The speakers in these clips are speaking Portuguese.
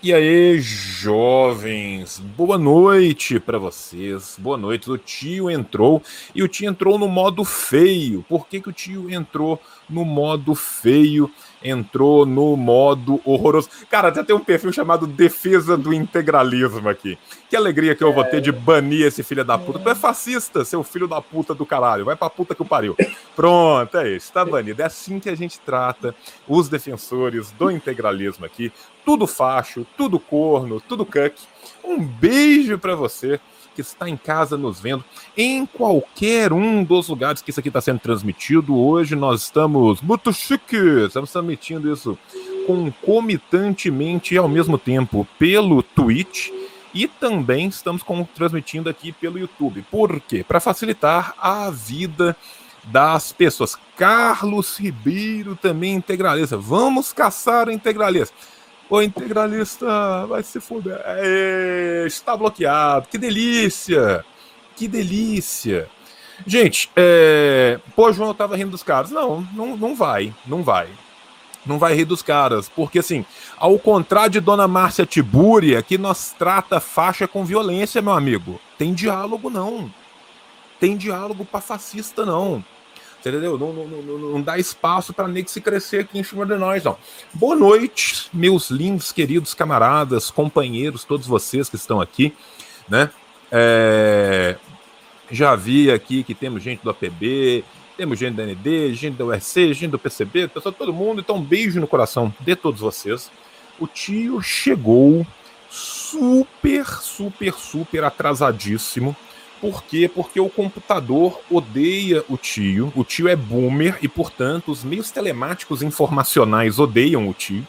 E aí, jovens, boa noite para vocês. Boa noite. O tio entrou e o tio entrou no modo feio. Por que, que o tio entrou no modo feio? Entrou no modo horroroso. Cara, já tem um perfil chamado Defesa do Integralismo aqui. Que alegria que eu vou ter de banir esse filho da puta. Tu é fascista, seu filho da puta do caralho. Vai pra puta que o pariu. Pronto, é isso. Tá banido. É assim que a gente trata os defensores do integralismo aqui tudo facho, tudo corno, tudo cuck. Um beijo para você que está em casa nos vendo em qualquer um dos lugares que isso aqui está sendo transmitido. Hoje nós estamos muito chique, estamos transmitindo isso concomitantemente e ao mesmo tempo pelo Twitch e também estamos transmitindo aqui pelo YouTube. Por quê? Para facilitar a vida das pessoas. Carlos Ribeiro também integralista. Vamos caçar integralista. O integralista vai se fuder. É, está bloqueado. Que delícia! Que delícia! Gente, é... pô, João, eu tava rindo dos caras. Não, não, não vai, não vai. Não vai rir dos caras, porque assim, ao contrário de Dona Márcia Tibúria, que nós trata faixa com violência, meu amigo. Tem diálogo, não. Tem diálogo para fascista, não. Entendeu? Não, não, não, não dá espaço para nego se crescer aqui em cima de nós, não. Boa noite, meus lindos, queridos camaradas, companheiros, todos vocês que estão aqui, né? É... Já vi aqui que temos gente do APB, temos gente da ND, gente da URC, gente do PCB, pessoal, todo mundo. Então, um beijo no coração de todos vocês. O tio chegou super, super, super atrasadíssimo por quê? Porque o computador odeia o tio, o tio é boomer e, portanto, os meios telemáticos informacionais odeiam o tio,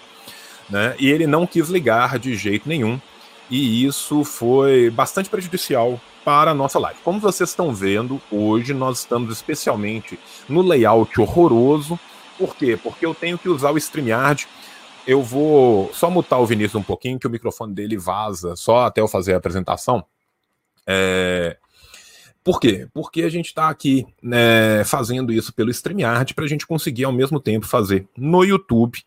né? E ele não quis ligar de jeito nenhum. E isso foi bastante prejudicial para a nossa live. Como vocês estão vendo, hoje nós estamos especialmente no layout horroroso. Por quê? Porque eu tenho que usar o StreamYard. Eu vou só mutar o Vinícius um pouquinho, que o microfone dele vaza só até eu fazer a apresentação. É... Por quê? Porque a gente está aqui né, fazendo isso pelo StreamYard para a gente conseguir ao mesmo tempo fazer no YouTube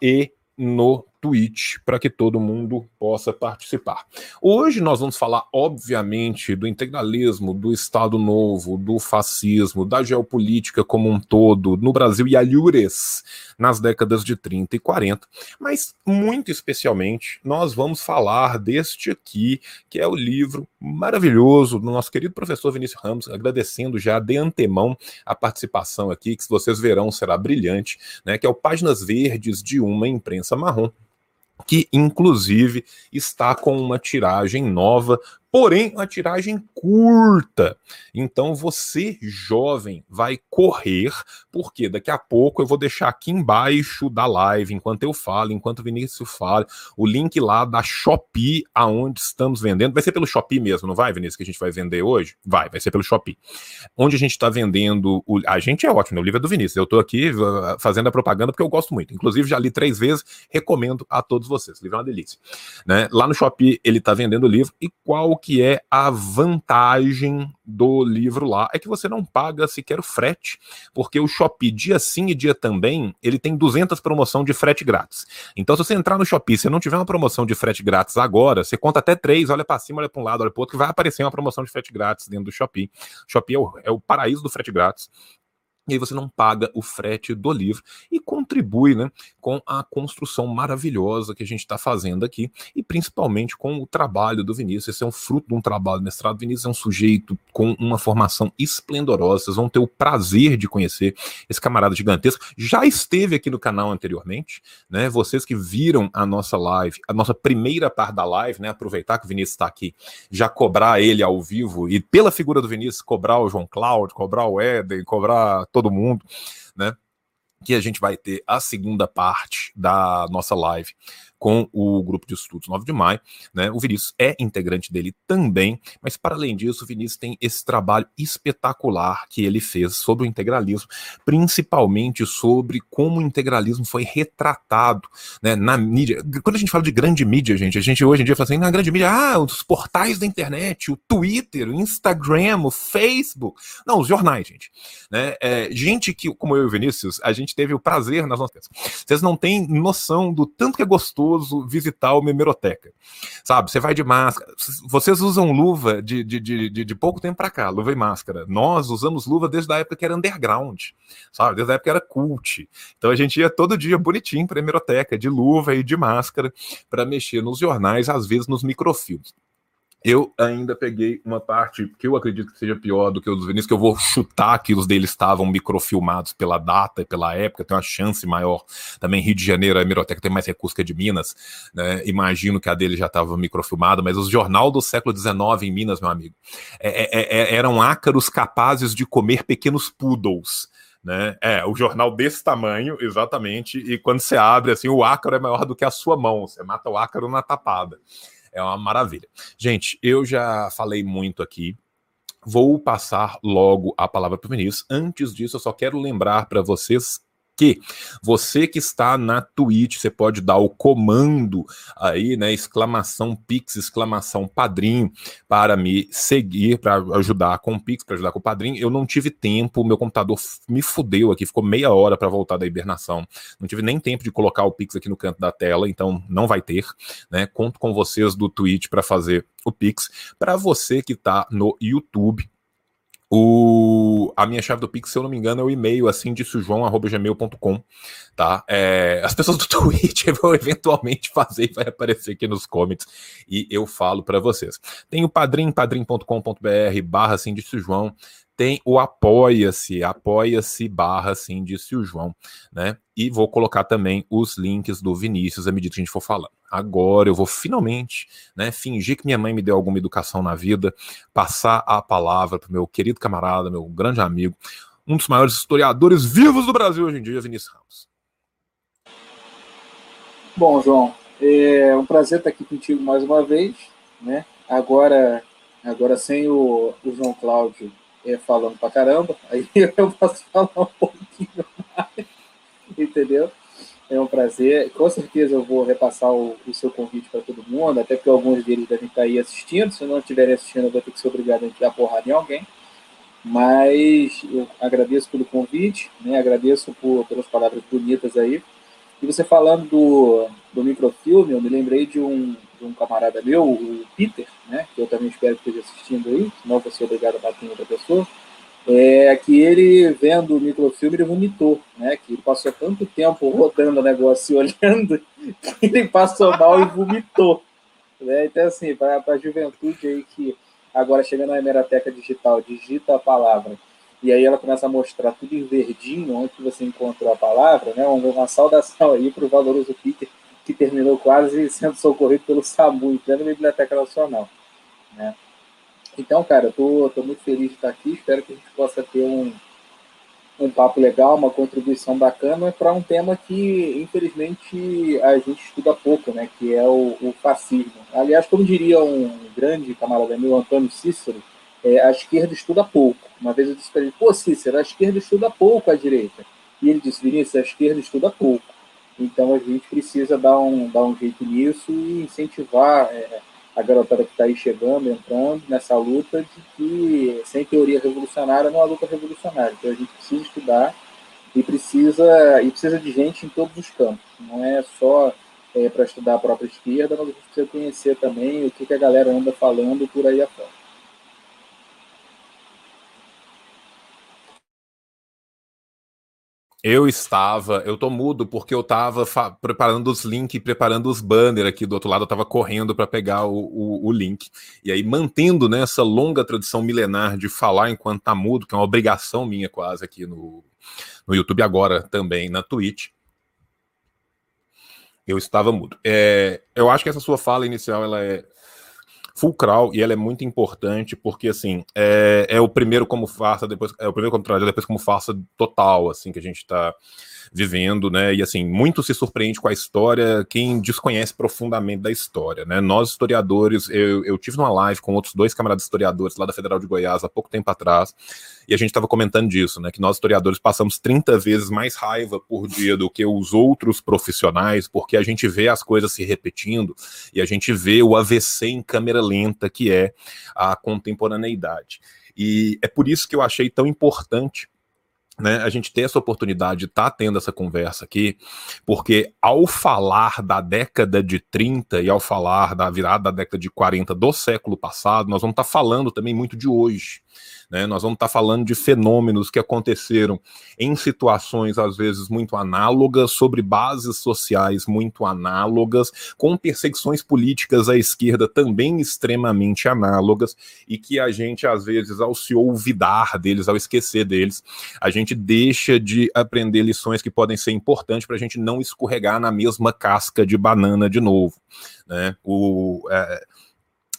e no Twitch para que todo mundo possa participar. Hoje nós vamos falar, obviamente, do integralismo, do Estado Novo, do fascismo, da geopolítica como um todo no Brasil e alhures nas décadas de 30 e 40, mas muito especialmente nós vamos falar deste aqui, que é o livro maravilhoso do nosso querido professor Vinícius Ramos, agradecendo já de antemão a participação aqui, que vocês verão será brilhante, né, que é o Páginas Verdes de uma imprensa marrom que inclusive está com uma tiragem nova porém uma tiragem curta. Então você, jovem, vai correr, porque daqui a pouco eu vou deixar aqui embaixo da live, enquanto eu falo, enquanto o Vinícius fala, o link lá da Shopee, aonde estamos vendendo. Vai ser pelo Shopee mesmo, não vai, Vinícius, que a gente vai vender hoje? Vai, vai ser pelo Shopee. Onde a gente está vendendo. O... A gente é ótimo, né? o livro é do Vinícius. Eu estou aqui uh, fazendo a propaganda porque eu gosto muito. Inclusive, já li três vezes, recomendo a todos vocês. O livro é uma delícia. Né? Lá no Shopee ele está vendendo o livro. E qual que é a vantagem do livro lá é que você não paga sequer o frete, porque o Shopee dia sim e dia também, ele tem 200 promoção de frete grátis. Então se você entrar no Shopee, se não tiver uma promoção de frete grátis agora, você conta até três, olha para cima, olha para um lado, olha para outro, que vai aparecer uma promoção de frete grátis dentro do Shopee. Shopee é o, é o paraíso do frete grátis e aí você não paga o frete do livro e contribui né, com a construção maravilhosa que a gente está fazendo aqui e principalmente com o trabalho do Vinícius. Esse é um fruto de um trabalho de mestrado. Vinícius é um sujeito com uma formação esplendorosa. Vocês vão ter o prazer de conhecer esse camarada gigantesco. Já esteve aqui no canal anteriormente, né? Vocês que viram a nossa live, a nossa primeira parte da live, né? Aproveitar que o Vinícius está aqui, já cobrar ele ao vivo e pela figura do Vinícius, cobrar o João Cláudio, cobrar o Éden, cobrar todo mundo, né? Que a gente vai ter a segunda parte da nossa live com o grupo de estudos 9 de maio, né? O Vinícius é integrante dele também, mas para além disso, o Vinícius tem esse trabalho espetacular que ele fez sobre o integralismo, principalmente sobre como o integralismo foi retratado, né, na mídia. Quando a gente fala de grande mídia, gente, a gente hoje em dia fala assim, na grande mídia, ah, os portais da internet, o Twitter, o Instagram, o Facebook, não, os jornais, gente, né? É, gente que, como eu e o Vinícius, a gente gente teve o prazer nas nossas. Vocês não têm noção do tanto que é gostoso visitar uma hemeroteca. Sabe? Você vai de máscara. Vocês usam luva de, de, de, de pouco tempo para cá, luva e máscara. Nós usamos luva desde a época que era underground, sabe? Desde a época que era cult. Então a gente ia todo dia bonitinho para hemeroteca, de luva e de máscara, para mexer nos jornais, às vezes nos microfilmes. Eu ainda peguei uma parte que eu acredito que seja pior do que os Vinícius, que eu vou chutar que os deles estavam microfilmados pela data e pela época, tem uma chance maior. Também Rio de Janeiro, a Hemeroteca tem mais recursos que a de Minas, né? Imagino que a dele já estava microfilmada, mas os jornal do século XIX em Minas, meu amigo, é, é, é, eram ácaros capazes de comer pequenos poodles. Né? É, o jornal desse tamanho, exatamente, e quando você abre, assim, o ácaro é maior do que a sua mão, você mata o ácaro na tapada. É uma maravilha. Gente, eu já falei muito aqui. Vou passar logo a palavra para o Vinícius. Antes disso, eu só quero lembrar para vocês que você que está na Twitch, você pode dar o comando aí, né, exclamação Pix, exclamação Padrinho, para me seguir, para ajudar com o Pix, para ajudar com o Padrinho. Eu não tive tempo, meu computador me fudeu aqui, ficou meia hora para voltar da hibernação. Não tive nem tempo de colocar o Pix aqui no canto da tela, então não vai ter, né? Conto com vocês do Twitch para fazer o Pix. Para você que está no YouTube, o, a minha chave do Pix, se eu não me engano, é o e-mail assim de sujoão.gmail.com, tá? É, as pessoas do Twitch vão eventualmente fazer e vai aparecer aqui nos comments e eu falo para vocês. Tem o padrim, padrim.com.br barra assim de João tem o apoia-se, apoia-se barra assim, disse o João, né? E vou colocar também os links do Vinícius à medida que a gente for falando. Agora eu vou finalmente, né, fingir que minha mãe me deu alguma educação na vida, passar a palavra para meu querido camarada, meu grande amigo, um dos maiores historiadores vivos do Brasil hoje em dia, Vinícius Ramos. Bom, João, é um prazer estar aqui contigo mais uma vez, né? Agora, agora sem o, o João Cláudio é, falando pra caramba, aí eu posso falar um pouquinho mais, entendeu? É um prazer. Com certeza eu vou repassar o, o seu convite para todo mundo, até porque alguns deles devem estar aí assistindo. Se não estiverem assistindo, eu vou ter que ser obrigado a enfiar porrada em alguém. Mas eu agradeço pelo convite, né? agradeço por, pelas palavras bonitas aí. E você falando do, do microfilme, eu me lembrei de um, de um camarada meu, o Peter, né, que eu também espero que esteja assistindo aí, senão vou ser obrigado a bater em outra pessoa, é que ele, vendo o microfilme, ele vomitou, né, que ele passou tanto tempo rodando o negócio e olhando, que ele passou mal e vomitou. Né? Então, assim, para a juventude aí que agora chega na hemeroteca digital, digita a palavra, e aí ela começa a mostrar tudo em verdinho, onde você encontrou a palavra, né? Uma saudação aí para o valoroso Peter, que terminou quase sendo socorrido pelo SAMU, em plena Biblioteca Nacional. Né? Então, cara, eu tô, tô muito feliz de estar aqui, espero que a gente possa ter um, um papo legal, uma contribuição bacana para um tema que, infelizmente, a gente estuda pouco, né? que é o, o fascismo. Aliás, como diria um grande camarada meu, Antônio Cícero, é, a esquerda estuda pouco. Uma vez eu disse para ele, pô, Cícero, a esquerda estuda pouco a direita. E ele disse, Vinícius, a esquerda estuda pouco. Então a gente precisa dar um, dar um jeito nisso e incentivar é, a garotada que está aí chegando, entrando nessa luta de que sem teoria revolucionária não há luta revolucionária. Então a gente precisa estudar e precisa, e precisa de gente em todos os campos. Não é só é, para estudar a própria esquerda, mas a gente precisa conhecer também o que, que a galera anda falando por aí afora. Eu estava, eu tô mudo porque eu estava preparando os links, preparando os banners aqui do outro lado, eu estava correndo para pegar o, o, o, link. E aí, mantendo né, essa longa tradição milenar de falar enquanto tá mudo, que é uma obrigação minha quase aqui no, no YouTube, agora também na Twitch. Eu estava mudo. É, eu acho que essa sua fala inicial ela é fulcral e ela é muito importante porque assim é, é o primeiro como farsa depois é o primeiro como tragédia depois como farsa total assim que a gente está vivendo, né? E assim, muito se surpreende com a história quem desconhece profundamente da história, né? Nós historiadores, eu, eu tive numa live com outros dois camaradas historiadores lá da Federal de Goiás há pouco tempo atrás, e a gente estava comentando disso, né? Que nós historiadores passamos 30 vezes mais raiva por dia do que os outros profissionais, porque a gente vê as coisas se repetindo e a gente vê o AVC em câmera lenta que é a contemporaneidade. E é por isso que eu achei tão importante né, a gente ter essa oportunidade tá tendo essa conversa aqui, porque ao falar da década de 30 e ao falar da virada da década de 40 do século passado, nós vamos estar tá falando também muito de hoje. Né? Nós vamos estar falando de fenômenos que aconteceram em situações, às vezes, muito análogas, sobre bases sociais muito análogas, com perseguições políticas à esquerda também extremamente análogas, e que a gente, às vezes, ao se olvidar deles, ao esquecer deles, a gente deixa de aprender lições que podem ser importantes para a gente não escorregar na mesma casca de banana de novo. Né? O, é,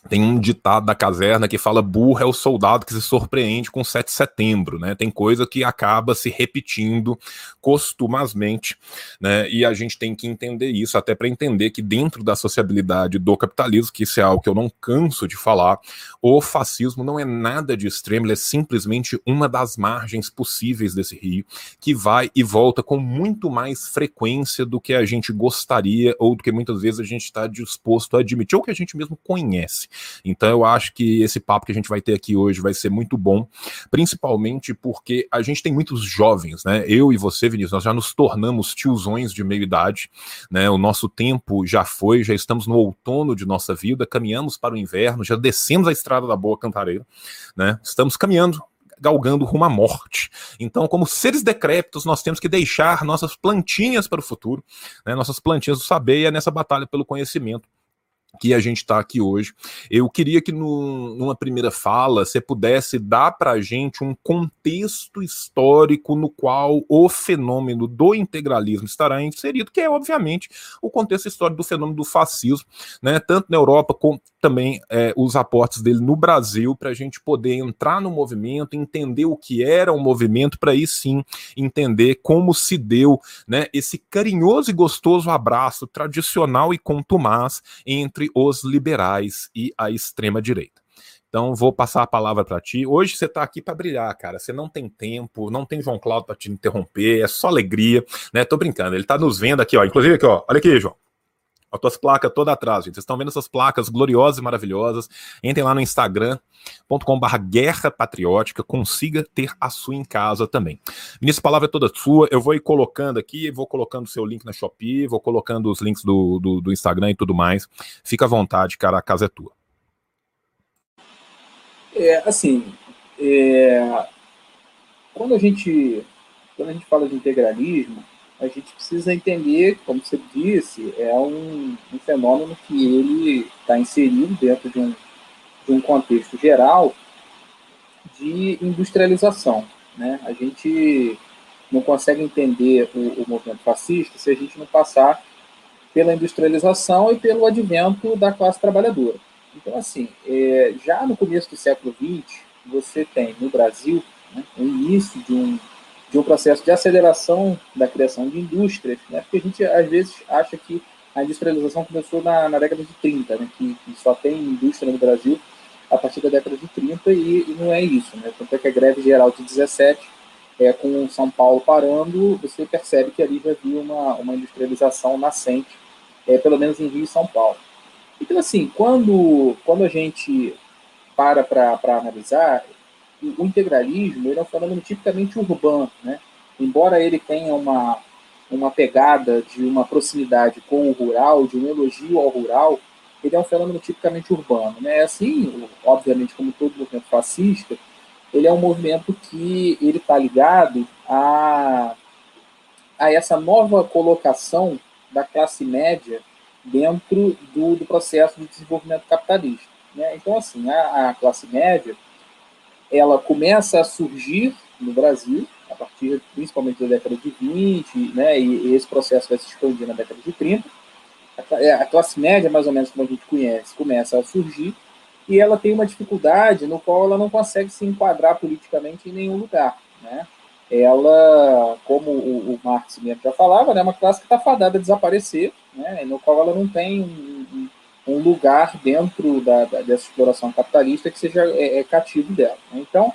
tem um ditado da caserna que fala burro é o soldado que se surpreende com 7 de setembro, né? Tem coisa que acaba se repetindo costumazmente, né? E a gente tem que entender isso, até para entender que dentro da sociabilidade do capitalismo, que isso é algo que eu não canso de falar, o fascismo não é nada de extremo, ele é simplesmente uma das margens possíveis desse rio, que vai e volta com muito mais frequência do que a gente gostaria ou do que muitas vezes a gente está disposto a admitir, ou que a gente mesmo conhece. Então eu acho que esse papo que a gente vai ter aqui hoje vai ser muito bom, principalmente porque a gente tem muitos jovens, né? Eu e você, Vinícius, nós já nos tornamos tiozões de meia idade, né? O nosso tempo já foi, já estamos no outono de nossa vida, caminhamos para o inverno, já descemos a estrada da Boa Cantareira, né? Estamos caminhando galgando rumo à morte. Então, como seres decrépitos, nós temos que deixar nossas plantinhas para o futuro, né, nossas plantinhas do saber, é nessa batalha pelo conhecimento que a gente está aqui hoje. Eu queria que no, numa primeira fala você pudesse dar para a gente um contexto histórico no qual o fenômeno do integralismo estará inserido, que é obviamente o contexto histórico do fenômeno do fascismo, né, tanto na Europa como também é, os aportes dele no Brasil, para a gente poder entrar no movimento, entender o que era o movimento, para aí sim entender como se deu né, esse carinhoso e gostoso abraço tradicional e contumaz entre entre os liberais e a extrema-direita. Então, vou passar a palavra para ti. Hoje você está aqui para brilhar, cara. Você não tem tempo, não tem João Cláudio para te interromper, é só alegria, né? Tô brincando, ele está nos vendo aqui, ó. Inclusive aqui, ó. Olha aqui, João. As tuas placas toda atrás, gente. Vocês estão vendo essas placas gloriosas e maravilhosas. Entrem lá no instagram.com.br guerra patriótica. Consiga ter a sua em casa também. Vinícius, a palavra é toda sua. Eu vou ir colocando aqui, vou colocando o seu link na Shopee, vou colocando os links do, do, do Instagram e tudo mais. Fica à vontade, cara, a casa é tua. É, assim, é, quando a gente quando a gente fala de integralismo, a gente precisa entender, como você disse, é um, um fenômeno que ele está inserido dentro de um, de um contexto geral de industrialização. Né? A gente não consegue entender o, o movimento fascista se a gente não passar pela industrialização e pelo advento da classe trabalhadora. Então, assim, é, já no começo do século XX, você tem no Brasil né, o início de um de um processo de aceleração da criação de indústrias, né? porque a gente às vezes acha que a industrialização começou na, na década de 30, né? que, que, só tem indústria no Brasil a partir da década de 30 e, e não é isso. Né? Tanto é que a greve geral de 17, é, com São Paulo parando, você percebe que ali já havia uma, uma industrialização nascente, é, pelo menos em Rio e São Paulo. Então, assim, quando, quando a gente para para analisar, o integralismo ele é um fenômeno tipicamente urbano, né? Embora ele tenha uma, uma pegada de uma proximidade com o rural, de um elogio ao rural, ele é um fenômeno tipicamente urbano, né? Assim, obviamente, como todo movimento fascista, ele é um movimento que ele está ligado a, a essa nova colocação da classe média dentro do, do processo de desenvolvimento capitalista. Né? Então, assim, a, a classe média ela começa a surgir no Brasil, a partir principalmente da década de 20, né, e, esse processo vai se expandir na década de 30. A, é, a classe média, mais ou menos como a gente conhece, começa a surgir, e ela tem uma dificuldade no qual ela não consegue se enquadrar politicamente em nenhum lugar. Né? Ela, como o, o Marx mesmo já falava, é né, uma classe que está fadada a desaparecer, né, no qual ela não tem um um lugar dentro da, da, dessa exploração capitalista que seja é, é cativo dela. Né? Então,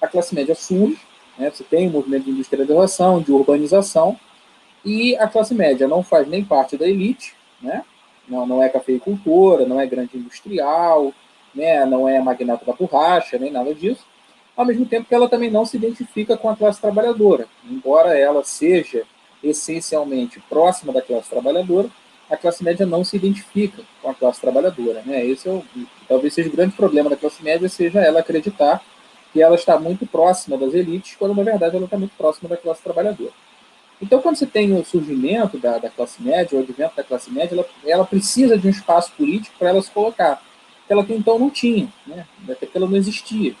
a classe média surge, né? você tem um movimento de industrialização, de urbanização, e a classe média não faz nem parte da elite, né? não, não é cafeicultora, não é grande industrial, né? não é magnata da borracha, nem nada disso. ao mesmo tempo que ela também não se identifica com a classe trabalhadora. Embora ela seja essencialmente próxima da classe trabalhadora, a classe média não se identifica com a classe trabalhadora. Né? Esse é o, talvez seja o grande problema da classe média, seja ela acreditar que ela está muito próxima das elites, quando na verdade ela está muito próxima da classe trabalhadora. Então, quando você tem o surgimento da, da classe média, o advento da classe média, ela, ela precisa de um espaço político para ela se colocar, que ela então não tinha, né? até que ela não existia.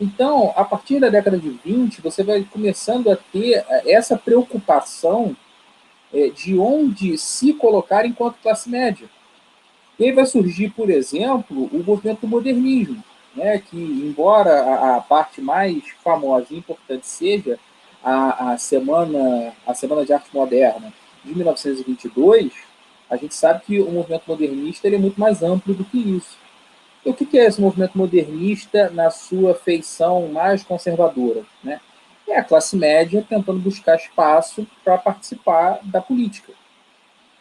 Então, a partir da década de 20, você vai começando a ter eh, essa preocupação é, de onde se colocar enquanto classe média. E aí vai surgir, por exemplo, o movimento do modernismo, né, que, embora a, a parte mais famosa e importante seja a, a, semana, a Semana de Arte Moderna de 1922, a gente sabe que o movimento modernista é muito mais amplo do que isso. E o que é esse movimento modernista na sua feição mais conservadora? Né? É a classe média tentando buscar espaço para participar da política.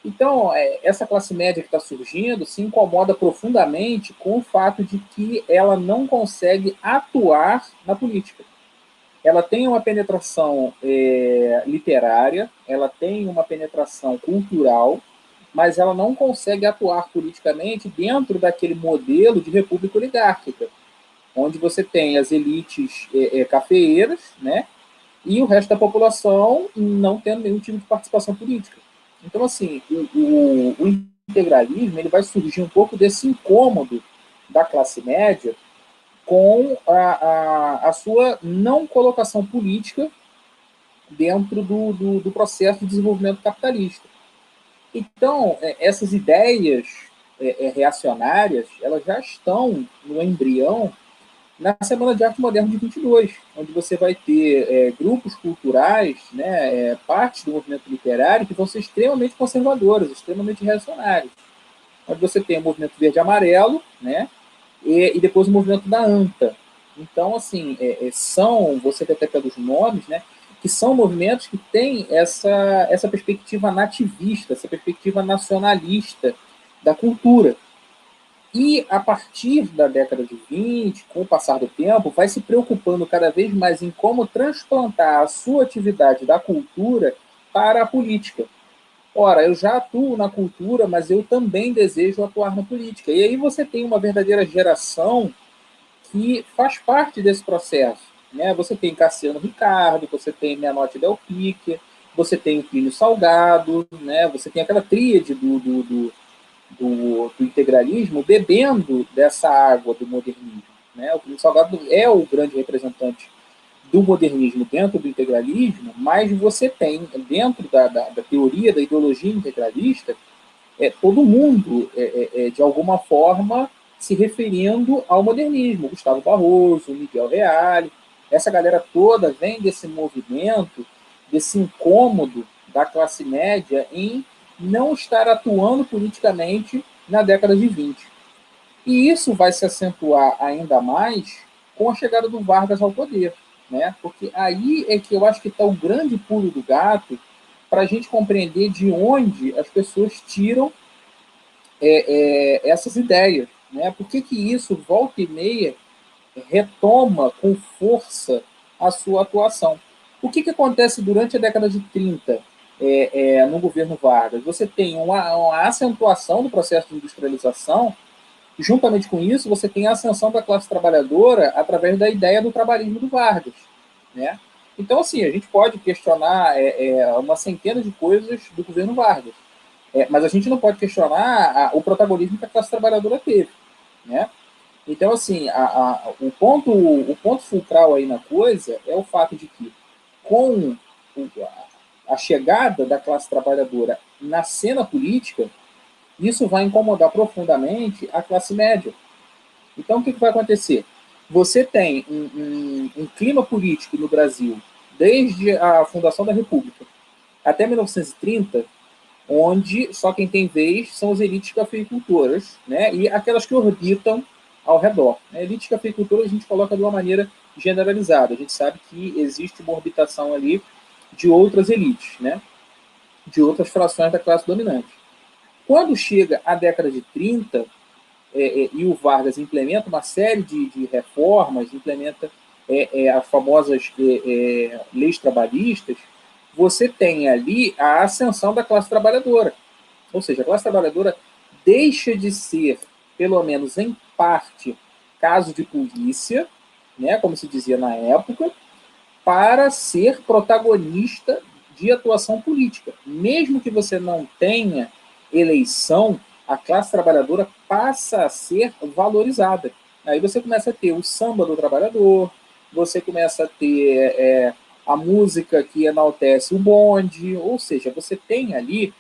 Então, é, essa classe média que está surgindo se incomoda profundamente com o fato de que ela não consegue atuar na política. Ela tem uma penetração é, literária, ela tem uma penetração cultural, mas ela não consegue atuar politicamente dentro daquele modelo de república oligárquica, onde você tem as elites é, é, cafeeiras, né, e o resto da população não tendo nenhum tipo de participação política. Então, assim, o, o, o integralismo ele vai surgir um pouco desse incômodo da classe média com a, a, a sua não colocação política dentro do, do, do processo de desenvolvimento capitalista. Então, é, essas ideias é, é, reacionárias, elas já estão no embrião na Semana de Arte Moderna de 22, onde você vai ter é, grupos culturais, né, é, parte do movimento literário, que vão ser extremamente conservadores, extremamente reacionários. Onde você tem o movimento verde-amarelo, né, e, e, depois o movimento da ANTA. Então, assim, é, são, você até pelos nomes, né, que são movimentos que têm essa, essa perspectiva nativista, essa perspectiva nacionalista da cultura. E a partir da década de 20, com o passar do tempo, vai se preocupando cada vez mais em como transplantar a sua atividade da cultura para a política. Ora, eu já atuo na cultura, mas eu também desejo atuar na política. E aí você tem uma verdadeira geração que faz parte desse processo. Né? Você tem Cassiano Ricardo, você tem Menotti Del Pique, você tem o Plínio Salgado, né? você tem aquela tríade do, do, do, do, do integralismo bebendo dessa água do modernismo. Né? O Plínio Salgado é o grande representante do modernismo dentro do integralismo, mas você tem, dentro da, da, da teoria da ideologia integralista, é, todo mundo, é, é, é de alguma forma, se referindo ao modernismo. Gustavo Barroso, Miguel Reale, essa galera toda vem desse movimento, desse incômodo da classe média em não estar atuando politicamente na década de 20. E isso vai se acentuar ainda mais com a chegada do Vargas ao poder, né? Porque aí é que eu acho que está o grande pulo do gato para a gente compreender de onde as pessoas tiram é, é, essas ideias, né? Por que, que isso volta e meia retoma com força a sua atuação. O que, que acontece durante a década de 30 é, é, no governo Vargas? Você tem uma, uma acentuação do processo de industrialização, e juntamente com isso, você tem a ascensão da classe trabalhadora através da ideia do trabalhismo do Vargas. Né? Então, assim, a gente pode questionar é, é, uma centena de coisas do governo Vargas, é, mas a gente não pode questionar a, o protagonismo que a classe trabalhadora teve. Né? Então, assim, a, a, o, ponto, o ponto fulcral aí na coisa é o fato de que, com a chegada da classe trabalhadora na cena política, isso vai incomodar profundamente a classe média. Então, o que, vai acontecer? Você tem um, um, um, clima político no Brasil, desde a fundação da República até 1930, onde só quem tem vez são as elites cafeicultoras, né? e aquelas que orbitam ao redor. A elite cafeicultura a gente coloca de uma maneira generalizada. A gente sabe que existe uma orbitação ali de outras elites, né? de outras frações da classe dominante. Quando chega a década de 30, é, é, e o Vargas implementa uma série de, de reformas, implementa é, é, as famosas é, é, leis trabalhistas, você tem ali a ascensão da classe trabalhadora. Ou seja, a classe trabalhadora deixa de ser, pelo menos em parte, caso de polícia, né, como se dizia na época, para ser protagonista de atuação política. Mesmo que você não tenha eleição, a classe trabalhadora passa a ser valorizada. Aí você começa a ter o samba do trabalhador, você começa a ter é, a música que enaltece o bonde, ou seja, você tem ali,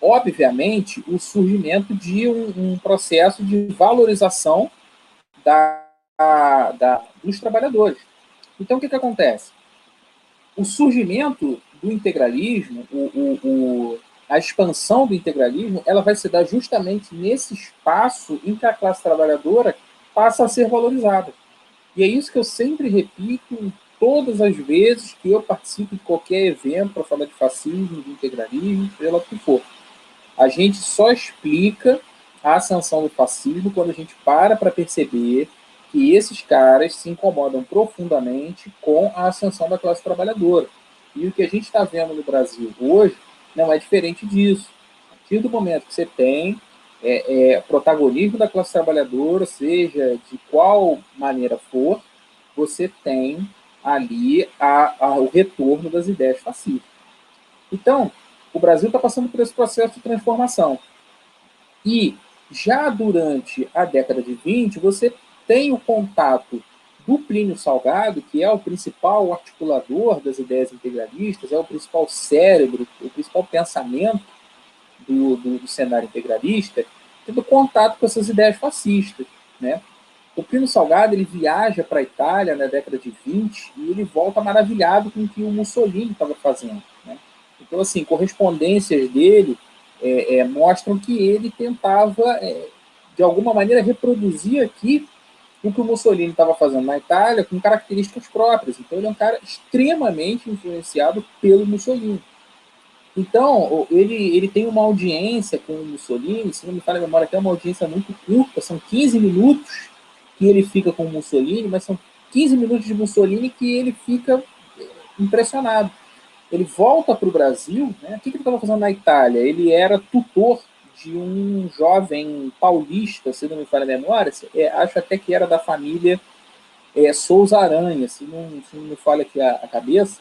obviamente, o surgimento de um, um processo de valorização da, da, dos trabalhadores. Então, o que, que acontece? O surgimento do integralismo, o, o, o, a expansão do integralismo, ela vai se dar justamente nesse espaço em que a classe trabalhadora passa a ser valorizada. E é isso que eu sempre repito todas as vezes que eu participo de qualquer evento para falar de fascismo, de integralismo, seja que for. A gente só explica a ascensão do fascismo quando a gente para para perceber que esses caras se incomodam profundamente com a ascensão da classe trabalhadora. E o que a gente está vendo no Brasil hoje não é diferente disso. A partir do momento que você tem é, é, protagonismo da classe trabalhadora, seja de qual maneira for, você tem ali a, a, o retorno das ideias fascistas. Então, o Brasil está passando por esse processo de transformação. E já durante a década de 20, você tem o contato do Plínio Salgado, que é o principal articulador das ideias integralistas, é o principal cérebro, o principal pensamento do, do, do cenário integralista, tendo contato com essas ideias fascistas. Né? O Plínio Salgado ele viaja para a Itália na década de 20 e ele volta maravilhado com o que o Mussolini estava fazendo. Né? Então, assim, correspondências dele é, é, mostram que ele tentava, é, de alguma maneira, reproduzir aqui o que o Mussolini estava fazendo na Itália com características próprias. Então, ele é um cara extremamente influenciado pelo Mussolini. Então, ele, ele tem uma audiência com o Mussolini, se não me falha a memória, até uma audiência muito curta, são 15 minutos que ele fica com o Mussolini, mas são 15 minutos de Mussolini que ele fica impressionado. Ele volta para o Brasil, né? o que, que ele estava fazendo na Itália? Ele era tutor de um jovem paulista, se não me falha a memória, é, acho até que era da família é, Souza Aranha, se não, se não me falha aqui a, a cabeça,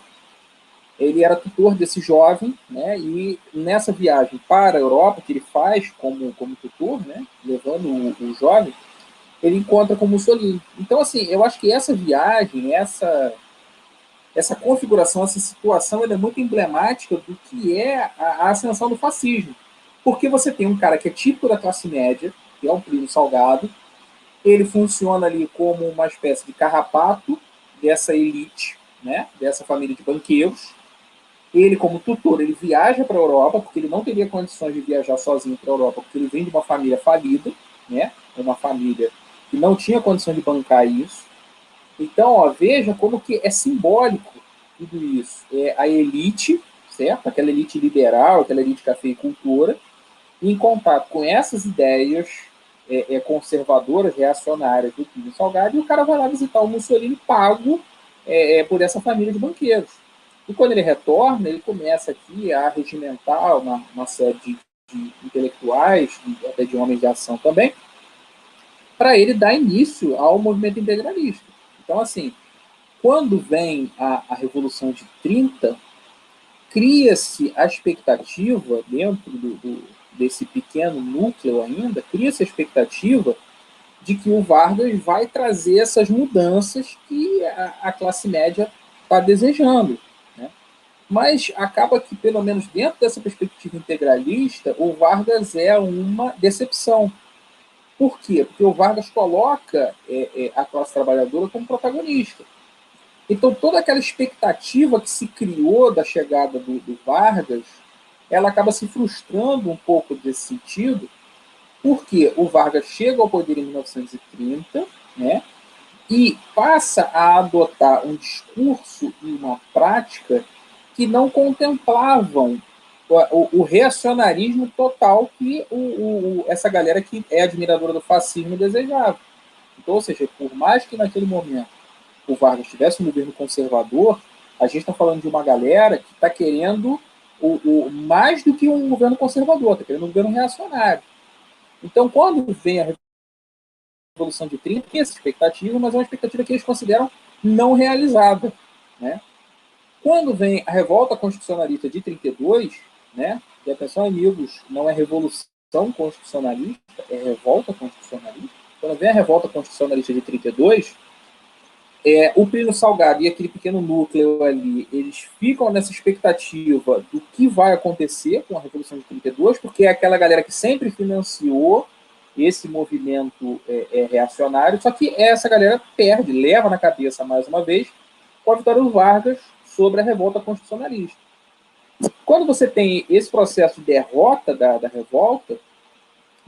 ele era tutor desse jovem, né, e nessa viagem para a Europa, que ele faz como, como tutor, né, levando o, o jovem, ele encontra com Mussolini. Então, assim, eu acho que essa viagem, essa, essa configuração, essa situação, é muito emblemática do que é a, a ascensão do fascismo. Porque você tem um cara que é típico da classe média, que é o Primo Salgado, ele funciona ali como uma espécie de carrapato dessa elite, né, dessa família de banqueiros. Ele, como tutor, ele viaja para a Europa, porque ele não teria condições de viajar sozinho para a Europa, porque ele vem de uma família falida, né, uma família que não tinha condição de bancar isso. Então, ó, veja como que é simbólico tudo isso. É a elite, certo? Aquela elite liberal, aquela elite cafeicultora, em contato com essas ideias é, é, conservadoras, reacionárias do Plínio Salgado, e o cara vai lá visitar o Mussolini pago é, é, por essa família de banqueiros. E quando ele retorna, ele começa aqui a regimentar uma, uma série de, de intelectuais, de, até de homens de ação também, para ele dar início ao movimento integralista. Então, assim, quando vem a, a Revolução de 30, cria-se a expectativa dentro do, do, desse pequeno núcleo ainda, cria-se a expectativa de que o Vargas vai trazer essas mudanças que a, a classe média está desejando. Né? Mas acaba que, pelo menos dentro dessa perspectiva integralista, o Vargas é uma decepção. Por quê? Porque o Vargas coloca é, é, a classe trabalhadora como protagonista. Então, toda aquela expectativa que se criou da chegada do, do Vargas ela acaba se frustrando um pouco desse sentido, porque o Vargas chega ao poder em 1930, né, e passa a adotar um discurso e uma prática que não contemplavam o, o reacionarismo total que o, o, essa galera que é admiradora do fascismo desejava. Então, ou seja, por mais que naquele momento o Vargas tivesse um governo conservador, a gente está falando de uma galera que está querendo o, o, mais do que um governo conservador, está querendo um governo reacionário. Então, quando vem a Revolução de 30, tem essa expectativa, mas é uma expectativa que eles consideram não realizada. Né? Quando vem a revolta constitucionalista de 32, né, e atenção, amigos, não é revolução constitucionalista, é revolta constitucionalista. Quando vem a revolta constitucionalista de 32, é, o Plínio Salgado e aquele pequeno núcleo ali, eles ficam nessa expectativa do que vai acontecer com a Revolução de 32, porque é aquela galera que sempre financiou esse movimento é, é, reacionário, só que essa galera perde, leva na cabeça mais uma vez com a vitória do Vargas sobre a revolta constitucionalista. Quando você tem esse processo de derrota da, da revolta,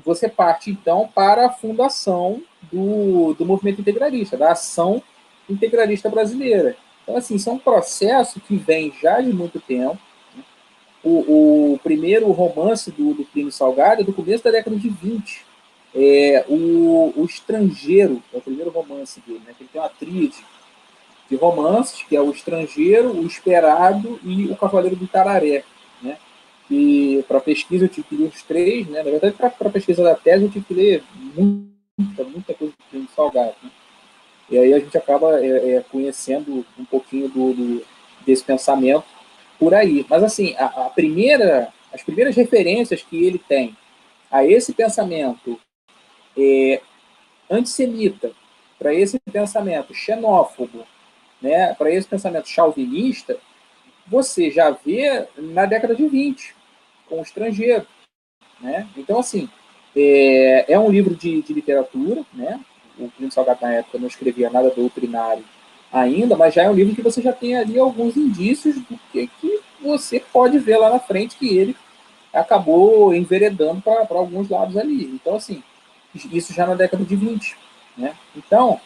você parte então para a fundação do, do movimento integralista, da ação integralista brasileira. Então, assim, isso é um processo que vem já de muito tempo. Né? O, o, primeiro romance do, do Plínio Salgado é do começo da década de 20. É, o, o Estrangeiro, é o primeiro romance dele, né? Ele tem uma tríade de romances, que é O Estrangeiro, O Esperado e O Cavaleiro do Tararé. Né? E para pesquisa eu tive que ler os três, né? na verdade, para pesquisa da tese eu tive que ler muita, muita coisa do Plínio Salgado. Né? E aí a gente acaba é, é, conhecendo um pouquinho do, do, desse pensamento por aí. Mas assim, a, a, primeira, as primeiras referências que ele tem a esse pensamento é, antissemita, para esse pensamento xenófobo, né, para esse pensamento chauvinista, você já vê na década de 20, com o estrangeiro. Né? Então, assim, é, é um livro de, de literatura, né? O Plínio Salgado na época não escrevia nada doutrinário ainda, mas já é um livro que você já tem ali alguns indícios do que, que você pode ver lá na frente que ele acabou enveredando para alguns lados ali. Então, assim, isso já na década de 20. Né? Então,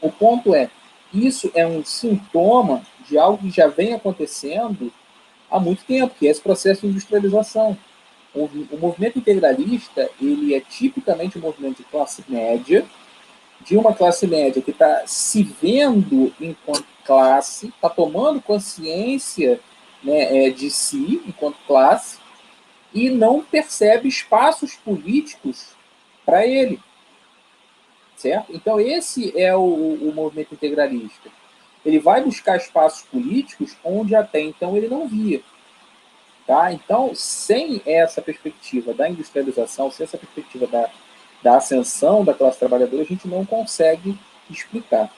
o ponto é, isso é um sintoma de algo que já vem acontecendo há muito tempo, que é esse processo de industrialização. O, o movimento integralista, ele é tipicamente um movimento de classe média, de uma classe média que está se vendo enquanto classe, está tomando consciência né, é, de si enquanto classe e não percebe espaços políticos para ele. Certo? Então, esse é o, o movimento integralista. Ele vai buscar espaços políticos onde até então ele não via. Tá? Então, sem essa perspectiva da industrialização, sem essa perspectiva da da ascensão da classe trabalhadora, a gente não consegue explicar.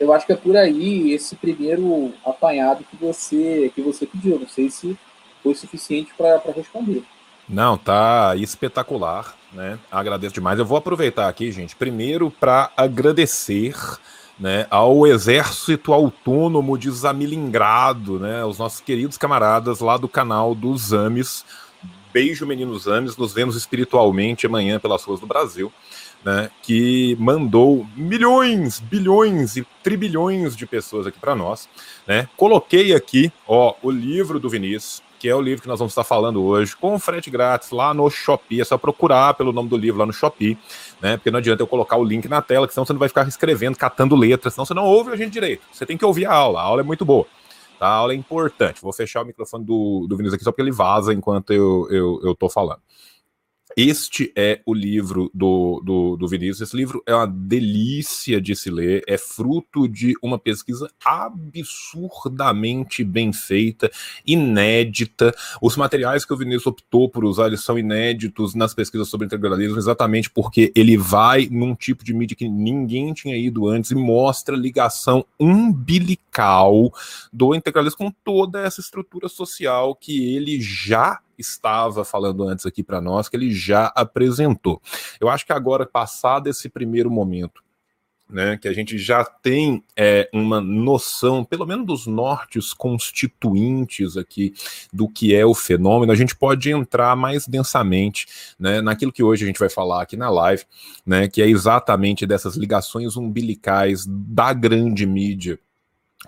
Eu acho que é por aí esse primeiro apanhado que você, que você pediu. Não sei se foi suficiente para responder. Não, tá espetacular, né? Agradeço demais. Eu vou aproveitar aqui, gente, primeiro para agradecer né, ao Exército Autônomo de Zamilingrado, né, os nossos queridos camaradas lá do canal dos Ames, Beijo, meninos ames, nos vemos espiritualmente amanhã pelas ruas do Brasil, né? Que mandou milhões, bilhões e tribilhões de pessoas aqui para nós, né? Coloquei aqui, ó, o livro do Vinícius, que é o livro que nós vamos estar falando hoje, com frete grátis lá no Shopee. É só procurar pelo nome do livro lá no Shopee, né? Porque não adianta eu colocar o link na tela, que senão você não vai ficar escrevendo, catando letras, senão você não ouve a gente direito. Você tem que ouvir a aula, a aula é muito boa. Tá? A aula é importante. Vou fechar o microfone do, do Vinícius aqui só porque ele vaza enquanto eu, eu, eu tô falando. Este é o livro do, do, do, Vinícius. Esse livro é uma delícia de se ler, é fruto de uma pesquisa absurdamente bem feita, inédita. Os materiais que o Vinícius optou por usar eles são inéditos nas pesquisas sobre integralismo, exatamente porque ele vai num tipo de mídia que ninguém tinha ido antes e mostra ligação umbilical do integralismo com toda essa estrutura social que ele já estava falando antes aqui para nós, que ele já apresentou. Eu acho que agora, passado esse primeiro momento, né, que a gente já tem é, uma noção, pelo menos dos nortes constituintes aqui do que é o fenômeno, a gente pode entrar mais densamente né, naquilo que hoje a gente vai falar aqui na live, né, que é exatamente dessas ligações umbilicais da grande mídia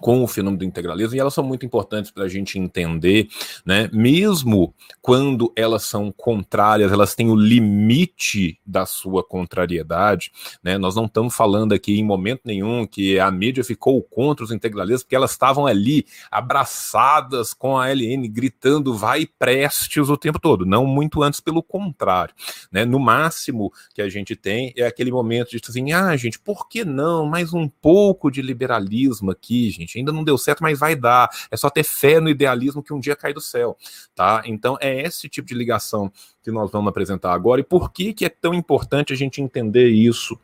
com o fenômeno do integralismo, e elas são muito importantes para a gente entender, né? Mesmo quando elas são contrárias, elas têm o limite da sua contrariedade, né? Nós não estamos falando aqui em momento nenhum que a mídia ficou contra os integralistas, porque elas estavam ali abraçadas com a LN, gritando vai prestes o tempo todo, não muito antes, pelo contrário, né? No máximo que a gente tem é aquele momento de assim, ah, gente, por que não mais um pouco de liberalismo aqui, gente? Ainda não deu certo, mas vai dar. É só ter fé no idealismo que um dia cai do céu, tá? Então é esse tipo de ligação que nós vamos apresentar agora. E por que que é tão importante a gente entender isso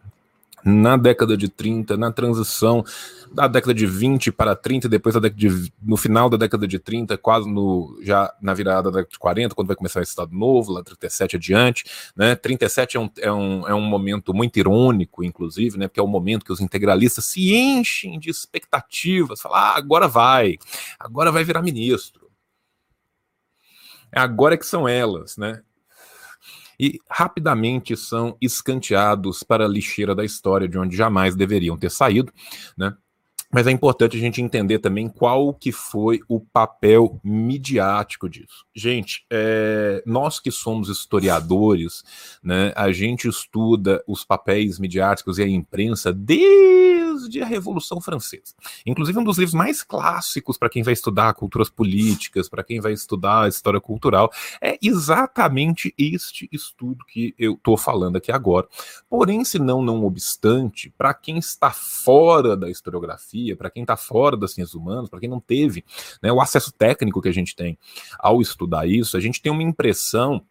na década de 30, na transição da década de 20 para 30, depois da década de, no final da década de 30, quase no, já na virada da década de 40, quando vai começar o Estado Novo, lá 37 adiante, né? 37 é um, é, um, é um momento muito irônico, inclusive, né? Porque é o momento que os integralistas se enchem de expectativas, falam, ah, agora vai, agora vai virar ministro. É agora que são elas, né? E rapidamente são escanteados para a lixeira da história, de onde jamais deveriam ter saído, né? Mas é importante a gente entender também qual que foi o papel midiático disso. Gente, é, nós que somos historiadores, né, a gente estuda os papéis midiáticos e a imprensa desde a Revolução Francesa. Inclusive um dos livros mais clássicos para quem vai estudar culturas políticas, para quem vai estudar história cultural, é exatamente este estudo que eu estou falando aqui agora. Porém, se não, não obstante, para quem está fora da historiografia, para quem está fora das ciências humanas, para quem não teve né, o acesso técnico que a gente tem ao estudar isso, a gente tem uma impressão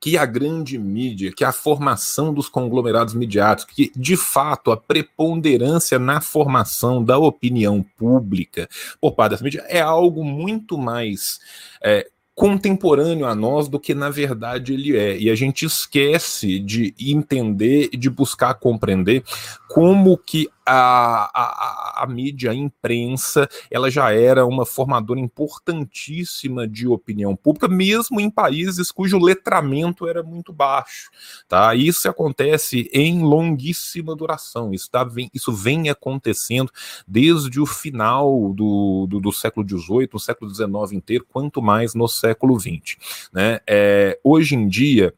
que a grande mídia, que a formação dos conglomerados midiáticos, que de fato a preponderância na formação da opinião pública por parte dessa mídia é algo muito mais é, contemporâneo a nós do que na verdade ele é. E a gente esquece de entender de buscar compreender como que a, a, a, mídia, a imprensa, ela já era uma formadora importantíssima de opinião pública, mesmo em países cujo letramento era muito baixo. Tá? Isso acontece em longuíssima duração. Isso, tá, vem, isso vem acontecendo desde o final do, do, do século XVIII, no século XIX inteiro, quanto mais no século XX. Né? É, hoje em dia,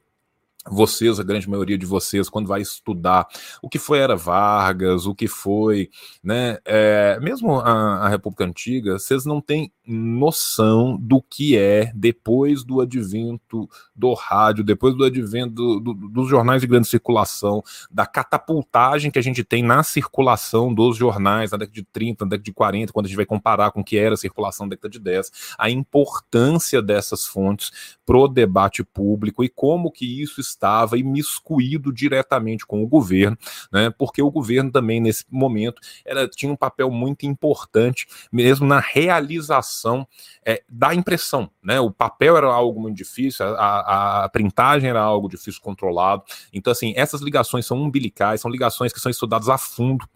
vocês, a grande maioria de vocês, quando vai estudar o que foi Era Vargas, o que foi, né, é, mesmo a, a, República Antiga, vocês não têm noção do que é depois do advento do rádio, depois do advento do, do, dos jornais de grande circulação, da catapultagem que a gente tem na circulação dos jornais na década de 30, na década de 40, quando a gente vai comparar com o que era a circulação na década de 10, a importância dessas fontes pro debate público e como que isso estava imiscuído diretamente com o governo, né? Porque o governo também nesse momento era tinha um papel muito importante mesmo na realização é, da impressão, né? O papel era algo muito difícil, a, a printagem era algo difícil controlado. Então assim, essas ligações são umbilicais, são ligações que são estudadas a fundo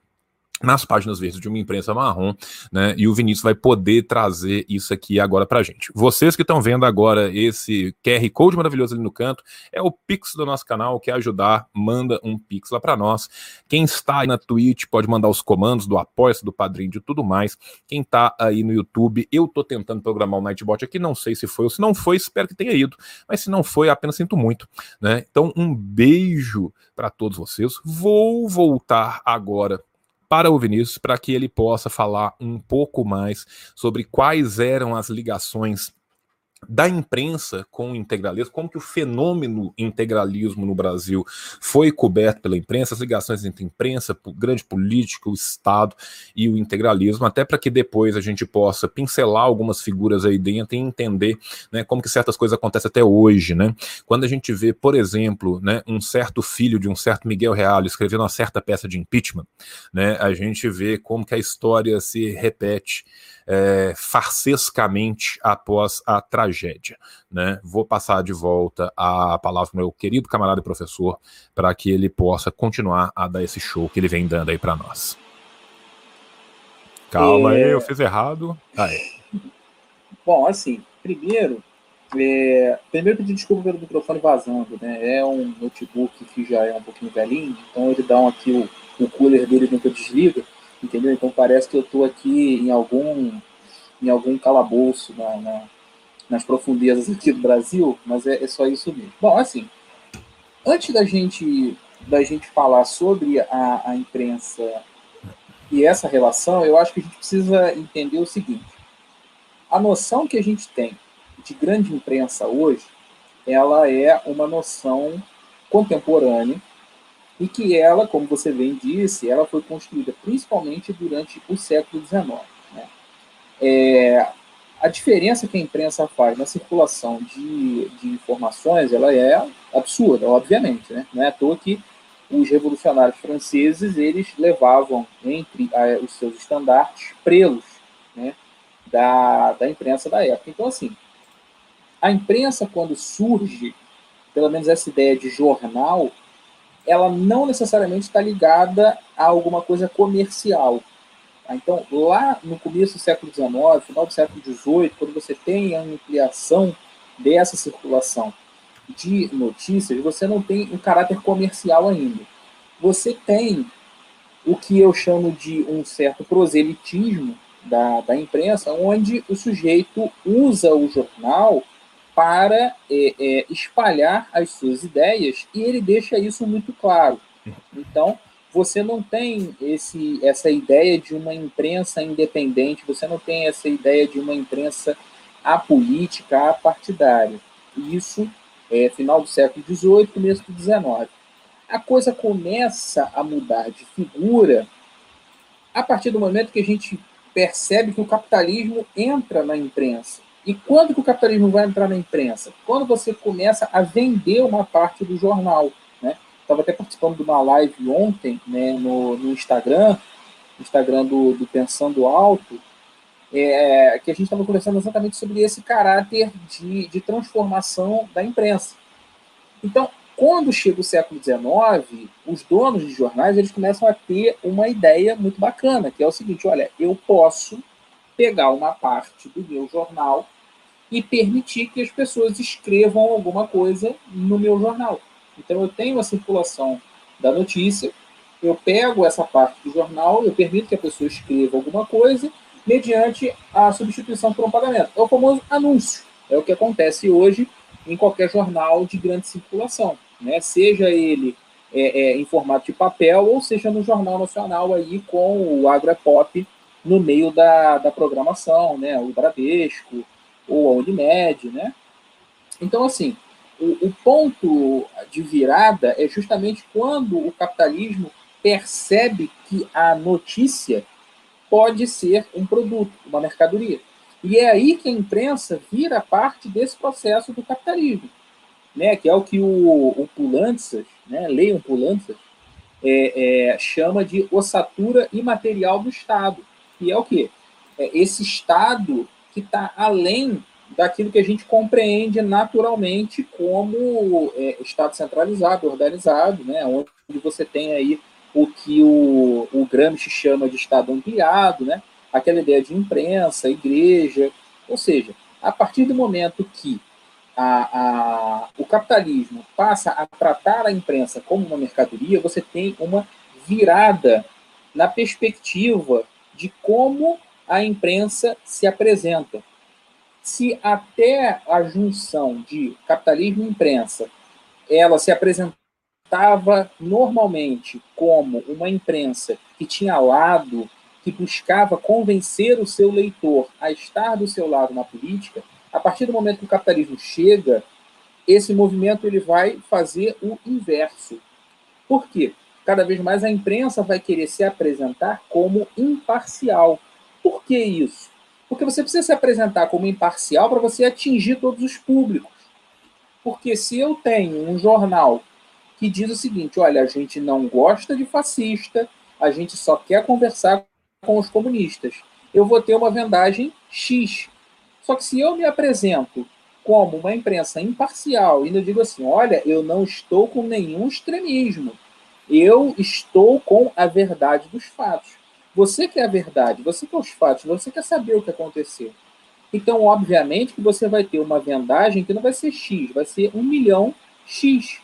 nas páginas verdes de uma imprensa marrom, né? E o Vinícius vai poder trazer isso aqui agora pra gente. Vocês que estão vendo agora esse QR Code maravilhoso ali no canto, é o Pix do nosso canal, quer ajudar, manda um Pix lá para nós. Quem está aí na Twitch pode mandar os comandos do apoio, do padrinho, de tudo mais. Quem tá aí no YouTube, eu tô tentando programar o Nightbot aqui, não sei se foi ou se não foi, espero que tenha ido, mas se não foi, apenas sinto muito, né? Então, um beijo para todos vocês. Vou voltar agora para o Vinícius, para que ele possa falar um pouco mais sobre quais eram as ligações da imprensa com o integralismo, como que o fenômeno integralismo no Brasil foi coberto pela imprensa, as ligações entre imprensa, grande política, o Estado e o integralismo, até para que depois a gente possa pincelar algumas figuras aí dentro e entender né, como que certas coisas acontecem até hoje. Né? Quando a gente vê, por exemplo, né, um certo filho de um certo Miguel Real escrevendo uma certa peça de impeachment, né, a gente vê como que a história se repete é, farsescamente após a tragédia. Né? Vou passar de volta a palavra para meu querido camarada e professor para que ele possa continuar a dar esse show que ele vem dando aí para nós. Calma é... aí, eu fiz errado. Aí. Bom, assim, primeiro, é, primeiro pedir desculpa pelo microfone vazando, né? É um notebook que já é um pouquinho velhinho, então ele dá um aqui o, o cooler dele nunca desliga. Entendeu? Então parece que eu estou aqui em algum, em algum calabouço na, na, nas profundezas aqui do Brasil, mas é, é só isso mesmo. Bom, assim, antes da gente, da gente falar sobre a, a imprensa e essa relação, eu acho que a gente precisa entender o seguinte: a noção que a gente tem de grande imprensa hoje, ela é uma noção contemporânea e que ela, como você bem disse, ela foi construída principalmente durante o século XIX. Né? É, a diferença que a imprensa faz na circulação de, de informações, ela é absurda, obviamente. Né? Não é à toa que os revolucionários franceses eles levavam entre a, os seus estandartes prelos né, da, da imprensa da época. Então, assim, a imprensa, quando surge, pelo menos essa ideia de jornal, ela não necessariamente está ligada a alguma coisa comercial. Tá? Então, lá no começo do século XIX, final do século XVIII, quando você tem a ampliação dessa circulação de notícias, você não tem um caráter comercial ainda. Você tem o que eu chamo de um certo proselitismo da, da imprensa, onde o sujeito usa o jornal para é, é, espalhar as suas ideias e ele deixa isso muito claro. Então, você não tem esse, essa ideia de uma imprensa independente, você não tem essa ideia de uma imprensa apolítica, apartidária. Isso é final do século XVIII, começo do XIX. A coisa começa a mudar de figura a partir do momento que a gente percebe que o capitalismo entra na imprensa. E quando que o capitalismo vai entrar na imprensa? Quando você começa a vender uma parte do jornal. Né? Estava até participando de uma live ontem né, no, no Instagram, Instagram do, do Pensando Alto, é, que a gente estava conversando exatamente sobre esse caráter de, de transformação da imprensa. Então, quando chega o século XIX, os donos de jornais eles começam a ter uma ideia muito bacana, que é o seguinte: olha, eu posso pegar uma parte do meu jornal e permitir que as pessoas escrevam alguma coisa no meu jornal. Então eu tenho a circulação da notícia, eu pego essa parte do jornal, eu permito que a pessoa escreva alguma coisa mediante a substituição por um pagamento. É o famoso anúncio. É o que acontece hoje em qualquer jornal de grande circulação, né? Seja ele é, é, em formato de papel ou seja no jornal nacional aí com o Agrapop no meio da, da programação, né? O Bradesco ou a Unimed, né? Então, assim, o, o ponto de virada é justamente quando o capitalismo percebe que a notícia pode ser um produto, uma mercadoria. E é aí que a imprensa vira parte desse processo do capitalismo, né? Que é o que o, o Pulantzas, né? Leiam Pulantzas, é, é, chama de ossatura imaterial do Estado que é o quê? É esse estado que está além daquilo que a gente compreende naturalmente como é, estado centralizado, organizado, né, onde você tem aí o que o, o Gramsci chama de estado ampliado, né, aquela ideia de imprensa, igreja, ou seja, a partir do momento que a, a, o capitalismo passa a tratar a imprensa como uma mercadoria, você tem uma virada na perspectiva de como a imprensa se apresenta. Se até a junção de capitalismo e imprensa ela se apresentava normalmente como uma imprensa que tinha lado, que buscava convencer o seu leitor a estar do seu lado na política, a partir do momento que o capitalismo chega, esse movimento ele vai fazer o inverso. Por quê? Cada vez mais a imprensa vai querer se apresentar como imparcial. Por que isso? Porque você precisa se apresentar como imparcial para você atingir todos os públicos. Porque se eu tenho um jornal que diz o seguinte: olha, a gente não gosta de fascista, a gente só quer conversar com os comunistas, eu vou ter uma vendagem X. Só que se eu me apresento como uma imprensa imparcial e eu digo assim: olha, eu não estou com nenhum extremismo, eu estou com a verdade dos fatos. Você quer a verdade, você quer os fatos, você quer saber o que aconteceu. Então, obviamente, que você vai ter uma vendagem que não vai ser X, vai ser um milhão X.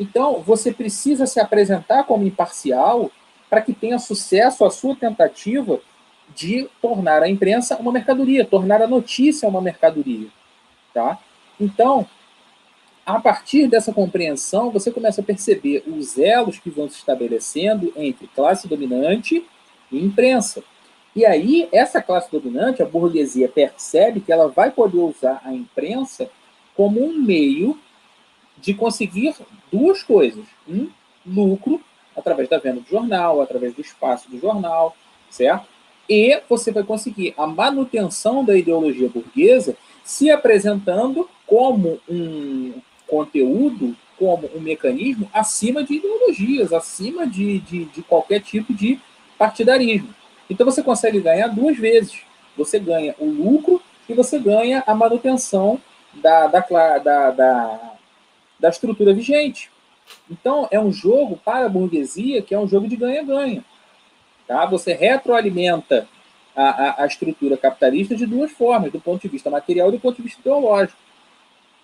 Então, você precisa se apresentar como imparcial para que tenha sucesso a sua tentativa de tornar a imprensa uma mercadoria, tornar a notícia uma mercadoria. Tá? Então, a partir dessa compreensão, você começa a perceber os elos que vão se estabelecendo entre classe dominante e imprensa. E aí, essa classe dominante, a burguesia, percebe que ela vai poder usar a imprensa como um meio de conseguir duas coisas: um, lucro, através da venda do jornal, através do espaço do jornal, certo? E você vai conseguir a manutenção da ideologia burguesa se apresentando como um conteúdo, como um mecanismo acima de ideologias, acima de, de, de qualquer tipo de partidarismo. Então você consegue ganhar duas vezes. Você ganha o lucro e você ganha a manutenção da, da, da, da, da estrutura vigente. Então, é um jogo para a burguesia que é um jogo de ganha-ganha. Tá? Você retroalimenta a, a, a, estrutura capitalista de duas formas, do ponto de vista material e do ponto de vista ideológico.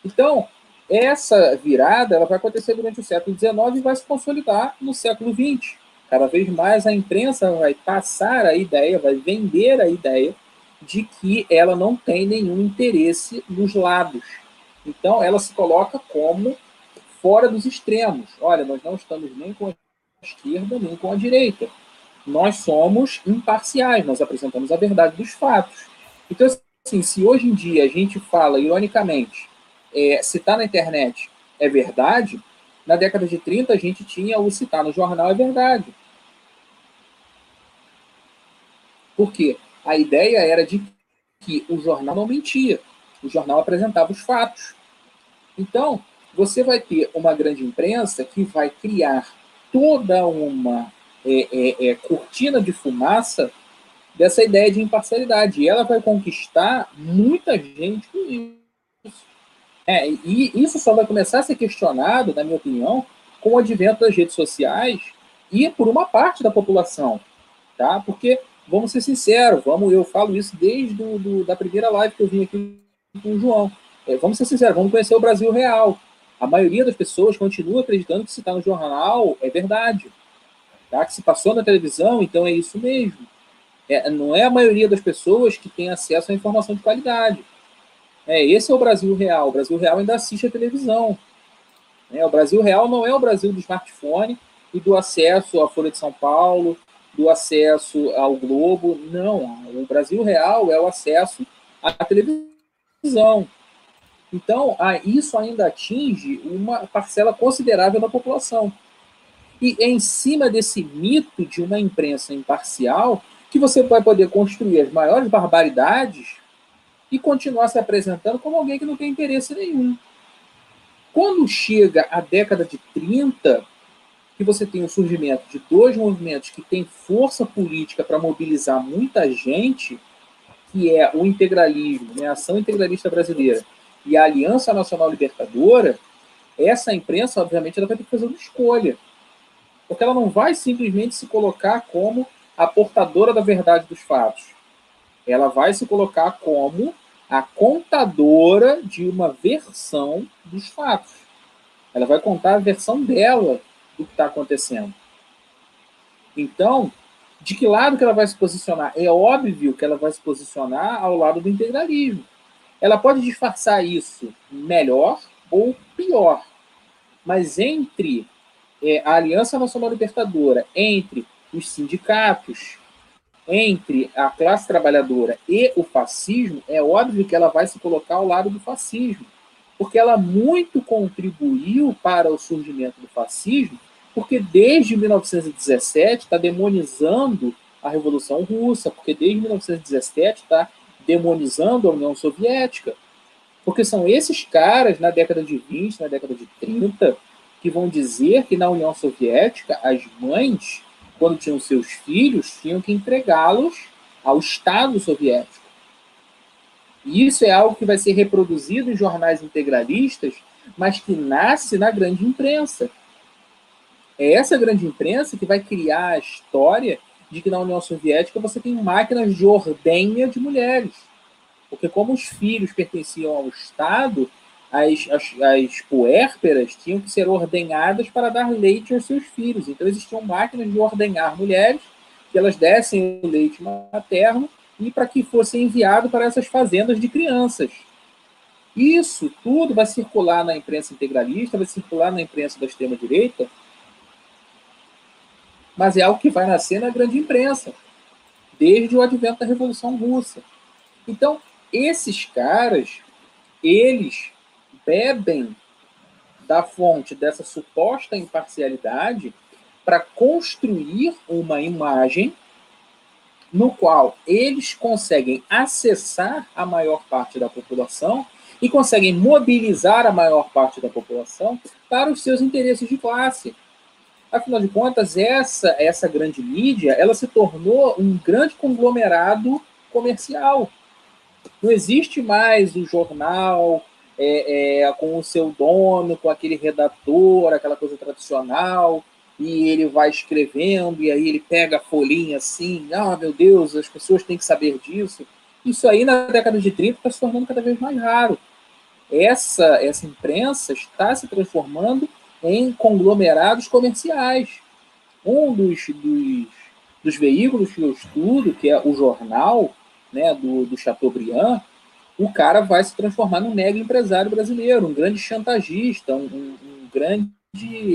Então, essa virada ela vai acontecer durante o século XIX e vai se consolidar no século XX. Cada vez mais a imprensa vai passar a ideia, vai vender a ideia de que ela não tem nenhum interesse nos lados. Então, ela se coloca como fora dos extremos. Olha, nós não estamos nem com a esquerda nem com a direita. Nós somos imparciais, nós apresentamos a verdade dos fatos. Então, assim, se hoje em dia a gente fala, ironicamente, é, citar na internet é verdade, na década de 30 a gente tinha o citar no jornal é verdade. Por quê? A ideia era de que o jornal não mentia, o jornal apresentava os fatos. Então, você vai ter uma grande imprensa que vai criar toda uma é, é, é, cortina de fumaça dessa ideia de imparcialidade. E ela vai conquistar muita gente com isso. É, e isso só vai começar a ser questionado, na minha opinião, com o advento das redes sociais e por uma parte da população. Tá? Porque, vamos ser sinceros, vamos, eu falo isso desde do, do da primeira live que eu vim aqui com o João. É, vamos ser sinceros, vamos conhecer o Brasil real. A maioria das pessoas continua acreditando que se está no jornal é verdade. Tá? Que se passou na televisão, então é isso mesmo. É, não é a maioria das pessoas que tem acesso à informação de qualidade. É, esse é o Brasil real. O Brasil real ainda assiste a televisão. É, o Brasil real não é o Brasil do smartphone e do acesso à Folha de São Paulo, do acesso ao Globo. Não. O Brasil real é o acesso à televisão. Então, isso ainda atinge uma parcela considerável da população. E é em cima desse mito de uma imprensa imparcial que você vai poder construir as maiores barbaridades e continuar se apresentando como alguém que não tem interesse nenhum. Quando chega a década de 30, que você tem o surgimento de dois movimentos que têm força política para mobilizar muita gente, que é o integralismo, né, a ação integralista brasileira, e a Aliança Nacional Libertadora, essa imprensa, obviamente, ela vai ter que fazer uma escolha. Porque ela não vai simplesmente se colocar como a portadora da verdade dos fatos. Ela vai se colocar como a contadora de uma versão dos fatos. Ela vai contar a versão dela do que está acontecendo. Então, de que lado que ela vai se posicionar? É óbvio que ela vai se posicionar ao lado do integralismo. Ela pode disfarçar isso melhor ou pior. Mas entre é, a Aliança Nacional Libertadora, entre os sindicatos, entre a classe trabalhadora e o fascismo, é óbvio que ela vai se colocar ao lado do fascismo, porque ela muito contribuiu para o surgimento do fascismo, porque desde 1917 está demonizando a Revolução Russa, porque desde 1917 está demonizando a União Soviética. Porque são esses caras, na década de 20, na década de 30, que vão dizer que na União Soviética as mães, quando tinham seus filhos, tinham que entregá-los ao Estado soviético. E isso é algo que vai ser reproduzido em jornais integralistas, mas que nasce na grande imprensa. É essa grande imprensa que vai criar a história de que na União Soviética você tem máquinas de ordenha de mulheres. Porque como os filhos pertenciam ao Estado, as, as, as puérperas tinham que ser ordenhadas para dar leite aos seus filhos. Então existiam máquinas de ordenhar mulheres, que elas dessem o leite materno e para que fosse enviado para essas fazendas de crianças. Isso tudo vai circular na imprensa integralista, vai circular na imprensa da extrema-direita, mas é algo que vai nascer na grande imprensa, desde o advento da Revolução Russa. Então, esses caras, eles bebem da fonte dessa suposta imparcialidade para construir uma imagem no qual eles conseguem acessar a maior parte da população e conseguem mobilizar a maior parte da população para os seus interesses de classe. Afinal de contas, essa essa grande mídia, ela se tornou um grande conglomerado comercial. Não existe mais o jornal é, é, com o seu dono, com aquele redator, aquela coisa tradicional, e ele vai escrevendo, e aí ele pega a folhinha assim, ah, meu Deus, as pessoas têm que saber disso. Isso aí, na década de 30, está se tornando cada vez mais raro. Essa, essa imprensa está se transformando em conglomerados comerciais. Um dos, dos, dos veículos que eu estudo, que é o jornal né, do, do Chateaubriand, o cara vai se transformar num mega empresário brasileiro, um grande chantagista, um, um, grande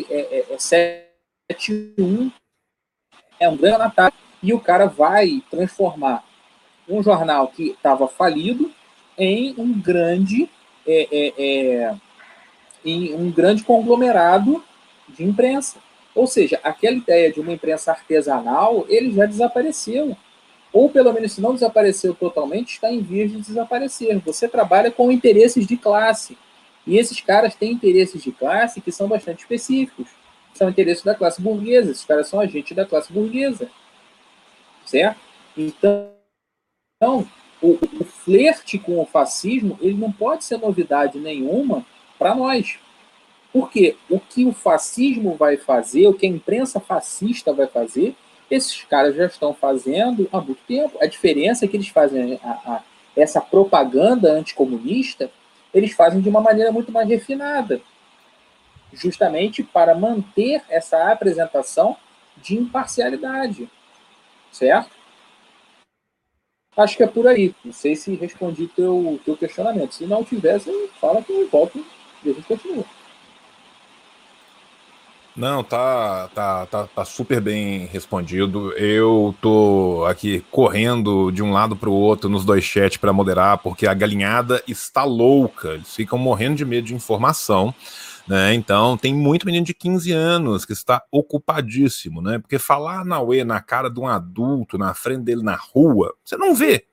é, é, é 71, é um grande natal. E o cara vai transformar um jornal que estava falido em um grande é, é, é, em um grande conglomerado de imprensa. Ou seja, aquela ideia de uma imprensa artesanal, ele já desapareceu ou pelo menos se não desapareceu totalmente, está em vias de desaparecer. Você trabalha com interesses de classe. E esses caras têm interesses de classe que são bastante específicos. São interesses da classe burguesa. Esses caras são agentes da classe burguesa. Certo? Então, então o, o flerte com o fascismo ele não pode ser novidade nenhuma para nós. Porque o que o fascismo vai fazer, o que a imprensa fascista vai fazer, esses caras já estão fazendo há muito tempo. A diferença é que eles fazem a, a, essa propaganda anticomunista, eles fazem de uma maneira muito mais refinada, justamente para manter essa apresentação de imparcialidade, certo? Acho que é por aí. Não sei se respondi teu teu questionamento. Se não tivesse, fala que eu volto e a gente continua. Não, tá, tá, tá, tá super bem respondido. Eu tô aqui correndo de um lado para o outro nos dois chats para moderar, porque a galinhada está louca. Eles ficam morrendo de medo de informação. Né? Então, tem muito menino de 15 anos que está ocupadíssimo, né? Porque falar na UE na cara de um adulto, na frente dele na rua, você não vê.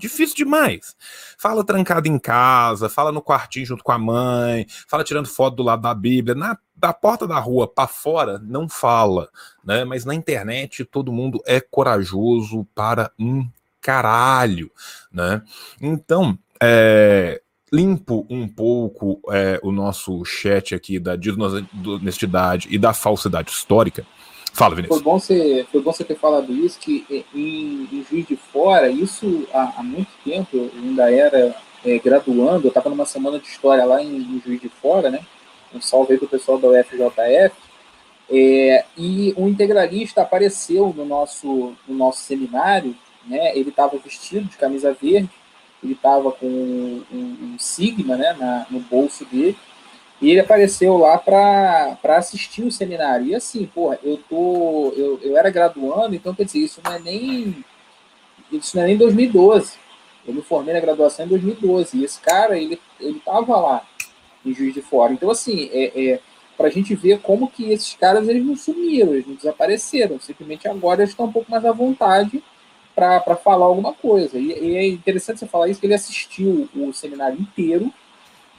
Difícil demais. Fala trancado em casa, fala no quartinho junto com a mãe, fala tirando foto do lado da Bíblia. Na, da porta da rua para fora, não fala, né? Mas na internet todo mundo é corajoso para um caralho, né? Então, é, limpo um pouco é, o nosso chat aqui da desonestidade e da falsidade histórica Fala, Vinícius. Foi bom você, foi bom você ter falado isso, que em, em Juiz de Fora, isso há, há muito tempo, eu ainda era é, graduando, eu estava numa semana de história lá em, em, Juiz de Fora, né? Um salve aí pro pessoal da UFJF. É, e um integralista apareceu no nosso, no nosso seminário, né? Ele estava vestido de camisa verde, ele estava com um, um, sigma né, na, no bolso dele, e ele apareceu lá para assistir o seminário. E assim, porra, eu tô. Eu, eu era graduando, então quer dizer, isso não é nem. Isso não é nem 2012. Eu me formei na graduação em 2012. E esse cara, ele, ele tava lá em Juiz de Fora. Então, assim, é, é para a gente ver como que esses caras eles não sumiram, eles não desapareceram. Simplesmente agora eles estão um pouco mais à vontade para falar alguma coisa. E, e, é interessante você falar isso, que ele assistiu o seminário inteiro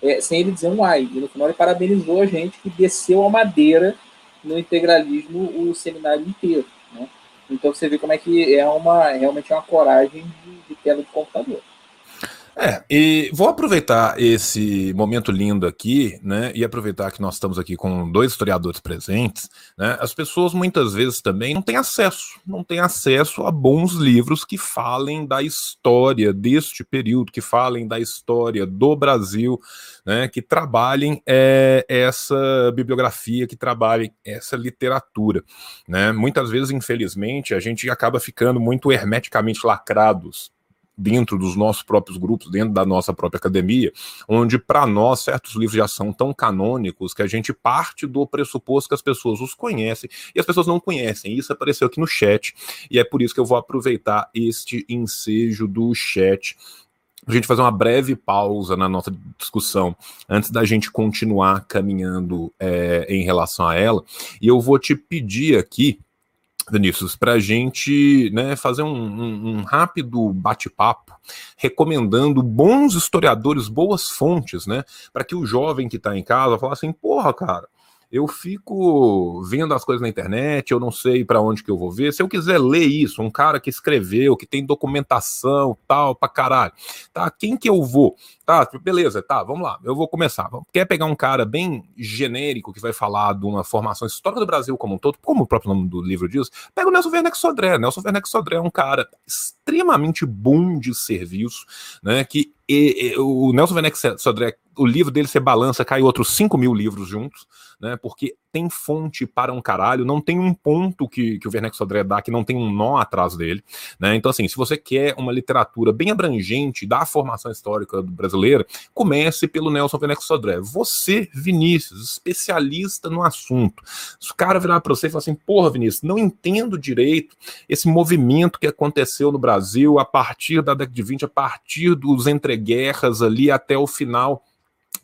é, sem ele dizer um ai. E no final ele parabenizou a gente que desceu a madeira no integralismo o seminário inteiro. Né? Então você vê como é que é uma realmente é uma coragem de, de tela de computador. É, e vou aproveitar esse momento lindo aqui, né, e aproveitar que nós estamos aqui com dois historiadores presentes, né, as pessoas muitas vezes também não têm acesso, não têm acesso a bons livros que falem da história deste período, que falem da história do Brasil, né, que trabalhem é, essa bibliografia, que trabalhem essa literatura, né, muitas vezes, infelizmente, a gente acaba ficando muito hermeticamente lacrados dentro dos nossos próprios grupos, dentro da nossa própria academia, onde para nós certos livros já são tão canônicos que a gente parte do pressuposto que as pessoas os conhecem e as pessoas não conhecem. Isso apareceu aqui no chat e é por isso que eu vou aproveitar este ensejo do chat a gente fazer uma breve pausa na nossa discussão antes da gente continuar caminhando é, em relação a ela. E eu vou te pedir aqui Vinícius, para a gente né, fazer um, um, um rápido bate-papo, recomendando bons historiadores, boas fontes, né, para que o jovem que está em casa fale assim: porra, cara, eu fico vendo as coisas na internet, eu não sei para onde que eu vou ver. Se eu quiser ler isso, um cara que escreveu, que tem documentação, tal, para caralho, tá? Quem que eu vou? Tá, beleza, tá, vamos lá, eu vou começar. Quer pegar um cara bem genérico que vai falar de uma formação histórica do Brasil como um todo, como o próprio nome do livro diz, pega o Nelson Werneck Sodré. Nelson Werneck Sodré é um cara extremamente bom de serviço, né, que e, e, o Nelson Werneck Sodré, o livro dele, você balança, cai outros 5 mil livros juntos, né? Porque tem fonte para um caralho, não tem um ponto que, que o Werneck Sodré dá que não tem um nó atrás dele, né? Então, assim, se você quer uma literatura bem abrangente da formação histórica brasileira, comece pelo Nelson Werneck Sodré. Você, Vinícius, especialista no assunto. Se o cara virar para você e falar assim, porra, Vinícius, não entendo direito esse movimento que aconteceu no Brasil a partir da década de 20, a partir dos entreguerras ali até o final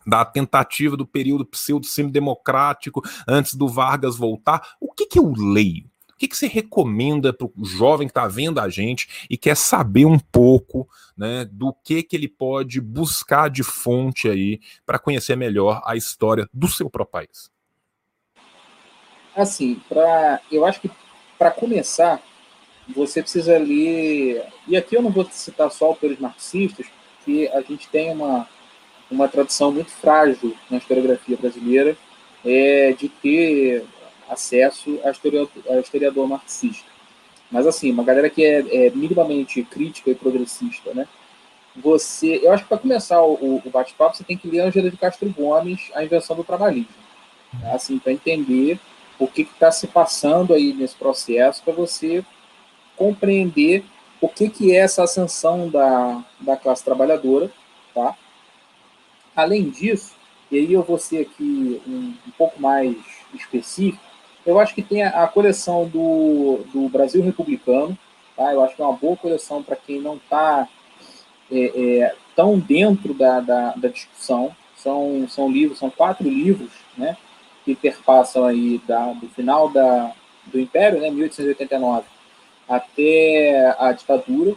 da tentativa do período pseudo-semidemocrático antes do Vargas voltar. O que, que eu leio? O que, que você recomenda para o jovem que está vendo a gente e quer saber um pouco né, do que, que ele pode buscar de fonte aí para conhecer melhor a história do seu próprio país? Assim, pra, eu acho que para começar, você precisa ler. E aqui eu não vou citar só autores marxistas, que a gente tem uma, uma tradição muito frágil na historiografia brasileira é, de ter acesso a historiador, a historiador marxista. Mas, assim, uma galera que é, é, minimamente crítica e progressista, né? Você, eu acho que para começar o, o bate-papo, você tem que ler Angela de Castro Gomes, A Invenção do Trabalhismo. Né? Assim, para entender o que está se passando aí nesse processo, para você compreender o que, que é essa ascensão da, da classe trabalhadora, tá? Além disso, e aí eu vou ser aqui um, um pouco mais específico, eu acho que tem a, a coleção do, do Brasil Republicano, tá? Eu acho que é uma boa coleção para quem não está é, é, tão dentro da, da, da, discussão. São, são livros, são quatro livros, né? Que perpassam aí da, do final da, do Império, né? 1889, até a ditadura.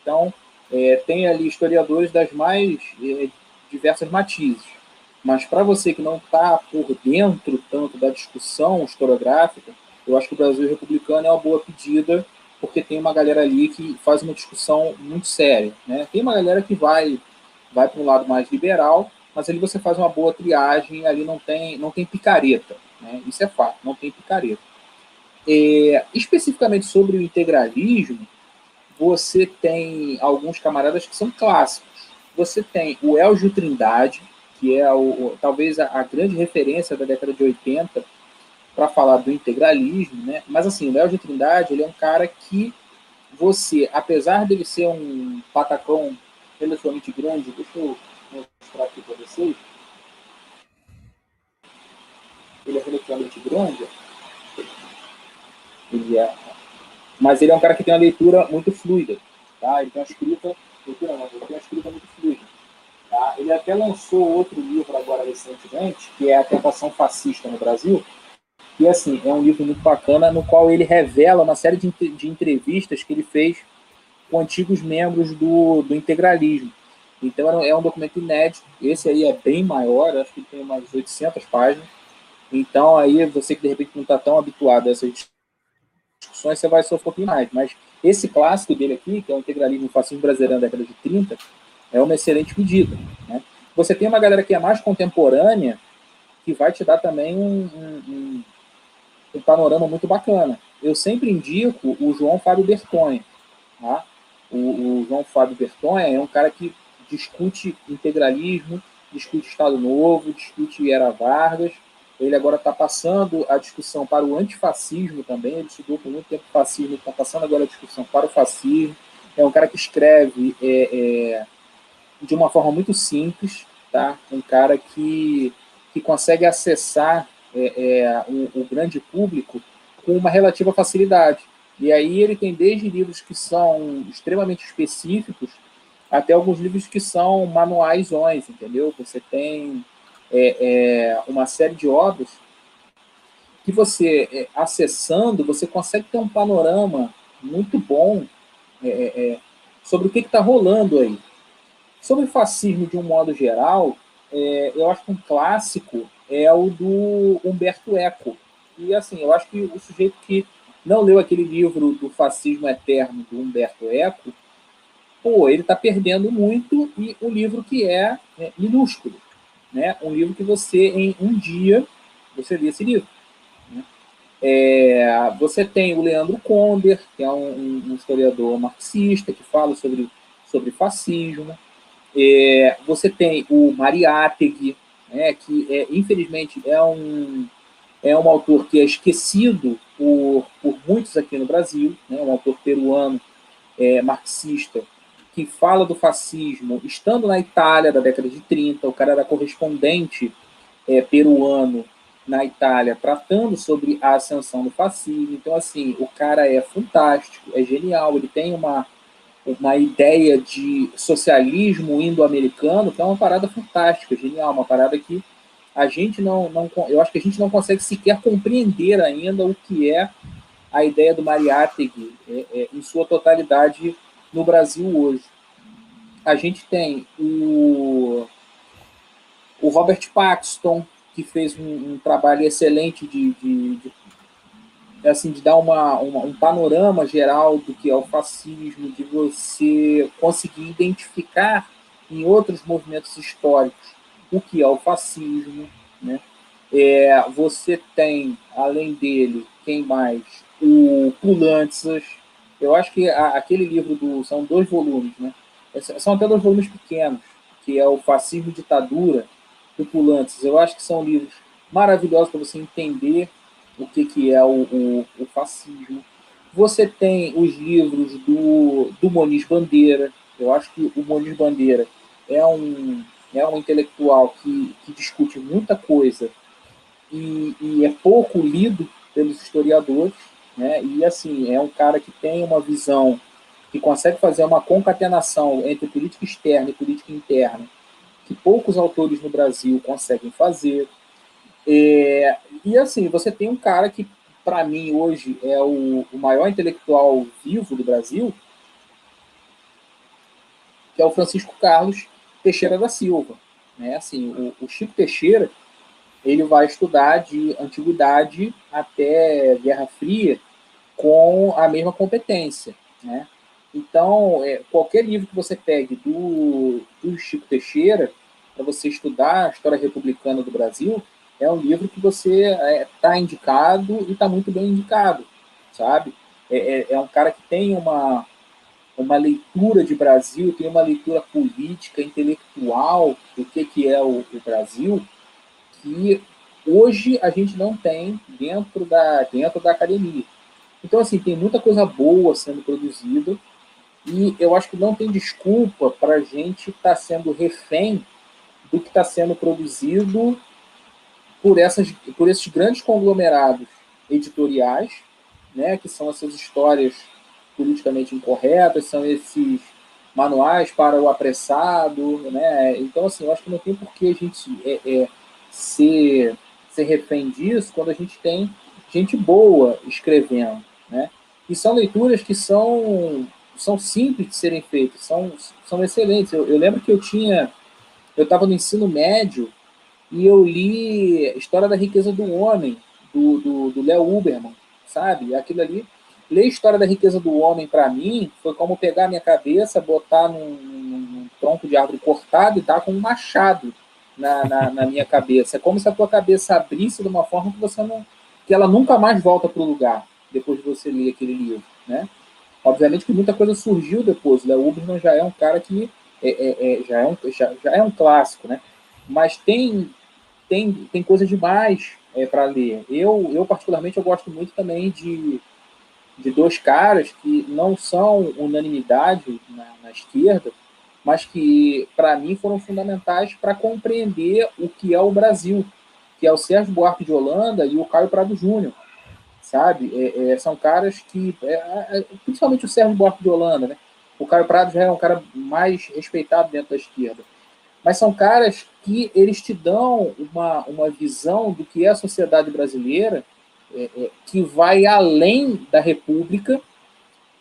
Então, é, tem ali historiadores das mais diversas matizes. Mas para você que não está por dentro tanto da discussão historiográfica, eu acho que o Brasil Republicano é uma boa pedida, porque tem uma galera ali que faz uma discussão muito séria. Né? Tem uma galera que vai, vai para um lado mais liberal, mas ali você faz uma boa triagem, ali não tem, não tem picareta. Né? Isso é fato, não tem picareta. É, especificamente sobre o integralismo, você tem alguns camaradas que são clássicos você tem o Elgio Trindade, que é o, talvez a, a, grande referência da década de 80 para falar do integralismo, né? Mas assim, o Elgio Trindade, ele é um cara que você, apesar dele ser um patacão relativamente grande, deixa eu mostrar aqui para vocês. Ele é relativamente grande. Ele é, mas ele é um cara que tem uma leitura muito fluida, tá? Ele tem uma escrita leitura não, ele escrita muito fluida. Tá? Ele até lançou outro livro agora recentemente, que é A Tentação Fascista no Brasil, e assim, é um livro muito bacana, no qual ele revela uma série de, de entrevistas que ele fez com antigos membros do, do integralismo. Então é um documento inédito, esse aí é bem maior, acho que tem umas 800 páginas. Então aí você que de repente não está tão habituado a essas discussões, você vai sofrer um pouquinho mais. Mas esse clássico dele aqui, que é o integralismo fascismo brasileiro da década de 30, é uma excelente medida. Né? Você tem uma galera que é mais contemporânea, que vai te dar também um, um, um panorama muito bacana. Eu sempre indico o João Fábio Bertonha. Tá? O, o, João Fábio Bertonha é um cara que discute integralismo, discute Estado Novo, discute Era Vargas. Ele agora está passando a discussão para o antifascismo também. Ele estudou por muito tempo fascismo, está passando agora a discussão para o fascismo. É um cara que escreve é, é, de uma forma muito simples, tá? Um cara que, que consegue acessar é, é o, o grande público com uma relativa facilidade. E aí ele tem desde livros que são extremamente específicos até alguns livros que são manuais, entendeu? Você tem é, é, uma série de obras que você, é, acessando, você consegue ter um panorama muito bom é, é, é, sobre o que está rolando aí. Sobre fascismo de um modo geral, eu acho que um clássico é o do Humberto Eco. E assim, eu acho que o sujeito que não leu aquele livro do Fascismo Eterno do Humberto Eco, pô, ele está perdendo muito e um livro que é, é, minúsculo, né? Um livro que você em um dia você lê esse livro. Né? É, você tem o Leandro Konder, que é um, um historiador marxista que fala sobre sobre fascismo. É, você tem o Mariátegui, né, que é, infelizmente é um é um autor que é esquecido por, por muitos aqui no Brasil, né, um autor peruano é, marxista, que fala do fascismo estando na Itália da década de 30, o cara era correspondente é, peruano na Itália, tratando sobre a ascensão do fascismo. Então, assim, o cara é fantástico, é genial, ele tem uma, uma ideia de socialismo indo-americano, que é uma parada fantástica, genial, uma parada que a gente não, não, eu acho que a gente não consegue sequer compreender ainda o que é a ideia do Mariátegui é, é, em sua totalidade no Brasil hoje. A gente tem o, o Robert Paxton, que fez um, um trabalho excelente de, de, de, assim, de dar uma, uma, um panorama geral do que é o fascismo, de você conseguir identificar em outros movimentos históricos o que é o fascismo. Né? É, você tem, além dele, quem mais? O Pulantzas. Eu acho que a, aquele livro do. São dois volumes, né? São até dois volumes pequenos, que é o Fascismo e Ditadura, do Pulantzas. Eu acho que são livros maravilhosos para você entender o que, que é o, o, o, fascismo. Você tem os livros do, do Moniz Bandeira. Eu acho que o Moniz Bandeira é um, é um intelectual que, que discute muita coisa e, e, é pouco lido pelos historiadores, né? E assim é um cara que tem uma visão que consegue fazer uma concatenação entre política externa e política interna que poucos autores no Brasil conseguem fazer. É, e assim você tem um cara que para mim hoje é o, o maior intelectual vivo do Brasil, que é o Francisco Carlos, Teixeira da Silva. Né? Assim, o, o Chico Teixeira ele vai estudar de antiguidade até Guerra Fria com a mesma competência. Né? Então, é, qualquer livro que você pegue do, do Chico Teixeira para você estudar a história republicana do Brasil, é um livro que você está é, tá indicado e está muito bem indicado, sabe? É, é, é, um cara que tem uma, uma leitura de Brasil, tem uma leitura política, intelectual do que, que é o, o Brasil, que hoje a gente não tem dentro da, dentro da academia. Então, assim, tem muita coisa boa sendo produzida e eu acho que não tem desculpa para a gente estar tá sendo refém do que está sendo produzido por, essas, por esses grandes conglomerados editoriais, né, que são essas histórias politicamente incorretas, são esses manuais para o apressado, né? Então, assim, eu acho que não tem por que a gente é, é, ser, ser refém disso quando a gente tem gente boa escrevendo, né? E são leituras que são, são simples de serem feitas, são, são excelentes. Eu, eu lembro que eu tinha, eu estava no ensino médio e eu li História da Riqueza do Homem, do Léo Uberman, sabe? Aquilo ali ler história da riqueza do homem para mim foi como pegar minha cabeça, botar num, num, tronco de árvore cortado e tá com um machado na, na, na, minha cabeça. É como se a tua cabeça abrisse de uma forma que você não. Que ela nunca mais volta para o lugar depois de você ler aquele livro. Né? Obviamente que muita coisa surgiu depois. O Uberman já é um cara que é, é, é, já, é um, já, já, é um clássico, né? Mas tem, tem, tem coisa demais é, para ler. Eu, eu, particularmente, eu gosto muito também de, de dois caras que não são unanimidade na, na esquerda, mas que, para mim, foram fundamentais para compreender o que é o Brasil, que é o Sérgio Buarque de Holanda e o Caio Prado Júnior sabe? É, é, são caras que, é, é, principalmente o Sérgio Buarque de Holanda, né? O Caio Prado já é um cara mais respeitado dentro da esquerda. Mas são caras que eles te dão uma, uma visão do que é a sociedade brasileira é, que vai além da república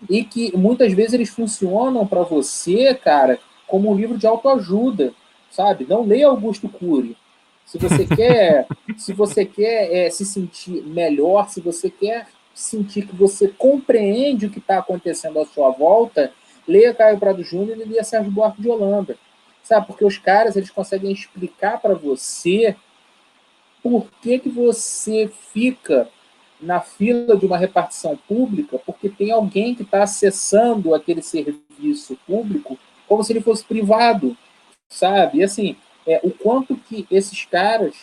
e que muitas vezes eles funcionam para você, cara, como um livro de autoajuda, sabe? Não leia Augusto Cury, se você quer, se você quer é, se sentir melhor, se você quer sentir que você compreende o que está acontecendo à sua volta, leia Caio Prado Júnior e leia Sérgio Buarque de Holanda. Sabe? Porque os caras eles conseguem explicar para você por que, que você fica na fila de uma repartição pública, porque tem alguém que está acessando aquele serviço público como se ele fosse privado, sabe? E assim, é, o quanto que esses caras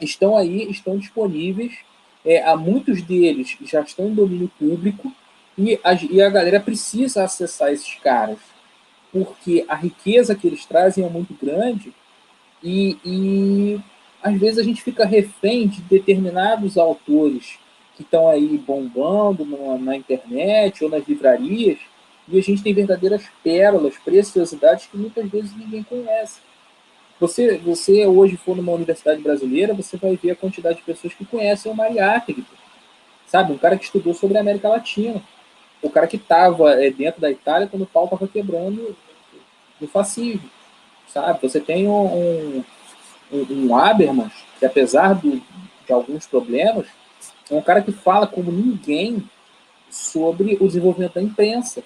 estão aí, estão disponíveis, é, há muitos deles já estão em domínio público e a, e a galera precisa acessar esses caras, porque a riqueza que eles trazem é muito grande e, e às vezes a gente fica refém de determinados autores que estão aí bombando na, na, internet ou nas livrarias, e a gente tem verdadeiras pérolas, preciosidades que muitas vezes ninguém conhece. Você, você hoje for numa universidade brasileira, você vai ver a quantidade de pessoas que conhecem o Mariátegui, sabe? Um cara que estudou sobre a América Latina, o cara que estava é, dentro da Itália quando o pau estava quebrando no fascismo, sabe? Você tem um, um, um Habermas, que apesar do, de alguns problemas, é um cara que fala como ninguém sobre o desenvolvimento da imprensa.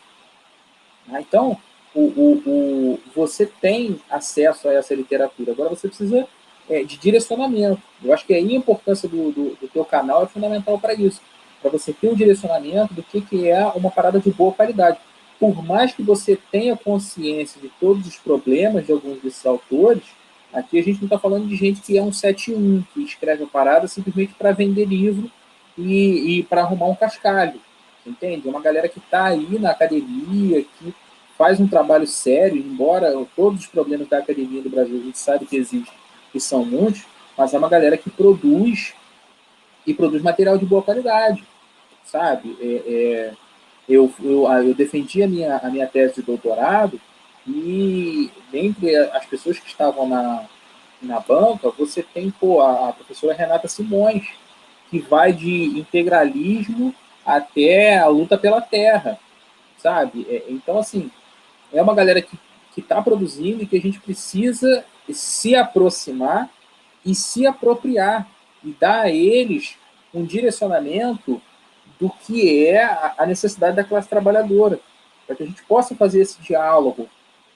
Ah, então, o, o, o, você tem acesso a essa literatura. Agora você precisa é, de direcionamento. Eu acho que a importância do, do, do teu canal é fundamental para isso. Para você ter um direcionamento do que, que é uma parada de boa qualidade. Por mais que você tenha consciência de todos os problemas de alguns desses autores, aqui a gente não está falando de gente que é um 71, que escreve a parada simplesmente para vender livro e, e para arrumar um cascalho. Entende? É uma galera que está aí na academia, que faz um trabalho sério, embora todos os problemas da academia do Brasil a gente sabe que existem, que são muitos, mas é uma galera que produz e produz material de boa qualidade, sabe? É, é, eu, eu, eu defendi a minha, a minha tese de doutorado e dentre as pessoas que estavam na, na banca, você tem pô, a, a professora Renata Simões, que vai de integralismo até a luta pela terra, sabe? É, então, assim, é uma galera que está produzindo e que a gente precisa se aproximar e se apropriar e dar a eles um direcionamento do que é a necessidade da classe trabalhadora, para que a gente possa fazer esse diálogo,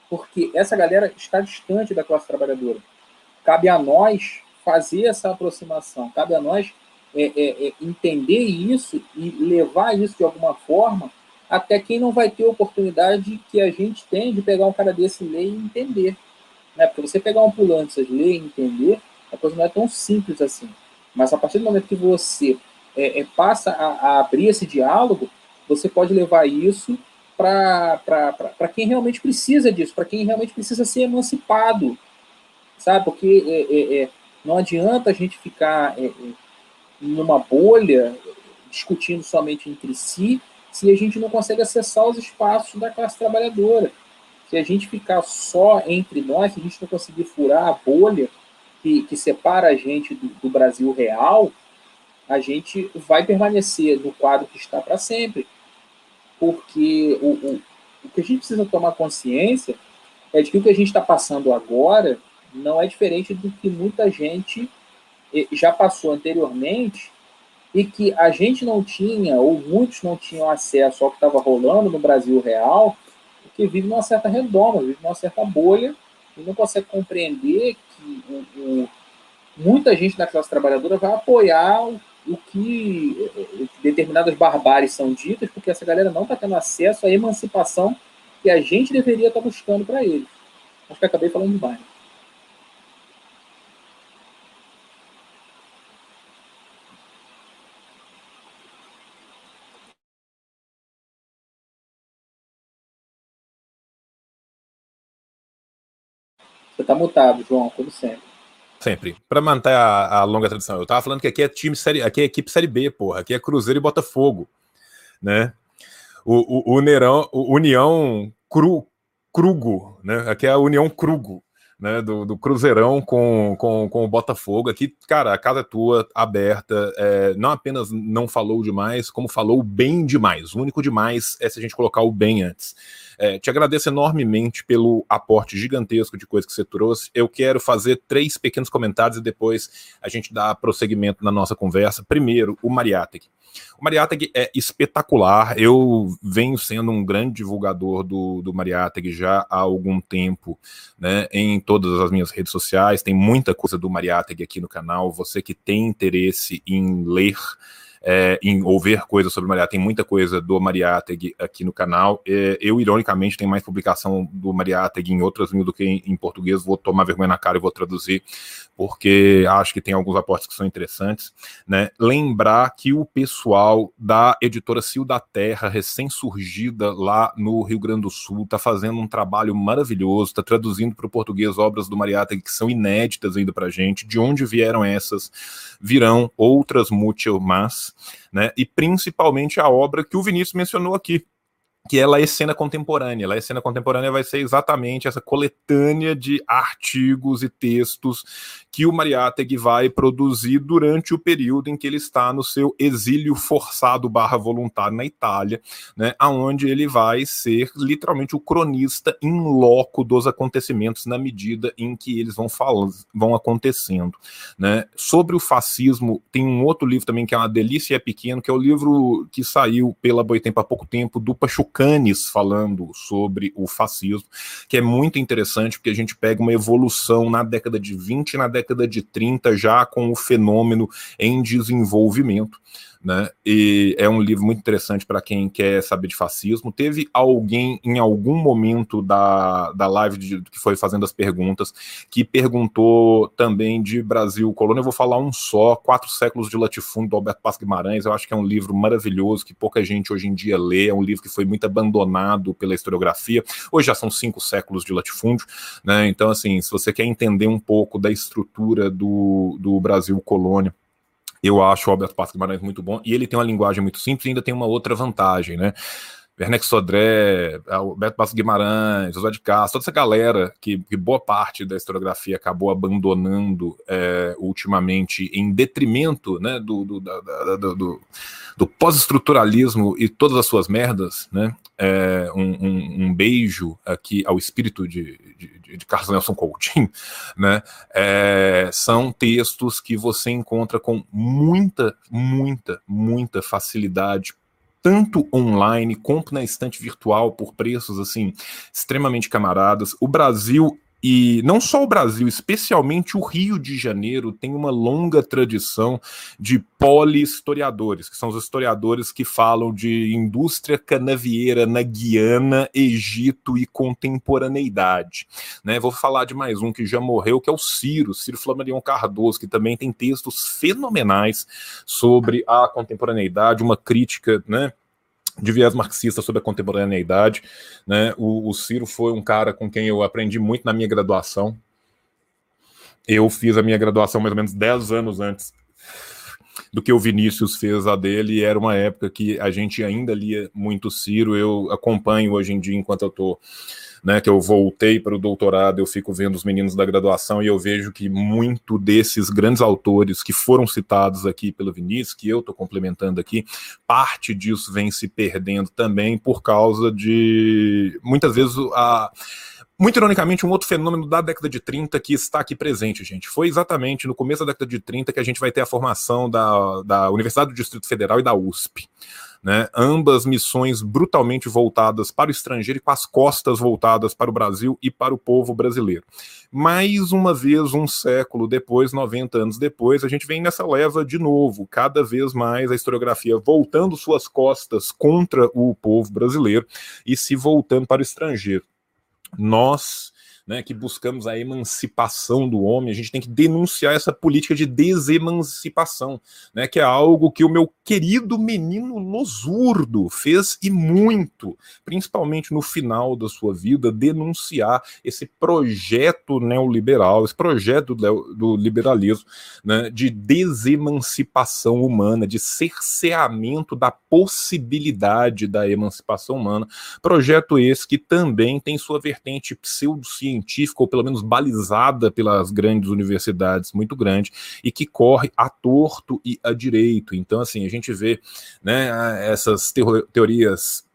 porque essa galera está distante da classe trabalhadora. Cabe a nós fazer essa aproximação, cabe a nós é, é, é entender isso e levar isso de alguma forma até quem não vai ter oportunidade que a gente tem de pegar um cara desse e ler e entender. Né? Porque você pegar um pulante, ler e entender, a coisa não é tão simples assim. Mas a partir do momento que você é, é, passa a, a, abrir esse diálogo, você pode levar isso para quem realmente precisa disso, para quem realmente precisa ser emancipado. Sabe? Porque é, é, é não adianta a gente ficar é, numa bolha discutindo somente entre si se a gente não consegue acessar os espaços da classe trabalhadora. Se a gente ficar só entre nós, se a gente não conseguir furar a bolha que, que separa a gente do, do Brasil real, a gente vai permanecer no quadro que está para sempre. Porque o, o, o que a gente precisa tomar consciência é de que o que a gente está passando agora não é diferente do que muita gente eh, já passou anteriormente e que a gente não tinha, ou muitos não tinham acesso ao que estava rolando no Brasil real, porque vive numa certa redoma, vive numa certa bolha, e não consegue compreender que o, o, muita gente da classe trabalhadora vai apoiar o, o que determinadas barbáries são ditas, porque essa galera não está tendo acesso à emancipação que a gente deveria estar tá buscando para eles. Acho que acabei falando demais. Você está mutado, João, como sempre. Sempre. Para manter a, a, longa tradição. Eu tava falando que aqui é time série, aqui é equipe série B, porra. Aqui é Cruzeiro e Botafogo, né? O, o, o o União Cru, Crugo, né? Aqui é a União Crugo, né? Do, do Cruzeirão com, com, com o Botafogo. Aqui, cara, a casa é tua, aberta. É, não apenas não falou demais, como falou bem demais. O único demais é se a gente colocar o bem antes. É, te agradeço enormemente pelo aporte gigantesco de coisa que você trouxe. Eu quero fazer três pequenos comentários e depois a gente dá prosseguimento na nossa conversa. Primeiro, o Mariátegui. O Mariátegui é espetacular. Eu venho sendo um grande divulgador do, do Mariátegui já há algum tempo, né, em todas as minhas redes sociais. Tem muita coisa do Mariátegui aqui no canal. Você que tem interesse em ler é, em ouvir coisas sobre Mariátegui, tem muita coisa do Mariátegui aqui no canal. É, eu, ironicamente, tenho mais publicação do Mariátegui em outras línguas do que em, em, português. Vou tomar vergonha na cara e vou traduzir, porque acho que tem alguns aportes que são interessantes. Né? Lembrar que o pessoal da editora Cio da Terra, recém-surgida lá no Rio Grande do Sul, está fazendo um trabalho maravilhoso, está traduzindo para o português obras do Mariátegui que são inéditas ainda para gente. De onde vieram essas? Virão outras mucho né? E principalmente a obra que o Vinícius mencionou aqui, que ela é cena contemporânea. Ela é cena contemporânea vai ser exatamente essa coletânea de artigos e textos que o Mariátegui vai produzir durante o período em que ele está no seu exílio forçado barra voluntário na Itália, né, aonde ele vai ser literalmente o cronista em loco dos acontecimentos na medida em que eles vão falando, vão acontecendo. Né. Sobre o fascismo, tem um outro livro também que é uma delícia e é pequeno, que é o livro que saiu pela Boitempo há pouco tempo, do Pachucanes, falando sobre o fascismo, que é muito interessante, porque a gente pega uma evolução na década de 20 e na década de 30, já com o fenômeno em desenvolvimento. Né? E é um livro muito interessante para quem quer saber de fascismo. Teve alguém em algum momento da, da live de, que foi fazendo as perguntas que perguntou também de Brasil Colônia. Eu vou falar um só: Quatro Séculos de Latifúndio, do Alberto Paz Guimarães. Eu acho que é um livro maravilhoso que pouca gente hoje em dia lê. É um livro que foi muito abandonado pela historiografia. Hoje já são cinco séculos de latifúndio. Né? Então, assim, se você quer entender um pouco da estrutura do, do Brasil Colônia eu acho o Alberto Passos Guimarães muito bom e ele tem uma linguagem muito simples e ainda tem uma outra vantagem, né? Werneck Sodré, Alberto Passos Guimarães, José de Castro, toda essa galera que, que, boa parte da historiografia acabou abandonando é, ultimamente em detrimento né, do, do, do, do, do pós-estruturalismo e todas as suas merdas, né? É, um, um, um, beijo aqui ao espírito de, de, de Carlos Nelson Coutinho, né? É, são textos que você encontra com muita, muita, muita facilidade tanto online quanto na estante virtual por preços assim extremamente camaradas. O Brasil e não só o Brasil, especialmente o Rio de Janeiro, tem uma longa tradição de polihistoriadores, que são os historiadores que falam de indústria canavieira na Guiana, Egito e contemporaneidade. Né? Vou falar de mais um que já morreu, que é o Ciro, Ciro Flamarion Cardoso, que também tem textos fenomenais sobre a contemporaneidade, uma crítica, né? De viés marxista sobre a contemporaneidade. Né? O, o, Ciro foi um cara com quem eu aprendi muito na minha graduação. Eu fiz a minha graduação mais ou menos 10 anos antes do que o Vinícius fez a dele, e era uma época que a gente ainda lia muito Ciro. Eu acompanho hoje em dia, enquanto eu estou né, que eu voltei para o doutorado, eu fico vendo os meninos da graduação e eu vejo que muito desses grandes autores que foram citados aqui pelo Vinícius, que eu estou complementando aqui, parte disso vem se perdendo também por causa de muitas vezes a muito ironicamente, um outro fenômeno da década de 30 que está aqui presente, gente. Foi exatamente no começo da década de 30 que a gente vai ter a formação da, da Universidade do Distrito Federal e da USP. Né? Ambas missões brutalmente voltadas para o estrangeiro e com as costas voltadas para o Brasil e para o povo brasileiro. Mais uma vez, um século depois, 90 anos depois, a gente vem nessa leva de novo, cada vez mais a historiografia voltando suas costas contra o povo brasileiro e se voltando para o estrangeiro. Nós né, que buscamos a emancipação do homem, a gente tem que denunciar essa política de desemancipação, né, que é algo que o meu querido menino Losurdo fez e muito, principalmente no final da sua vida, denunciar esse projeto neoliberal, esse projeto do, liberalismo, né, de desemancipação humana, de cerceamento da possibilidade da emancipação humana, projeto esse que também tem sua vertente pseudocientífica científica, ou pelo menos balizada pelas grandes universidades, muito grande, e que corre a torto e a direito. Então, assim, a gente vê né, essas teorias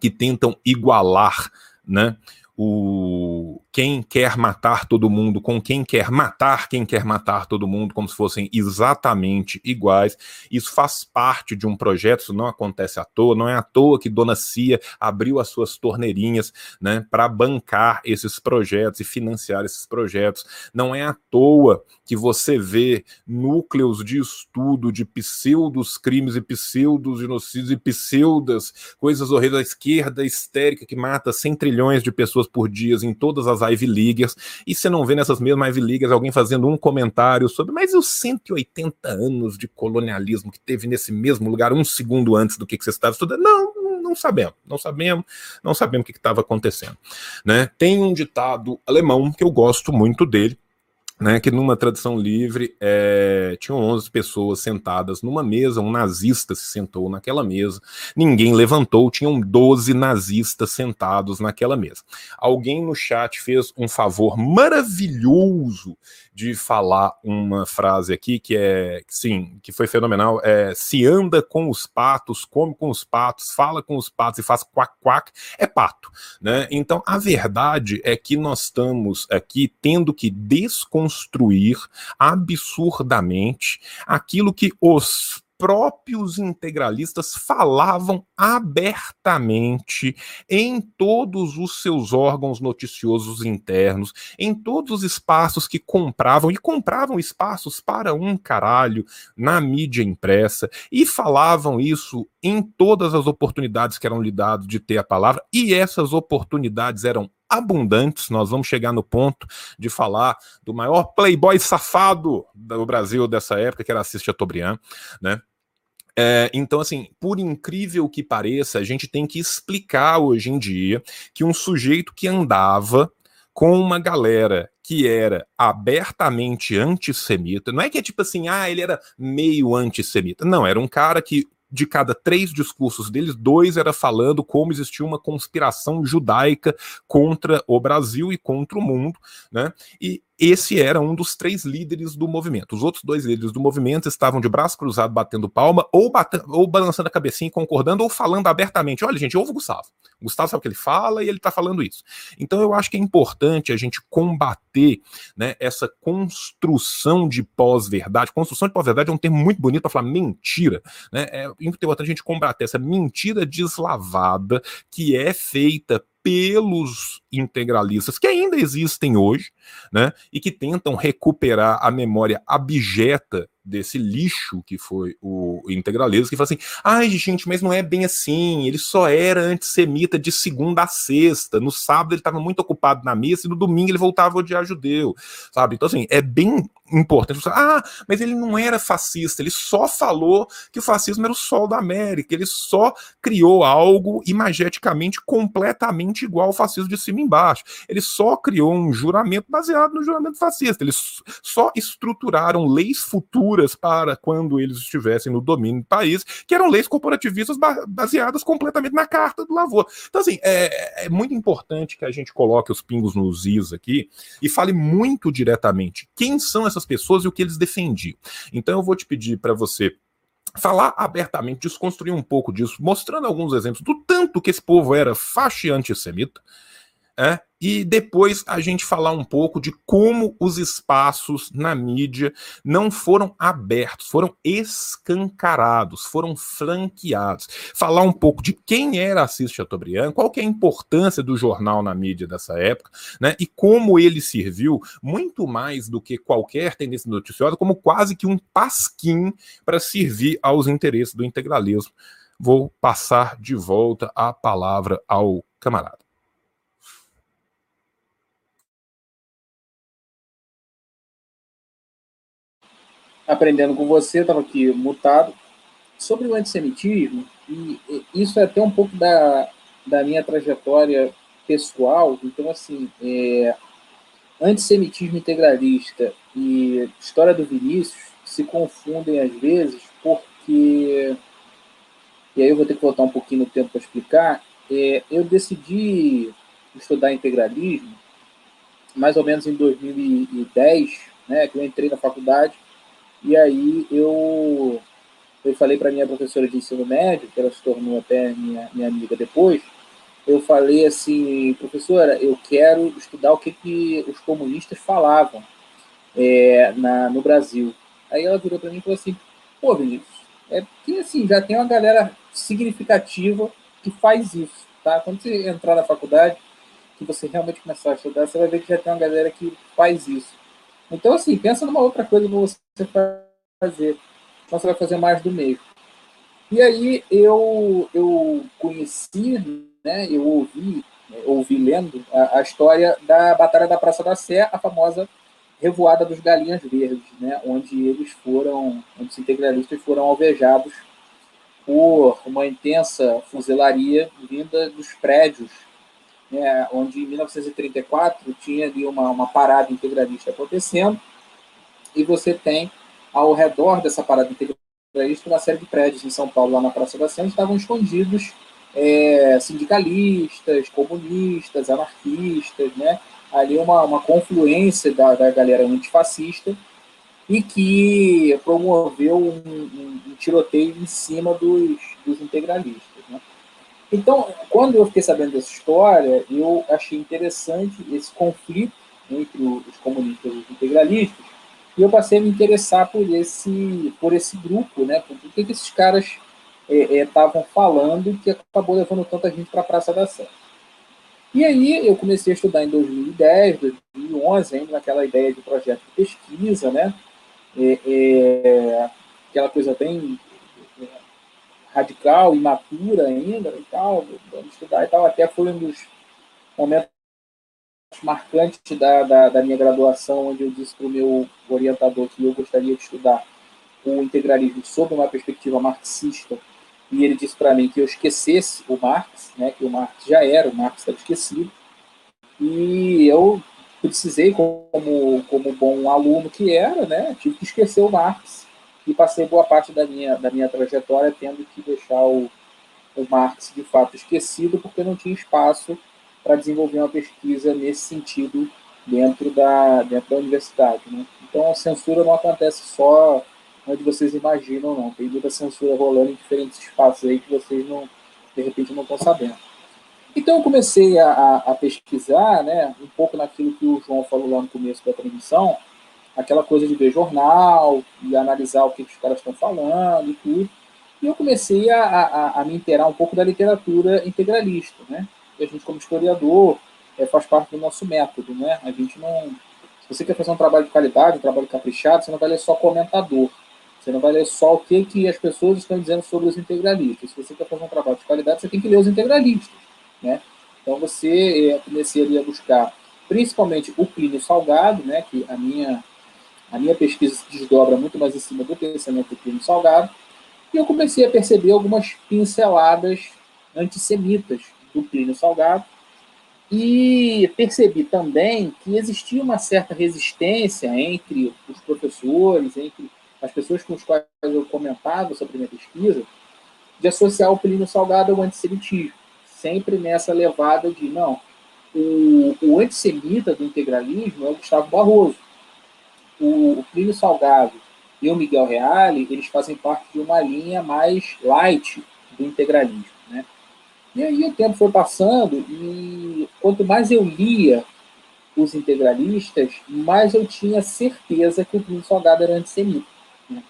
que tentam igualar né, o quem quer matar todo mundo com quem quer matar quem quer matar todo mundo, como se fossem exatamente iguais. Isso faz parte de um projeto, isso não acontece à toa, não é à toa que Dona Cia abriu as suas torneirinhas né, para bancar esses projetos e financiar esses projetos. Não é à toa que você vê núcleos de estudo de pseudos crimes e pseudos genocídios e pseudas coisas horríveis da esquerda histérica que mata 100 trilhões de pessoas por dia em todas as Ivy Leaguers, e você não vê nessas mesmas Ivy Leaguers alguém fazendo um comentário sobre, mas e os 180 anos de colonialismo que teve nesse mesmo lugar um segundo antes do que, que você estava estudando? Não, não sabemos, não sabemos, não sabemos o que estava acontecendo. Né? Tem um ditado alemão que eu gosto muito dele, né, que numa tradução livre é, tinham 11 pessoas sentadas numa mesa, um nazista se sentou naquela mesa, ninguém levantou, tinham 12 nazistas sentados naquela mesa. Alguém no chat fez um favor maravilhoso de falar uma frase aqui que é, sim, que foi fenomenal, é se anda com os patos, come com os patos, fala com os patos e faz quack quack, é pato, né? Então a verdade é que nós estamos aqui tendo que desconstruir absurdamente aquilo que os próprios integralistas falavam abertamente em todos os seus órgãos noticiosos internos, em todos os espaços que compravam, e compravam espaços para um caralho na mídia impressa, e falavam isso em todas as oportunidades que eram lhe dadas de ter a palavra, e essas oportunidades eram abundantes. Nós vamos chegar no ponto de falar do maior playboy safado do Brasil dessa época, que era Assis Chateaubriand, né? É, então, assim, por incrível que pareça, a gente tem que explicar hoje em dia que um sujeito que andava com uma galera que era abertamente antissemita, não é que é tipo assim, ah, ele era meio antissemita, não, era um cara que de cada três discursos deles, dois era falando como existia uma conspiração judaica contra o Brasil e contra o mundo, né? E esse era um dos três líderes do movimento. Os outros dois líderes do movimento estavam de braço cruzado batendo palma, ou, ou balançando a cabecinha, concordando, ou falando abertamente: olha, gente, ouve o Gustavo. O Gustavo sabe o que ele fala e ele está falando isso. Então eu acho que é importante a gente combater né, essa construção de pós-verdade. Construção de pós-verdade é um termo muito bonito para falar mentira. Né? É importante a gente combater essa mentira deslavada que é feita pelos integralistas que ainda existem hoje, né, e que tentam recuperar a memória abjeta desse lixo que foi o integralismo, que fala assim: ai, gente, mas não é bem assim, ele só era antissemita de segunda a sexta, no sábado ele estava muito ocupado na missa e no domingo ele voltava a odiar judeu, sabe? Então, assim, é bem importante. Ah, mas ele não era fascista, ele só falou que o fascismo era o sol da América, ele só criou algo imageticamente completamente igual ao fascismo de cima e embaixo. Ele só criou um juramento baseado no juramento fascista, eles só estruturaram leis futuras para quando eles estivessem no domínio do país, que eram leis corporativistas baseadas completamente na Carta do Lavoro. Então, assim, é, é muito importante que a gente coloque os pingos nos is aqui e fale muito diretamente quem são essas pessoas e o que eles defendiam. Então eu vou te pedir para você falar abertamente, desconstruir um pouco disso, mostrando alguns exemplos do tanto que esse povo era faixa antissemita, é, e depois a gente falar um pouco de como os espaços na mídia não foram abertos, foram escancarados, foram franqueados. Falar um pouco de quem era Assis Chateaubriand, qual que é a importância do jornal na mídia dessa época, né? E como ele serviu muito mais do que qualquer tendência noticiosa, como quase que um pasquim para servir aos interesses do integralismo. Vou passar de volta a palavra ao camarada. Aprendendo com você, estava aqui mutado, sobre o antissemitismo, e isso é até um pouco da, da minha trajetória pessoal, então, assim, é, antissemitismo integralista e história do Vinícius se confundem às vezes, porque, e aí eu vou ter que voltar um pouquinho no tempo para explicar, é, eu decidi estudar integralismo mais ou menos em 2010, né, que eu entrei na faculdade, e aí eu, eu falei para minha professora de ensino médio, que ela se tornou até minha, minha amiga depois, eu falei assim, professora, eu quero estudar o que, que os comunistas falavam é, na, no Brasil. Aí ela virou para mim e falou assim, pô, Vinícius, é porque assim, já tem uma galera significativa que faz isso, tá? Quando você entrar na faculdade, que você realmente começar a estudar, você vai ver que já tem uma galera que faz isso. Então, assim, pensa numa outra coisa que você fazer. Então, você vai fazer mais do meio. E aí eu, eu conheci, né, eu ouvi, né, ouvi lendo a, a, história da Batalha da Praça da Sé, a famosa Revoada dos Galinhas Verdes, né, onde eles foram, onde os integralistas foram alvejados por uma intensa fuzilaria vinda dos prédios né, onde em 1934 tinha ali uma, uma parada integralista acontecendo, e você tem ao redor dessa parada integralista uma série de prédios em São Paulo, lá na Praça da Sé, estavam escondidos é, sindicalistas, comunistas, anarquistas, né? ali uma, uma confluência da, da galera antifascista e que promoveu um, um, um tiroteio em cima dos, dos integralistas. Então, quando eu fiquei sabendo dessa história, eu achei interessante esse conflito entre os comunistas e os integralistas, e eu passei a me interessar por esse, por esse grupo, né? Por que, que esses caras estavam é, é, falando que acabou levando tanta gente para a Praça da Sé. E aí eu comecei a estudar em 2010, 2011, ainda naquela ideia de projeto de pesquisa, né? É, é, aquela coisa bem radical, imatura ainda e tal, vamos estudar e tal. Até foi um dos momentos marcantes da, da, da minha graduação, onde eu disse para o meu orientador que eu gostaria de estudar o integralismo sob uma perspectiva marxista, e ele disse para mim que eu esquecesse o Marx, né, que o Marx já era, o Marx estava esquecido, e eu precisei, como, como bom aluno que era, né, tive que esquecer o Marx, e passei boa parte da minha, da minha trajetória tendo que deixar o, o Marx de fato esquecido, porque não tinha espaço para desenvolver uma pesquisa nesse sentido dentro da, dentro da universidade. Né? Então a censura não acontece só onde vocês imaginam, não. Tem muita censura rolando em diferentes espaços aí que vocês não, de repente não estão sabendo. Então eu comecei a, a, pesquisar, né, um pouco naquilo que o João falou lá no começo da transmissão, aquela coisa de ver jornal e analisar o que os caras estão falando e tudo. E eu comecei a, a, a me inteirar um pouco da literatura integralista, né? E a gente, como historiador, é, faz parte do nosso método, né? A gente não... Se você quer fazer um trabalho de qualidade, um trabalho caprichado, você não vai ler só comentador. Você não vai ler só o que, que as pessoas estão dizendo sobre os integralistas. Se você quer fazer um trabalho de qualidade, você tem que ler os integralistas, né? Então você é, comecei a buscar principalmente o Plínio Salgado, né? Que a minha a minha pesquisa se desdobra muito mais em cima do pensamento do Salgado, e eu comecei a perceber algumas pinceladas antissemitas do Plínio Salgado, e percebi também que existia uma certa resistência entre os professores, entre as pessoas com as quais eu comentava sobre a minha pesquisa, de associar o Plínio Salgado ao antissemitismo, sempre nessa levada de, não, o, o antissemita do integralismo é o Gustavo Barroso, o, o Plínio Salgado e o Miguel Reale, eles fazem parte de uma linha mais light do integralismo. Né? E aí o tempo foi passando e quanto mais eu lia os integralistas, mais eu tinha certeza que o Plínio Salgado era antissemita. Né?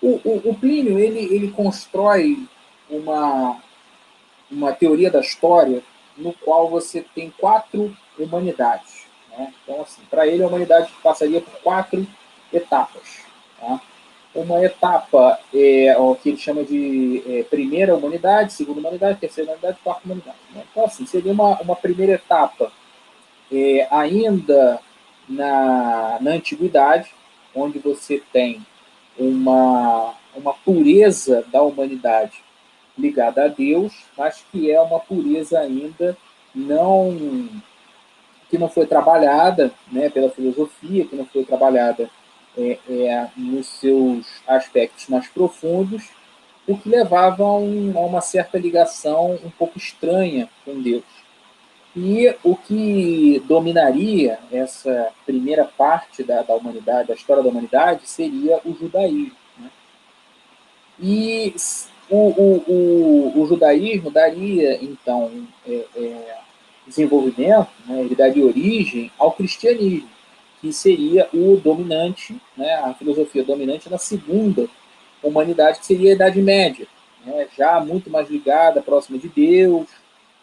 O, o, o, Plínio ele, ele constrói uma, uma teoria da história no qual você tem quatro humanidades. Né? Então, assim, para ele, a humanidade passaria por quatro etapas. Tá? Uma etapa é o que ele chama de é, primeira humanidade, segunda humanidade, terceira humanidade, quarta humanidade. Né? Então, assim, seria uma, uma primeira etapa é, ainda na, na antiguidade, onde você tem uma, uma pureza da humanidade ligada a Deus, mas que é uma pureza ainda não que não foi trabalhada né, pela filosofia, que não foi trabalhada é, é, nos seus aspectos mais profundos, o que levava a, um, a uma certa ligação um pouco estranha com Deus. E o que dominaria essa primeira parte da, da humanidade, da história da humanidade, seria o judaísmo. Né? E o, o, o, o, judaísmo daria, então, é, é, desenvolvimento, né? ele daria origem ao cristianismo, que seria o dominante, né? a filosofia dominante na segunda humanidade, que seria a Idade Média, né? já muito mais ligada, próxima de Deus,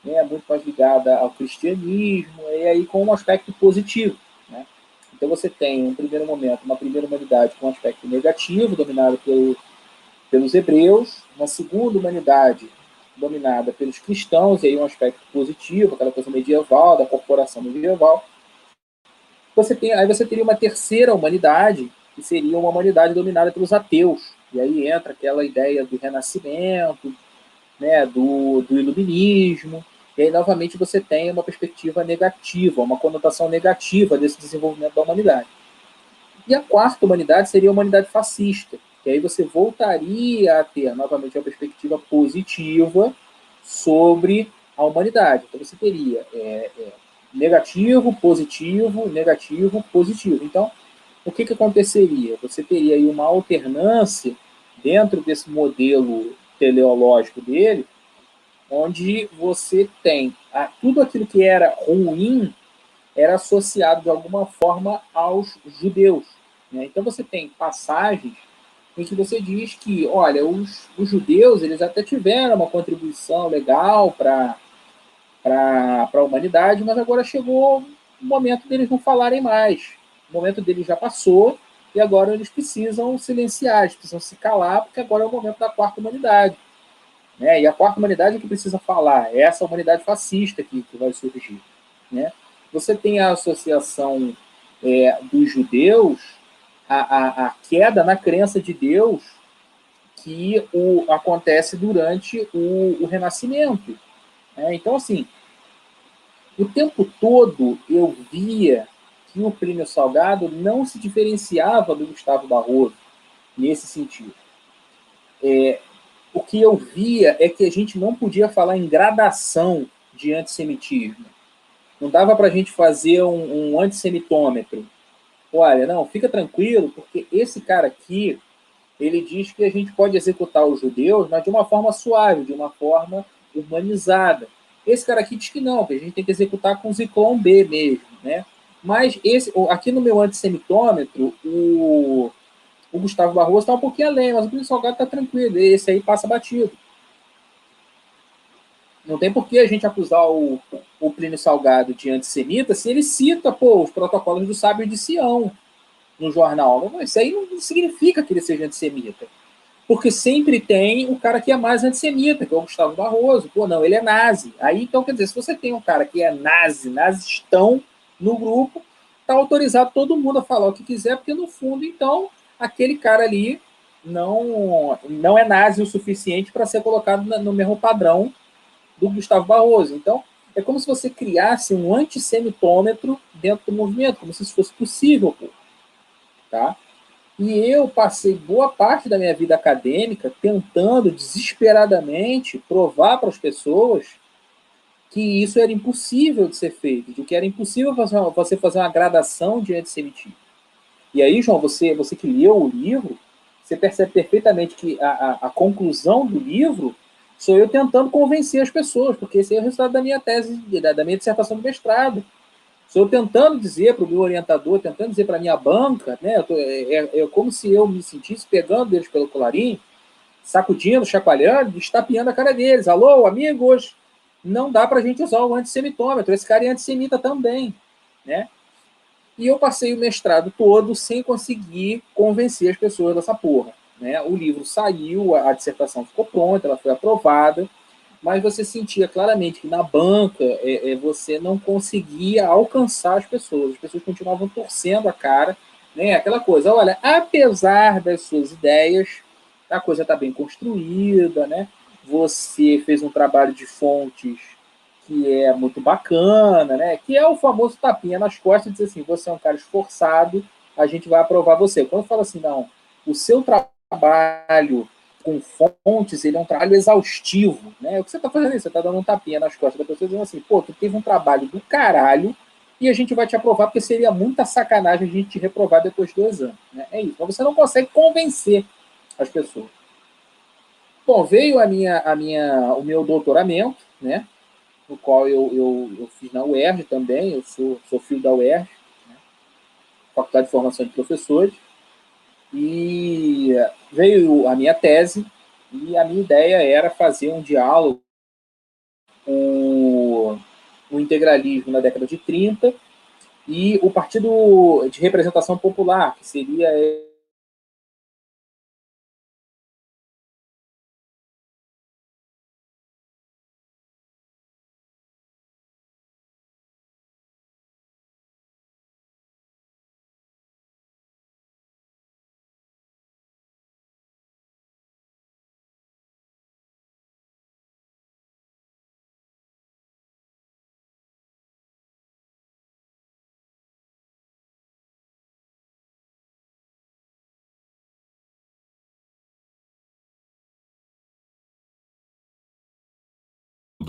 né, muito mais ligada ao cristianismo, e aí com um aspecto positivo. Né? Então você tem, um primeiro momento, uma primeira humanidade com um aspecto negativo, dominado pelo, pelos hebreus, uma segunda humanidade dominada pelos cristãos, e aí um aspecto positivo, aquela coisa medieval, da corporação medieval. Você tem, aí você teria uma terceira humanidade, que seria uma humanidade dominada pelos ateus. E aí entra aquela ideia do renascimento, né, do, do iluminismo, e aí, novamente, você tem uma perspectiva negativa, uma conotação negativa desse desenvolvimento da humanidade. E a quarta humanidade seria a humanidade fascista, que aí você voltaria a ter, novamente, uma perspectiva positiva sobre a humanidade. Então, você teria é, é, negativo, positivo, negativo, positivo. Então, o que, que aconteceria? Você teria aí uma alternância dentro desse modelo teleológico dele, onde você tem a, tudo aquilo que era ruim era associado de alguma forma aos judeus. Né? Então você tem passagens em que você diz que, olha, os, os judeus eles até tiveram uma contribuição legal para a humanidade, mas agora chegou o momento deles não falarem mais. O momento deles já passou e agora eles precisam silenciar, eles precisam se calar, porque agora é o momento da quarta humanidade. Né? E a quarta humanidade que precisa falar é essa humanidade fascista que, que vai surgir. Né? Você tem a associação é, dos judeus, a, a, a, queda na crença de Deus que o, acontece durante o, o Renascimento. Né? Então, assim, o tempo todo eu via que o Plínio Salgado não se diferenciava do Gustavo Barroso nesse sentido. É, o que eu via é que a gente não podia falar em gradação de antissemitismo. Não dava para a gente fazer um, um antissemitômetro. Olha, não, fica tranquilo, porque esse cara aqui, ele diz que a gente pode executar os judeus, mas de uma forma suave, de uma forma humanizada. Esse cara aqui diz que não, que a gente tem que executar com Ziclone B mesmo, né? Mas esse, aqui no meu antissemitômetro, o, o Gustavo Barroso está um pouquinho além, mas o Plínio Salgado está tranquilo. Esse aí passa batido. Não tem por que a gente acusar o, o Plínio Salgado de antissemita se ele cita pô, os protocolos do sábio de Sião no jornal. Isso aí não significa que ele seja antissemita. Porque sempre tem o cara que é mais antissemita, que é o Gustavo Barroso. Pô, não, ele é nazi. Aí, então, quer dizer, se você tem um cara que é nazi, nazistão no grupo, tá autorizado todo mundo a falar o que quiser, porque no fundo, então, aquele cara ali não, não é nazi o suficiente para ser colocado no mesmo padrão do Gustavo Barroso. Então, é como se você criasse um antissemitômetro dentro do movimento, como se isso fosse possível. Pô. Tá? E eu passei boa parte da minha vida acadêmica tentando desesperadamente provar para as pessoas que isso era impossível de ser feito, de que era impossível você fazer uma gradação de antissemitismo. E aí, João, você, você que leu o livro, você percebe perfeitamente que a, a, a conclusão do livro Sou eu tentando convencer as pessoas, porque esse é o resultado da minha tese, da minha dissertação de mestrado. Sou eu tentando dizer para o meu orientador, tentando dizer para a minha banca, né? Tô, é, é, é, como se eu me sentisse pegando eles pelo colarinho, sacudindo, chacoalhando, estapeando a cara deles. Alô, amigos, não dá para a gente usar o antissemitômetro. Esse cara é antissemita também, né? E eu passei o mestrado todo sem conseguir convencer as pessoas dessa porra. Né? O livro saiu, a, dissertação ficou pronta, ela foi aprovada, mas você sentia claramente que na banca é, é, você não conseguia alcançar as pessoas. As pessoas continuavam torcendo a cara, né? Aquela coisa, olha, apesar das suas ideias, a coisa está bem construída, né? Você fez um trabalho de fontes que é muito bacana, né? Que é o famoso tapinha nas costas, dizer assim, você é um cara esforçado, a gente vai aprovar você. Quando fala assim, não, o seu trabalho com fontes, ele é um trabalho exaustivo, né? O que você está fazendo isso? Você está dando um tapinha nas costas da pessoa dizendo assim, pô, tu teve um trabalho do caralho e a gente vai te aprovar porque seria muita sacanagem a gente te reprovar depois de dois anos. Né? É isso. Mas você não consegue convencer as pessoas. Bom, veio a minha, a minha, o meu doutoramento, né? no qual eu, eu, eu fiz na UERJ também, eu sou, sou filho da UERJ, né? Faculdade de Formação de Professores, e veio a minha tese, e a minha ideia era fazer um diálogo com o integralismo na década de 30 e o Partido de Representação Popular, que seria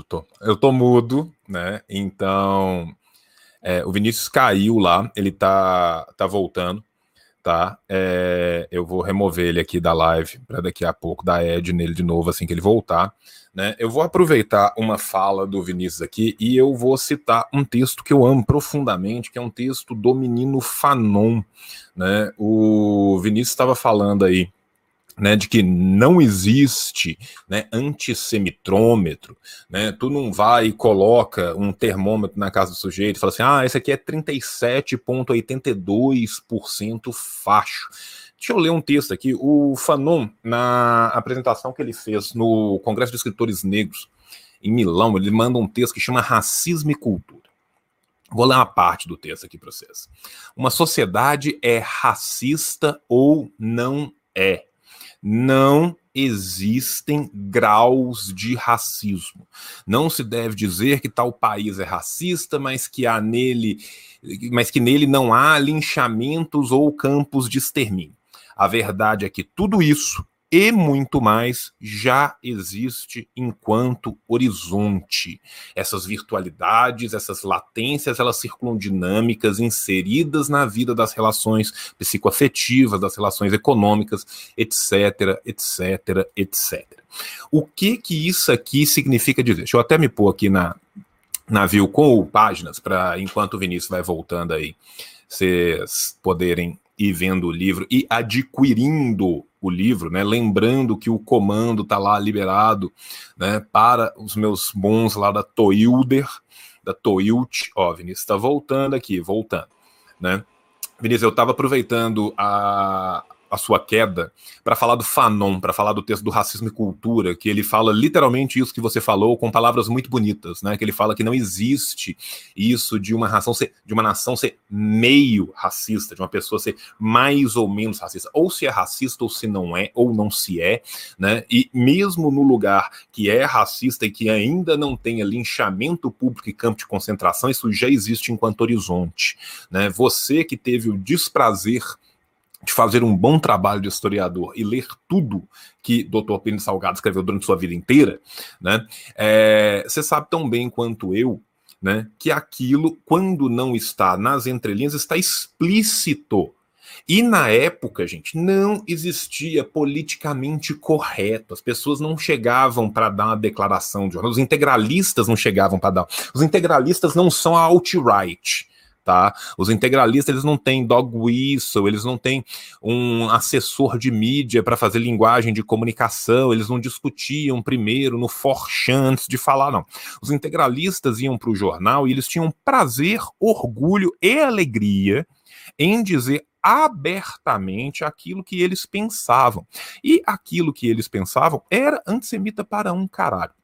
tô. Eu tô mudo, né? Então, é, o Vinícius caiu lá, ele tá, tá voltando, tá? É, eu vou remover ele aqui da live para daqui a pouco dar Ed nele de novo assim que ele voltar, né? Eu vou aproveitar uma fala do Vinícius aqui e eu vou citar um texto que eu amo profundamente, que é um texto do menino Fanon, né? O Vinícius estava falando aí né, de que não existe né, antissemitrômetro, né, tu não vai e coloca um termômetro na casa do sujeito e fala assim, ah, esse aqui é 37,82% facho. Deixa eu ler um texto aqui, o Fanon, na apresentação que ele fez no Congresso de Escritores Negros, em Milão, ele manda um texto que chama Racismo e Cultura. Vou ler uma parte do texto aqui para vocês. Uma sociedade é racista ou não é não existem graus de racismo. Não se deve dizer que tal país é racista, mas que há nele, mas que nele não há linchamentos ou campos de extermínio. A verdade é que tudo isso e muito mais já existe enquanto horizonte. Essas virtualidades, essas latências, elas circulam dinâmicas inseridas na vida das relações psicoafetivas, das relações econômicas, etc, etc, etc. O que que isso aqui significa dizer? Deixa eu até me pôr aqui na navio com páginas para enquanto o Vinícius vai voltando aí, vocês poderem ir vendo o livro e adquirindo o livro, né? Lembrando que o comando tá lá liberado, né? Para os meus bons lá da Toilder, da Toilt, ó, Vinícius está voltando aqui, voltando, né? Vinícius, eu estava aproveitando a, a sua queda para falar do Fanon, para falar do texto do Racismo e Cultura, que ele fala literalmente isso que você falou com palavras muito bonitas, né? Que ele fala que não existe isso de uma nação ser, de uma nação ser meio racista, de uma pessoa ser mais ou menos racista, ou se é racista ou se não é, ou não se é, né? E mesmo no lugar que é racista e que ainda não tenha linchamento público e campo de concentração, isso já existe enquanto horizonte, né? Você que teve o desprazer de fazer um bom trabalho de historiador e ler tudo que Dr. Pino Salgado escreveu durante sua vida inteira, né? É, você sabe tão bem quanto eu, né, que aquilo, quando não está nas entrelinhas, está explícito E na época, gente, não existia politicamente correto. As pessoas não chegavam para dar uma declaração de Os integralistas não chegavam para dar. Os integralistas não são a alt-right. Tá? Os integralistas eles não têm dog whistle, eles não têm um assessor de mídia para fazer linguagem de comunicação, eles não discutiam primeiro no forchan antes de falar, não. Os integralistas iam para o jornal e eles tinham prazer, orgulho e alegria em dizer abertamente aquilo que eles pensavam. E aquilo que eles pensavam era antissemita para um caralho.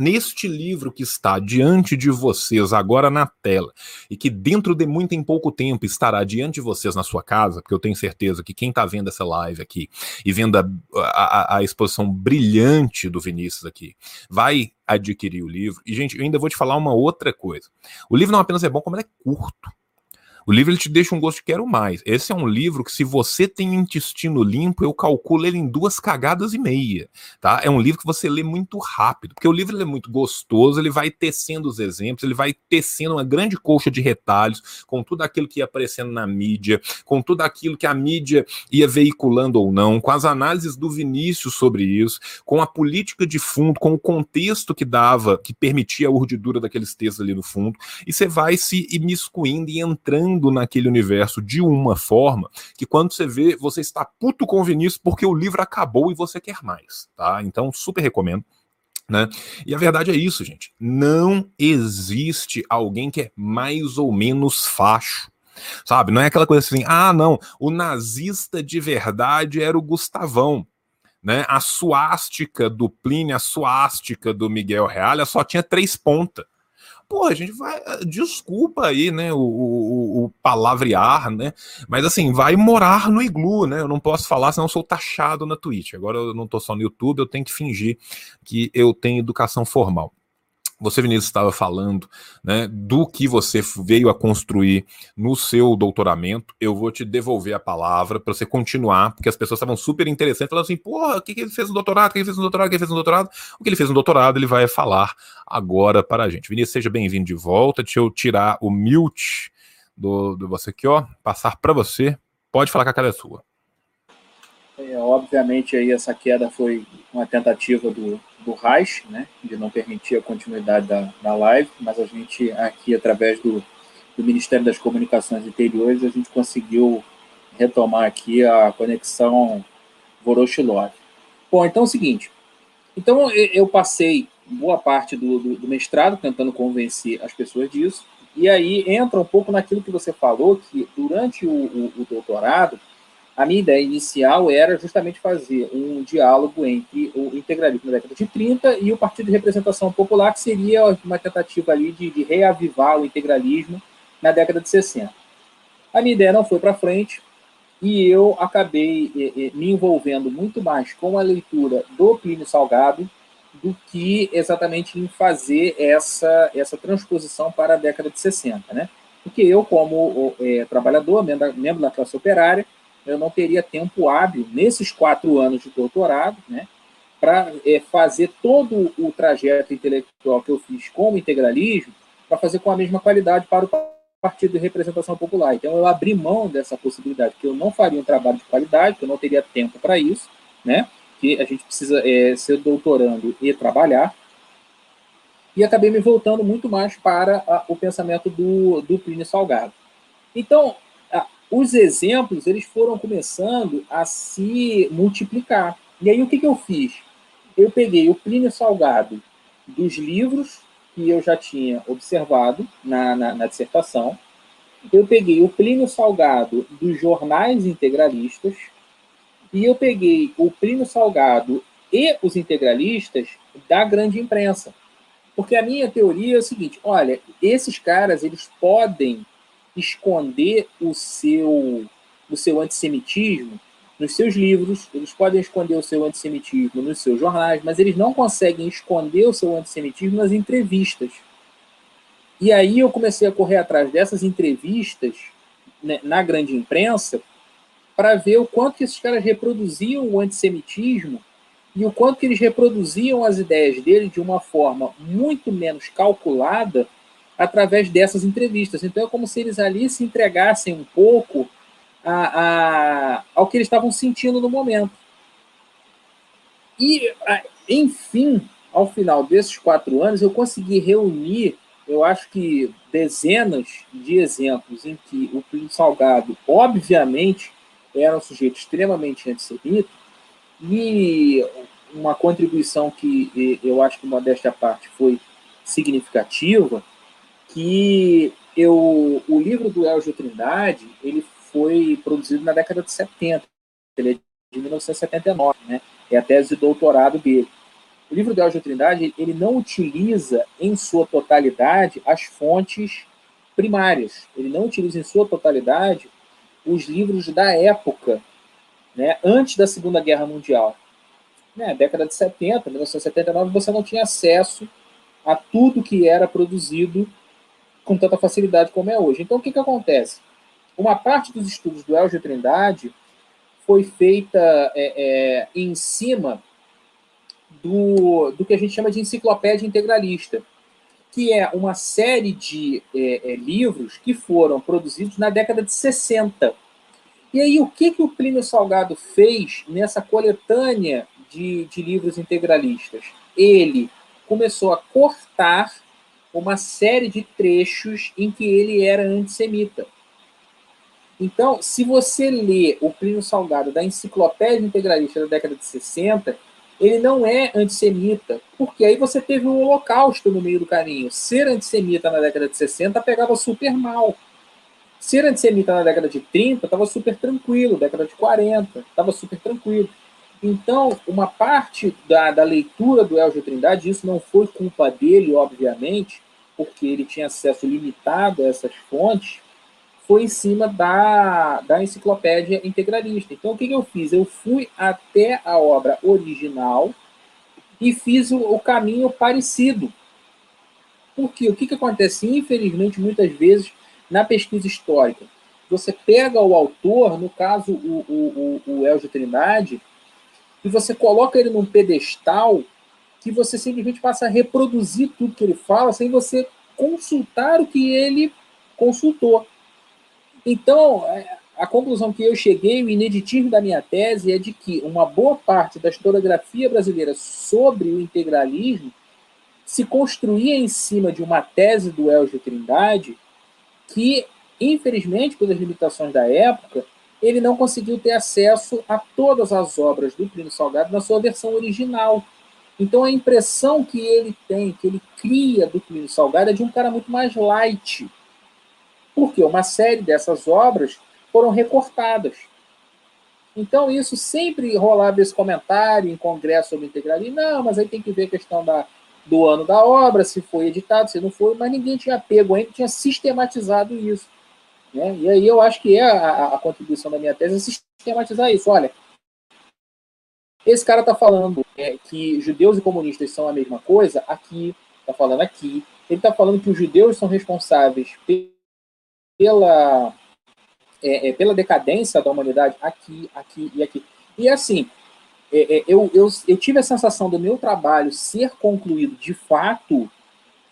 Neste livro que está diante de vocês agora na tela e que dentro de muito em pouco tempo estará diante de vocês na sua casa, porque eu tenho certeza que quem está vendo essa live aqui e vendo a, a, a exposição brilhante do Vinícius aqui vai adquirir o livro. E, gente, eu ainda vou te falar uma outra coisa. O livro não apenas é bom, como ele é curto. O livro ele te deixa um gosto de quero mais. Esse é um livro que, se você tem intestino limpo, eu calculo ele em duas cagadas e meia. Tá? É um livro que você lê muito rápido, porque o livro é muito gostoso, ele vai tecendo os exemplos, ele vai tecendo uma grande colcha de retalhos com tudo aquilo que ia aparecendo na mídia, com tudo aquilo que a mídia ia veiculando ou não, com as análises do Vinícius sobre isso, com a política de fundo, com o contexto que dava, que permitia a urdidura daqueles textos ali no fundo, e você vai se imiscuindo e entrando entrando naquele universo de uma forma que quando você vê, você está puto com o Vinícius porque o livro acabou e você quer mais, tá? Então, super recomendo. Né? E a verdade é isso, gente. Não existe alguém que é mais ou menos facho. Sabe? Não é aquela coisa assim, ah, não, o nazista de verdade era o Gustavão. Né? A suástica do Plínio, a suástica do Miguel Reale só tinha três pontas pô, a gente vai. Ah, desculpa aí, né? O, o, o, palavrear, né? Mas assim, vai morar no iglu, né? Eu não posso falar, senão eu sou taxado na Twitch. Agora eu não tô só no YouTube, eu tenho que fingir que eu tenho educação formal você, Vinícius, estava falando né, do que você veio a construir no seu doutoramento. Eu vou te devolver a palavra para você continuar, porque as pessoas estavam super interessantes, falando assim: porra, o que, que ele fez no doutorado? O que ele fez no doutorado? O que ele fez no doutorado? O que ele fez no doutorado, ele vai falar agora para a gente. Vinícius, seja bem-vindo de volta. Deixa eu tirar o mute do, do você aqui, ó, passar para você. Pode falar que a cara é sua. É, obviamente, aí essa queda foi uma tentativa do, do Reich, né, de não permitir a continuidade da, da live, mas a gente aqui, através do, do Ministério das Comunicações Interiores, a gente conseguiu retomar aqui a conexão Voroshilov. Bom, então é o seguinte, então eu passei boa parte do, do, do mestrado tentando convencer as pessoas disso, e aí entra um pouco naquilo que você falou, que durante o, o, o doutorado, a minha ideia inicial era justamente fazer um diálogo entre o integralismo na década de 30 e o Partido de Representação Popular, que seria uma tentativa ali de, de reavivar o integralismo na década de 60. A minha ideia não foi para frente e eu acabei eh, eh, me envolvendo muito mais com a leitura do Plínio Salgado do que exatamente em fazer essa, essa transposição para a década de 60, né? Porque eu, como é, trabalhador, membro da classe operária, eu não teria tempo hábil, nesses quatro anos de doutorado, né, para é, fazer todo o trajeto intelectual que eu fiz com o integralismo, para fazer com a mesma qualidade para o Partido de Representação Popular. Então, eu abri mão dessa possibilidade, que eu não faria um trabalho de qualidade, que eu não teria tempo para isso, né, que a gente precisa é, ser doutorando e trabalhar, e acabei me voltando muito mais para a, o pensamento do, do Plínio Salgado. Então, os exemplos eles foram começando a se multiplicar. E aí o que, que eu fiz? Eu peguei o Plínio Salgado dos livros que eu já tinha observado na, na, na dissertação, eu peguei o Plínio Salgado dos jornais integralistas, e eu peguei o Plínio Salgado e os integralistas da grande imprensa. Porque a minha teoria é o seguinte: olha, esses caras eles podem esconder o seu, o seu antissemitismo nos seus livros, eles podem esconder o seu antissemitismo nos seus jornais, mas eles não conseguem esconder o seu antissemitismo nas entrevistas. E aí eu comecei a correr atrás dessas entrevistas né, na grande imprensa para ver o quanto que esses caras reproduziam o antissemitismo e o quanto que eles reproduziam as ideias dele de uma forma muito menos calculada através dessas entrevistas. Então é como se eles ali se entregassem um pouco a, a, ao que eles estavam sentindo no momento. E, enfim, ao final desses quatro anos, eu consegui reunir, eu acho que dezenas de exemplos em que o Plínio Salgado, obviamente, era um sujeito extremamente antissemita, e uma contribuição que eu acho que, modéstia à parte, foi significativa, que eu, o livro do Elgio Trindade, ele foi produzido na década de 70, ele é de 1979, né? é a tese de doutorado dele. O livro do Elgio Trindade, ele não utiliza em sua totalidade as fontes primárias, ele não utiliza em sua totalidade os livros da época, né, antes da Segunda Guerra Mundial. Na década de 70, 1979, você não tinha acesso a tudo que era produzido com tanta facilidade como é hoje. Então, o que, que acontece? Uma parte dos estudos do Elgio Trindade foi feita é, é, em cima do, do que a gente chama de enciclopédia integralista, que é uma série de é, é livros que foram produzidos na década de 60. E aí, o que, que o Plínio Salgado fez nessa coletânea de, de livros integralistas? Ele começou a cortar uma série de trechos em que ele era antissemita. Então, se você lê o Plínio Salgado da Enciclopédia Integralista da década de 60, ele não é antissemita, porque aí você teve um holocausto no meio do caminho. Ser antissemita na década de 60 pegava super mal. Ser antissemita na década de 30 estava super tranquilo, década de 40 estava super tranquilo. Então, uma parte da, da leitura do Elgio Trindade, isso não foi culpa dele, obviamente, porque ele tinha acesso limitado a essas fontes, foi em cima da, da enciclopédia integralista. Então, o que, que eu fiz? Eu fui até a obra original e fiz o, o caminho parecido. Porque o que, que acontece? Infelizmente, muitas vezes, na pesquisa histórica, você pega o autor, no caso o, o, o, o Elgio Trindade, e você coloca ele num pedestal que você simplesmente passa a reproduzir tudo que ele fala sem você consultar o que ele consultou. Então, é, a conclusão que eu cheguei, o ineditivo da minha tese, é de que uma boa parte da historiografia brasileira sobre o integralismo se construía em cima de uma tese do Elgio Trindade que, infelizmente, pelas limitações da época, ele não conseguiu ter acesso a todas as obras do Plínio Salgado na sua versão original. Então a impressão que ele tem, que ele cria do Plínio Salgado é de um cara muito mais light. Porque uma série dessas obras foram recortadas. Então isso sempre rolava esse comentário em congresso sobre integralismo. Não, mas aí tem que ver a questão da, do ano da obra, se foi editado, se não foi, mas ninguém tinha pego ainda, tinha sistematizado isso. Né? E aí eu acho que é a, a contribuição da minha tese é sistematizar isso. Olha, esse cara está falando é, que judeus e comunistas são a mesma coisa, aqui, está falando aqui. Ele está falando que os judeus são responsáveis pela, é, é, pela decadência da humanidade aqui, aqui e aqui. E assim, é, é, eu, eu, eu tive a sensação do meu trabalho ser concluído de fato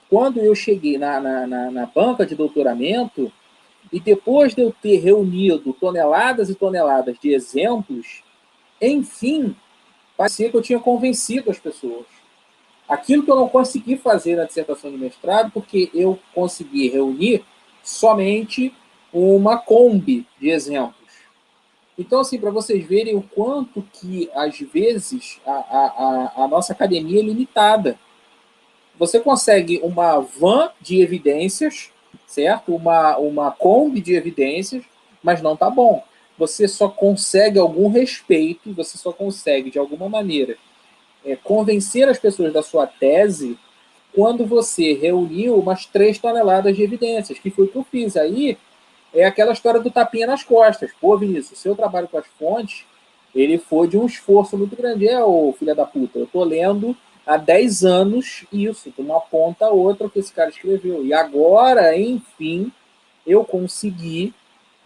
quando eu cheguei na, na, na, na banca de doutoramento e depois de eu ter reunido toneladas e toneladas de exemplos, enfim, parecia que eu tinha convencido as pessoas. Aquilo que eu não consegui fazer na dissertação de mestrado, porque eu consegui reunir somente uma Kombi de exemplos. Então, assim, para vocês verem o quanto que, às vezes, a, a, a nossa academia é limitada. Você consegue uma van de evidências certo? Uma, uma Kombi de evidências, mas não tá bom. Você só consegue algum respeito, você só consegue, de alguma maneira, é, convencer as pessoas da sua tese quando você reuniu umas três toneladas de evidências, que foi o que eu fiz. Aí é aquela história do tapinha nas costas. Pô, Vinícius, seu trabalho com as fontes, ele foi de um esforço muito grande. É, ô filha da puta, eu tô lendo há 10 anos isso, de uma ponta a outra que esse cara escreveu. E agora, enfim, eu consegui,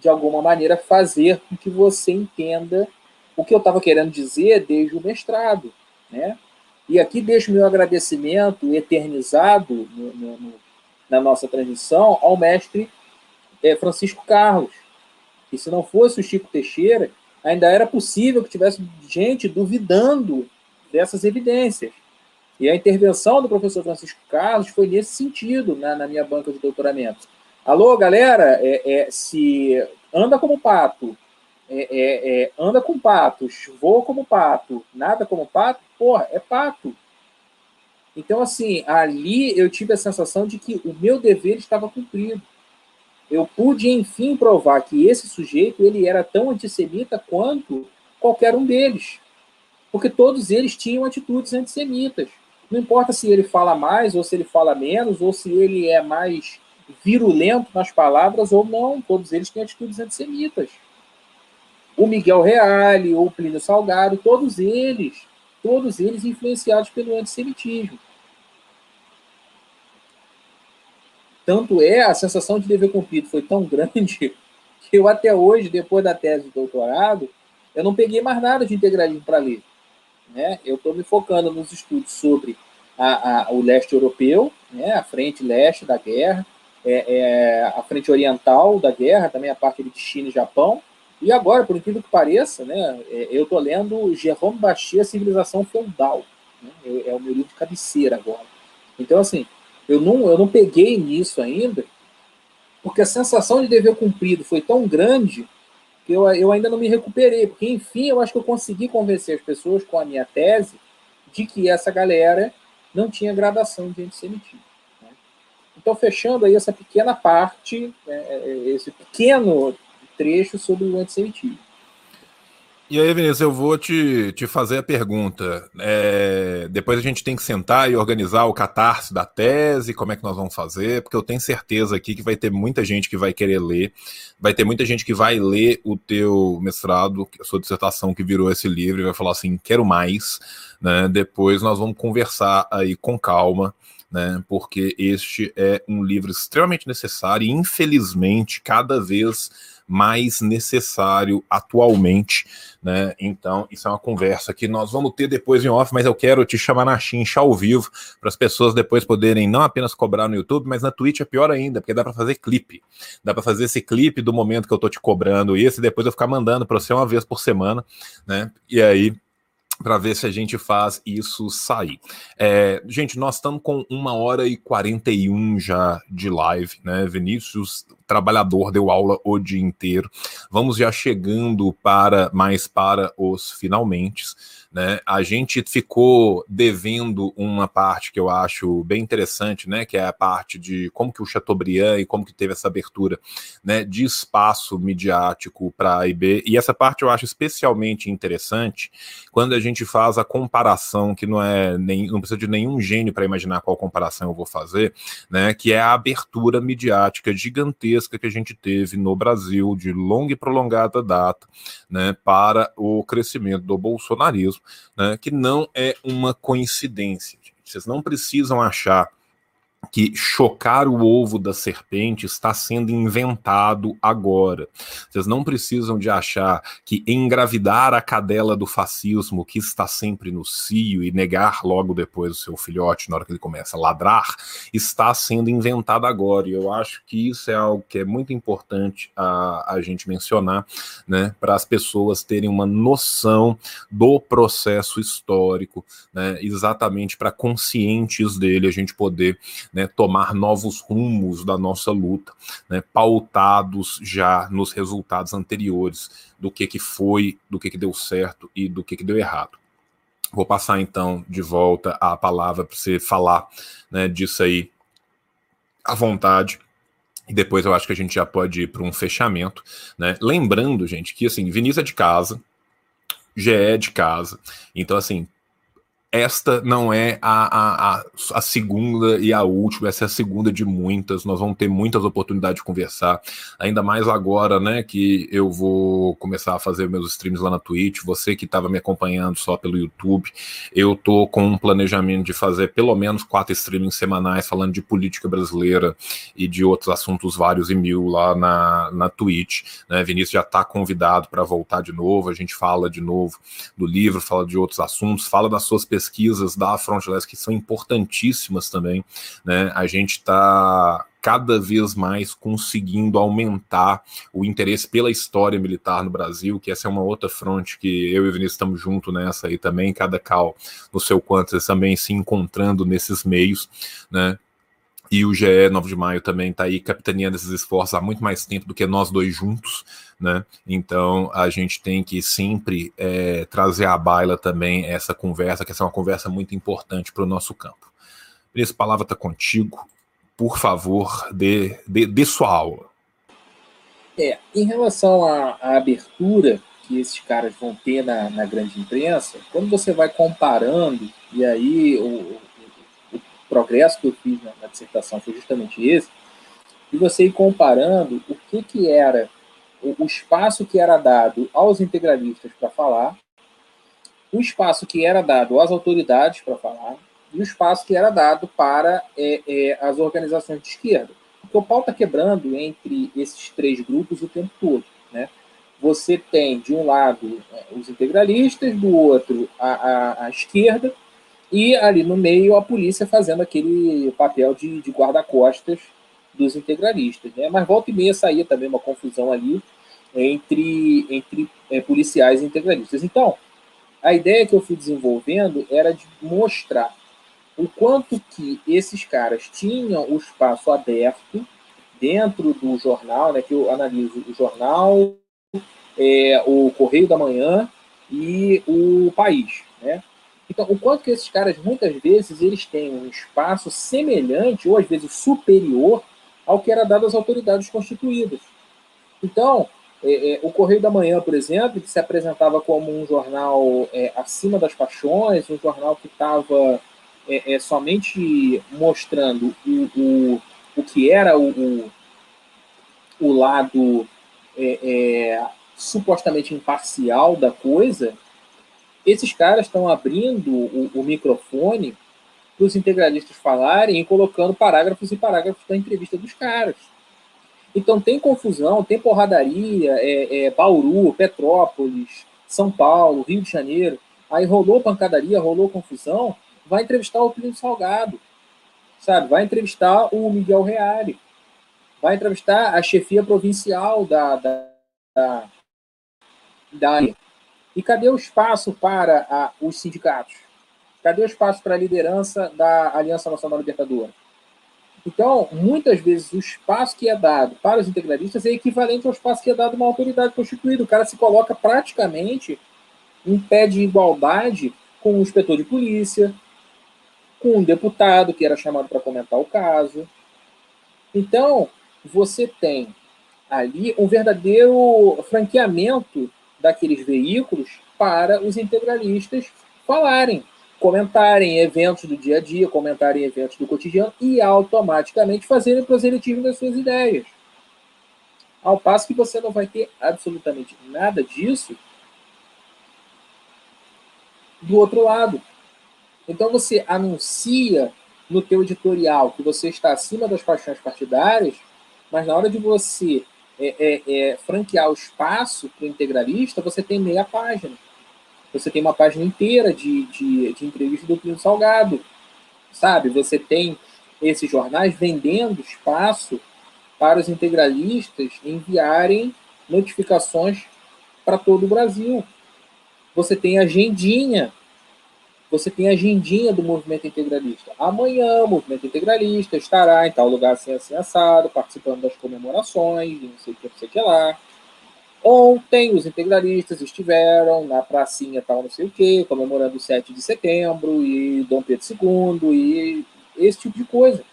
de alguma maneira, fazer com que você entenda o que eu estava querendo dizer desde o mestrado. Né? E aqui deixo meu agradecimento eternizado no, no, no, na nossa transmissão ao mestre é, Francisco Carlos, E se não fosse o Chico Teixeira, ainda era possível que tivesse gente duvidando dessas evidências. E a intervenção do professor Francisco Carlos foi nesse sentido na, na minha banca de doutoramento. Alô, galera, é, é, se anda como pato, é, é, é, anda com patos, voa como pato, nada como pato, porra, é pato. Então, assim, ali eu tive a sensação de que o meu dever estava cumprido. Eu pude, enfim, provar que esse sujeito ele era tão antissemita quanto qualquer um deles. Porque todos eles tinham atitudes antissemitas. Não importa se ele fala mais ou se ele fala menos, ou se ele é mais virulento nas palavras ou não, todos eles têm atitudes antissemitas. O Miguel Reale, o Plínio Salgado, todos eles, todos eles influenciados pelo antissemitismo. Tanto é, a sensação de dever cumprido foi tão grande que eu até hoje, depois da tese de doutorado, eu não peguei mais nada de integralismo para ler. Né? Eu estou me focando nos estudos sobre a, a, o leste europeu, né? a frente leste da guerra, é, é, a frente oriental da guerra, também a parte de China e Japão. E agora, por incrível que pareça, né, é, eu estou lendo Jérôme Bachia, Civilização Feudal. Né, é o meu livro de cabeceira agora. Então, assim, eu não, eu não peguei nisso ainda, porque a sensação de dever cumprido foi tão grande eu, eu ainda não me recuperei. Porque, enfim, eu acho que eu consegui convencer as pessoas com a minha tese de que essa galera não tinha gradação de antissemitismo. Então, fechando aí essa pequena parte, né, esse pequeno trecho sobre o antissemitismo. E aí, Vinícius, eu vou te, te fazer a pergunta. É, depois a gente tem que sentar e organizar o catarse da tese, como é que nós vamos fazer, porque eu tenho certeza aqui que vai ter muita gente que vai querer ler, vai ter muita gente que vai ler o teu mestrado, a sua dissertação que virou esse livro, e vai falar assim, quero mais. Né? Depois nós vamos conversar aí com calma né? Porque este é um livro extremamente necessário e, infelizmente, cada vez mais necessário atualmente, né? Então, isso é uma conversa que nós vamos ter depois em off, mas eu quero te chamar na chincha ao vivo para as pessoas depois poderem não apenas cobrar no YouTube, mas na Twitch é pior ainda, porque dá para fazer clipe. Dá para fazer esse clipe do momento que eu tô te cobrando esse e depois eu ficar mandando para você uma vez por semana, né? E aí para ver se a gente faz isso sair. É, gente, nós estamos com uma hora e 41 já de live, né? Vinícius, trabalhador, deu aula o dia inteiro. Vamos já chegando para mais para os finalmente. Né? A gente ficou devendo uma parte que eu acho bem interessante, né? Que é a parte de como que o Chateaubriand e como que teve essa abertura, né? De espaço midiático para a IB. E essa parte eu acho especialmente interessante quando a gente faz a comparação, que não é nem, não precisa de nenhum gênio para imaginar qual comparação eu vou fazer, né? Que é a abertura midiática gigantesca que a gente teve no Brasil de longa e prolongada data, né? Para o crescimento do bolsonarismo né, que não é uma coincidência. Gente. Vocês não precisam achar que chocar o ovo da serpente está sendo inventado agora. Vocês não precisam de achar que engravidar a cadela do fascismo, que está sempre no cio, e negar logo depois o seu filhote na hora que ele começa a ladrar, está sendo inventado agora. E eu acho que isso é algo que é muito importante a, a gente mencionar, né, para as pessoas terem uma noção do processo histórico, né, exatamente para conscientes dele a gente poder né, tomar novos rumos da nossa luta, né, pautados já nos resultados anteriores do que, que foi, do que, que deu certo e do que, que deu errado. Vou passar então de volta a palavra para você falar né, disso aí à vontade. E depois eu acho que a gente já pode ir para um fechamento. Né? Lembrando, gente, que assim, Vinícius é de casa, GE é de casa. Então, assim, esta não é a, a, a, segunda e a última, essa é a segunda de muitas. Nós vamos ter muitas oportunidades de conversar, ainda mais agora, né? Que eu vou começar a fazer meus streams lá na Twitch. Você que estava me acompanhando só pelo YouTube, eu tô com um planejamento de fazer pelo menos quatro streamings semanais falando de política brasileira e de outros assuntos vários e mil lá na, na Twitch. Né? Vinícius já está convidado para voltar de novo. A gente fala de novo do livro, fala de outros assuntos, fala das suas pesquisas pesquisas da Frontless que são importantíssimas também, né? A gente está cada vez mais conseguindo aumentar o interesse pela história militar no Brasil, que essa é uma outra fronte que eu e o Vinícius estamos juntos nessa aí também, cada cal no seu quanto, também se encontrando nesses meios, né? E o GE 9 de Maio também está aí capitaneando esses esforços há muito mais tempo do que nós dois juntos, né? Então a gente tem que sempre é, trazer à baila também essa conversa, que essa é uma conversa muito importante para o nosso campo. Essa palavra está contigo. Por favor, dê, dê, dê sua aula. É, em relação à, à, abertura que esses caras vão ter na, na grande imprensa, quando você vai comparando, e aí o, progresso que eu fiz na, na dissertação foi justamente esse, e você ir comparando o que, que era o, espaço que era dado aos integralistas para falar, o espaço que era dado às autoridades para falar, e o espaço que era dado para é, é, as organizações de esquerda. Porque o pau está quebrando entre esses três grupos o tempo todo. Né? Você tem, de um lado, é, os integralistas, do outro, a, a, a esquerda, e ali no meio a polícia fazendo aquele papel de, de guarda-costas dos integralistas. Né? Mas volta e meia saía também uma confusão ali entre, entre é, policiais e integralistas. Então, a ideia que eu fui desenvolvendo era de mostrar o quanto que esses caras tinham o espaço aberto dentro do jornal, né, que eu analiso o jornal, é, o Correio da Manhã e o País. Né? Então, o quanto que esses caras, muitas vezes, eles têm um espaço semelhante, ou às vezes superior, ao que era dado às autoridades constituídas. Então, é, é, o Correio da Manhã, por exemplo, que se apresentava como um jornal é, acima das paixões, um jornal que estava é, é, somente mostrando o, o, o que era o, o, o lado é, supostamente imparcial da coisa, esses caras estão abrindo o, o microfone para os integralistas falarem e colocando parágrafos e parágrafos da entrevista dos caras. Então tem confusão, tem porradaria, é, é, Bauru, Petrópolis, São Paulo, Rio de Janeiro. Aí rolou pancadaria, rolou confusão. Vai entrevistar o Plínio Salgado, sabe? Vai entrevistar o Miguel Reale. Vai entrevistar a chefia provincial da, da, da, da e cadê o espaço para a, os sindicatos? Cadê o espaço para a liderança da Aliança Nacional Libertadora? Então, muitas vezes, o espaço que é dado para os integralistas é equivalente ao espaço que é dado a uma autoridade constituída. O cara se coloca praticamente em pé de igualdade com o inspetor de polícia, com um deputado que era chamado para comentar o caso. Então, você tem ali um verdadeiro franqueamento daqueles veículos para os integralistas falarem, comentarem eventos do dia a dia, comentarem eventos do cotidiano e automaticamente fazerem proselitismo das suas ideias. Ao passo que você não vai ter absolutamente nada disso do outro lado. Então você anuncia no teu editorial que você está acima das paixões partidárias, mas na hora de você é, é, é, franquear o espaço para o integralista, você tem meia página. Você tem uma página inteira de, de, de entrevista do Plínio Salgado, sabe? Você tem esses jornais vendendo espaço para os integralistas enviarem notificações para todo o Brasil. Você tem agendinha você tem agendinha do movimento integralista. Amanhã, o movimento integralista estará em tal lugar assim, assim, assado, participando das comemorações, não sei o que, não sei o que lá. Ontem, os integralistas estiveram na pracinha tal, não sei o que, comemorando o 7 de setembro, e Dom Pedro II, e esse tipo de coisa.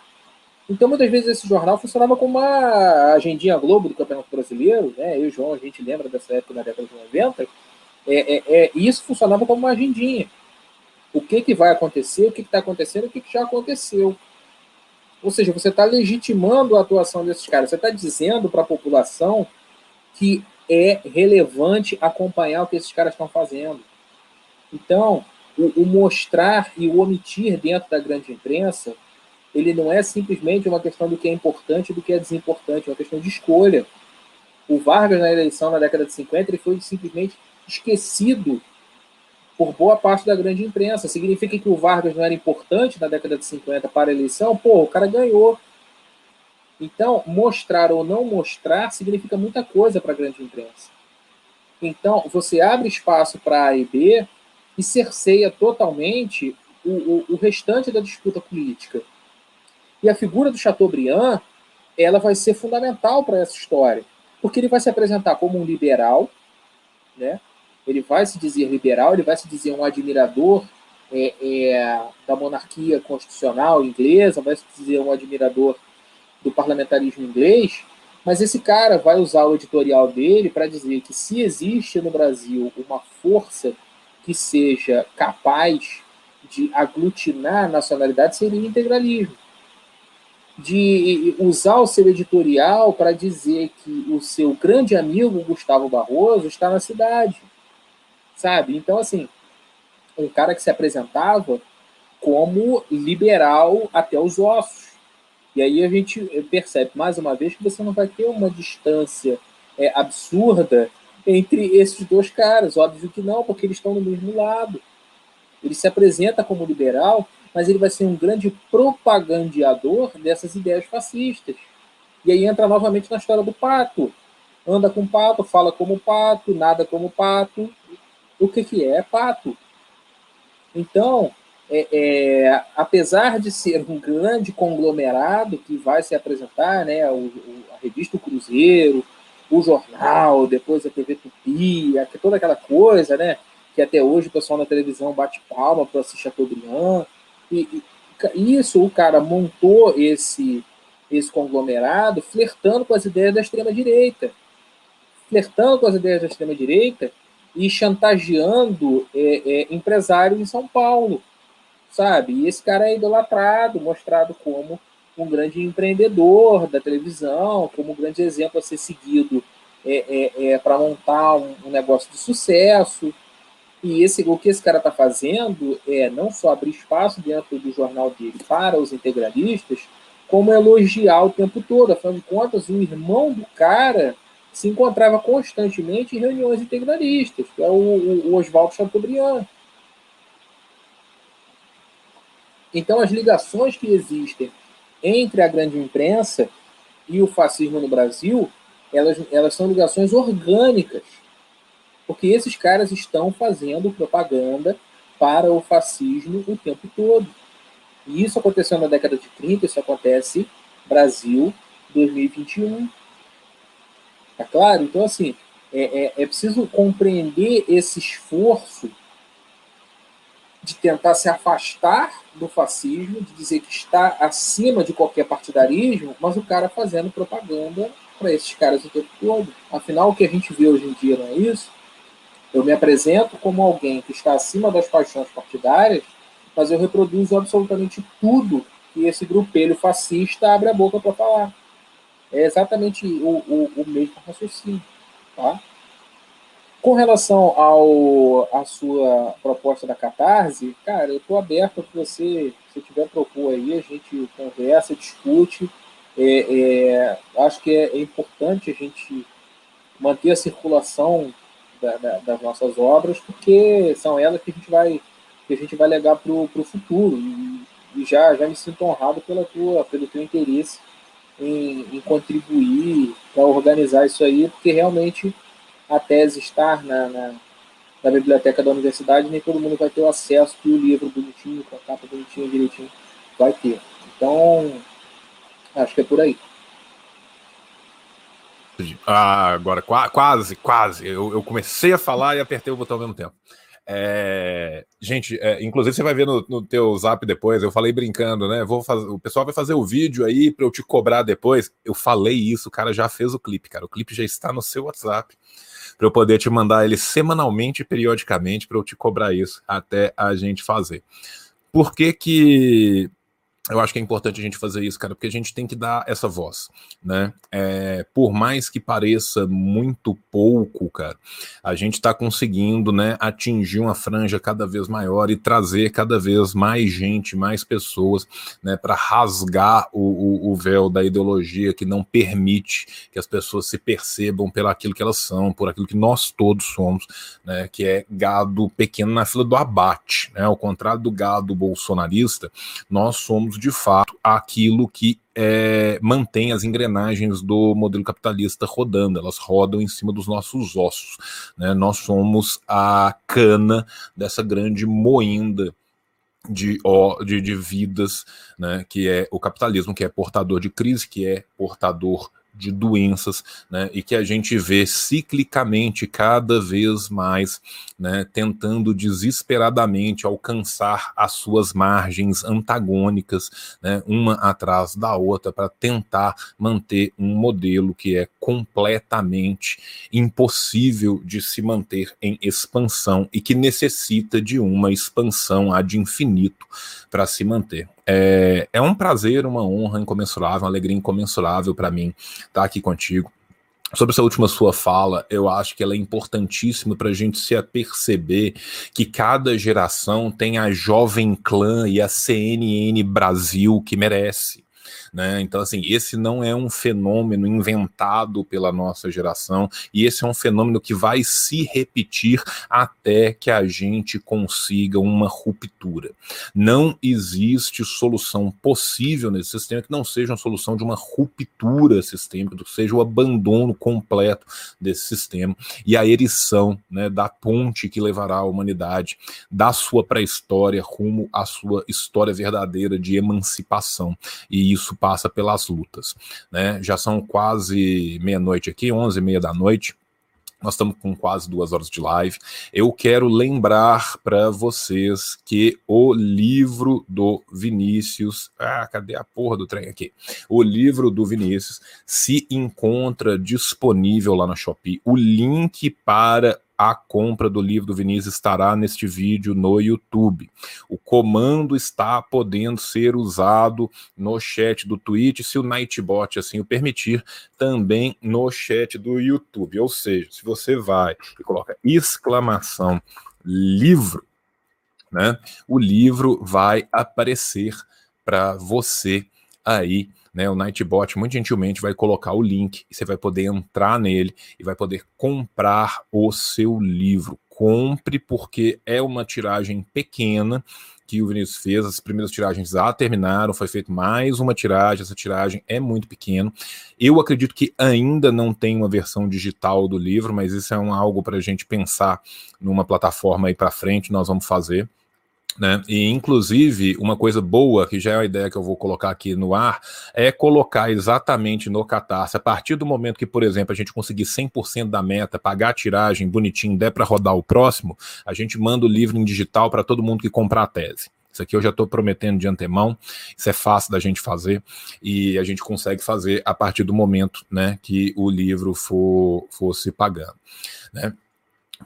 Então, muitas vezes, esse jornal funcionava como uma agendinha Globo do Campeonato Brasileiro, né? Eu e João, a gente lembra dessa época na década de 90, é, é, é, isso funcionava como uma agendinha o que, que vai acontecer, o que está acontecendo, o que, que já aconteceu. Ou seja, você está legitimando a atuação desses caras. Você está dizendo para a população que é relevante acompanhar o que esses caras estão fazendo. Então, o, o, mostrar e o omitir dentro da grande imprensa, ele não é simplesmente uma questão do que é importante e do que é desimportante, é uma questão de escolha. O Vargas, na eleição na década de 50, ele foi simplesmente esquecido por boa parte da grande imprensa. Significa que o Vargas não era importante na década de 50 para a eleição? Pô, o cara ganhou. Então, mostrar ou não mostrar significa muita coisa para a grande imprensa. Então, você abre espaço para A e B e cerceia totalmente o, o, o, restante da disputa política. E a figura do Chateaubriand, ela vai ser fundamental para essa história, porque ele vai se apresentar como um liberal, né? ele vai se dizer liberal, ele vai se dizer um admirador é, é, da monarquia constitucional inglesa, vai se dizer um admirador do parlamentarismo inglês, mas esse cara vai usar o editorial dele para dizer que se existe no Brasil uma força que seja capaz de aglutinar a nacionalidade, seria o integralismo. De usar o seu editorial para dizer que o seu grande amigo Gustavo Barroso está na cidade. Sabe? Então, assim, um cara que se apresentava como liberal até os ossos. E aí a gente percebe mais uma vez que você não vai ter uma distância é, absurda entre esses dois caras. Óbvio que não, porque eles estão no mesmo lado. Ele se apresenta como liberal, mas ele vai ser um grande propagandeador dessas ideias fascistas. E aí entra novamente na história do pato. Anda com pato, fala como pato, nada como pato. O que, que é? É pato. Então, é, é, apesar de ser um grande conglomerado que vai se apresentar, né, o, o, a revista o Cruzeiro, o jornal, depois a TV Tupi, toda aquela coisa, né, que até hoje o pessoal na televisão bate palma para assistir Chateaubriand, e, e isso o cara montou esse esse conglomerado flertando com as ideias da extrema direita, flertando com as ideias da extrema direita e chantageando é, é, empresários em São Paulo sabe? E esse cara é idolatrado, mostrado como um grande empreendedor da televisão, como um grande exemplo a ser seguido é, é, é para montar um, um, negócio de sucesso. E esse, o que esse cara está fazendo é não só abrir espaço dentro do jornal dele para os integralistas, como elogiar o tempo todo. Afinal de contas, o irmão do cara se encontrava constantemente em reuniões integralistas, que é o, o, Oswaldo Chateaubriand. Então, as ligações que existem entre a grande imprensa e o fascismo no Brasil, elas, elas são ligações orgânicas, porque esses caras estão fazendo propaganda para o fascismo o tempo todo. E isso aconteceu na década de 30, isso acontece Brasil 2021. Tá claro? Então, assim, é, é, é preciso compreender esse esforço de tentar se afastar do fascismo, de dizer que está acima de qualquer partidarismo, mas o cara fazendo propaganda para esses caras o tempo todo. Afinal, o que a gente vê hoje em dia não é isso? Eu me apresento como alguém que está acima das paixões partidárias, mas eu reproduzo absolutamente tudo que esse grupelho fascista abre a boca para falar. É exatamente o, o, o mesmo raciocínio. Tá? Com relação ao a sua proposta da Catarse, cara, eu estou aberto para você, se tiver propor aí, a gente conversa, discute. É, é, acho que é, é, importante a gente manter a circulação da, da, das nossas obras, porque são elas que a gente vai que a gente vai legar para o futuro. E, e, já, já me sinto honrado pela tua, pelo teu interesse em, em contribuir para organizar isso aí, porque realmente a tese estar na, na, na, biblioteca da universidade, nem todo mundo vai ter o acesso que o livro bonitinho, com a capa bonitinha, direitinho, vai ter. Então, acho que é por aí. Ah, agora, quase, quase. Eu, eu, comecei a falar e apertei o botão ao mesmo tempo. É, gente, é, inclusive você vai ver no, no teu zap depois. Eu falei brincando, né? Vou fazer, o pessoal vai fazer o vídeo aí para eu te cobrar depois. Eu falei isso, o cara já fez o clipe, cara. O clipe já está no seu WhatsApp para eu poder te mandar ele semanalmente, periodicamente, para eu te cobrar isso até a gente fazer. Por que que eu acho que é importante a gente fazer isso, cara, porque a gente tem que dar essa voz, né? É, por mais que pareça muito pouco, cara, a gente está conseguindo, né, atingir uma franja cada vez maior e trazer cada vez mais gente, mais pessoas, né, para rasgar o, o, o, véu da ideologia que não permite que as pessoas se percebam pelo aquilo que elas são, por aquilo que nós todos somos, né, que é gado pequeno na fila do abate, né? Ao contrário do gado bolsonarista, nós somos de fato aquilo que é, mantém as engrenagens do modelo capitalista rodando, elas rodam em cima dos nossos ossos. Né? Nós somos a cana dessa grande moenda de, de, de vidas, né, que é o capitalismo, que é portador de crise, que é portador de doenças, né, e que a gente vê ciclicamente cada vez mais, né, tentando desesperadamente alcançar as suas margens antagônicas, né, uma atrás da outra, para tentar manter um modelo que é completamente impossível de se manter em expansão e que necessita de uma expansão ad infinito para se manter. É, é um prazer, uma honra incomensurável, uma alegria incomensurável para mim estar tá aqui contigo. Sobre essa última sua fala, eu acho que ela é importantíssima para a gente se aperceber que cada geração tem a Jovem Clã e a CNN Brasil que merece. Né? Então, assim, esse não é um fenômeno inventado pela nossa geração, e esse é um fenômeno que vai se repetir até que a gente consiga uma ruptura. Não existe solução possível nesse sistema que não seja uma solução de uma ruptura sistêmica, que seja o abandono completo desse sistema e a erição né, da ponte que levará a humanidade da sua pré-história rumo à sua história verdadeira de emancipação. E isso passa pelas lutas. Né? Já são quase meia-noite aqui, onze e meia da noite. Nós estamos com quase duas horas de live. Eu quero lembrar para vocês que o livro do Vinícius. Ah, cadê a porra do trem aqui? O livro do Vinícius se encontra disponível lá na Shopee. O link para a compra do livro do Vinícius estará neste vídeo no YouTube. O comando está podendo ser usado no chat do Twitch, se o Nightbot assim o permitir, também no chat do YouTube. Ou seja, se você vai e coloca exclamação livro, né? O livro vai aparecer para você aí né, o Nightbot muito gentilmente vai colocar o link e você vai poder entrar nele e vai poder comprar o seu livro. Compre porque é uma tiragem pequena que o Vinícius fez, as primeiras tiragens já terminaram, foi feita mais uma tiragem, essa tiragem é muito pequena. Eu acredito que ainda não tem uma versão digital do livro, mas isso é um, algo para a gente pensar numa plataforma aí para frente, nós vamos fazer. Né? E, inclusive, uma coisa boa, que já é a ideia que eu vou colocar aqui no ar, é colocar exatamente no Catarse, a partir do momento que, por exemplo, a gente conseguir 100% da meta, pagar a tiragem bonitinho, der para rodar o próximo, a gente manda o livro em digital para todo mundo que comprar a tese. Isso aqui eu já estou prometendo de antemão, isso é fácil da gente fazer e a gente consegue fazer a partir do momento né, que o livro for, for se pagando. Né?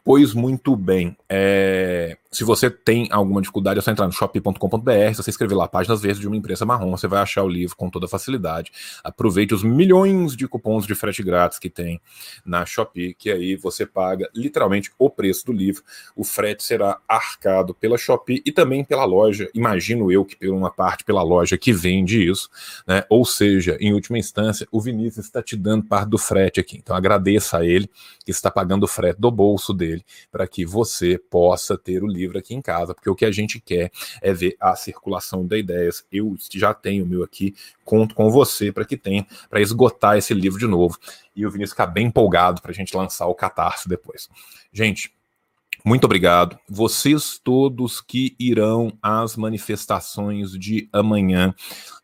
Pois muito bem. É... Se você tem alguma dificuldade, é só entrar no shop.com.br, se você escrever lá páginas verdes de uma imprensa marrom, você vai achar o livro com toda facilidade. Aproveite os milhões de cupons de frete grátis que tem na Shopee, que aí você paga literalmente o preço do livro. O frete será arcado pela Shopee e também pela loja, imagino eu que por uma parte pela loja que vende isso, né? Ou seja, em última instância, o Vinícius está te dando parte do frete aqui. Então agradeça a ele que está pagando o frete do bolso dele para que você possa ter o livro livro aqui em casa, porque o que a gente quer é ver a circulação de ideias. Eu já tenho o meu aqui, conto com você para que tenha, para esgotar esse livro de novo. E o Vinícius ficar bem empolgado para a gente lançar o catarse depois. Gente, muito obrigado. Vocês todos que irão às manifestações de amanhã,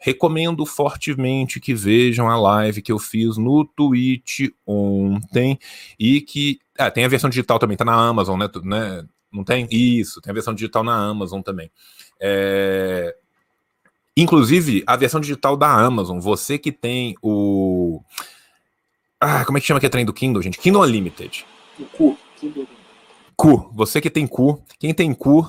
recomendo fortemente que vejam a live que eu fiz no Twitch ontem e que ah, tem a versão digital também, tá na Amazon, né? né não tem? Isso, tem a versão digital na Amazon também. É... Inclusive, a versão digital da Amazon, você que tem o. Ah, como é que chama que é trem do Kindle, gente? Kindle Unlimited. O cu. Kindle. Cu. Você que tem cu. Quem tem cu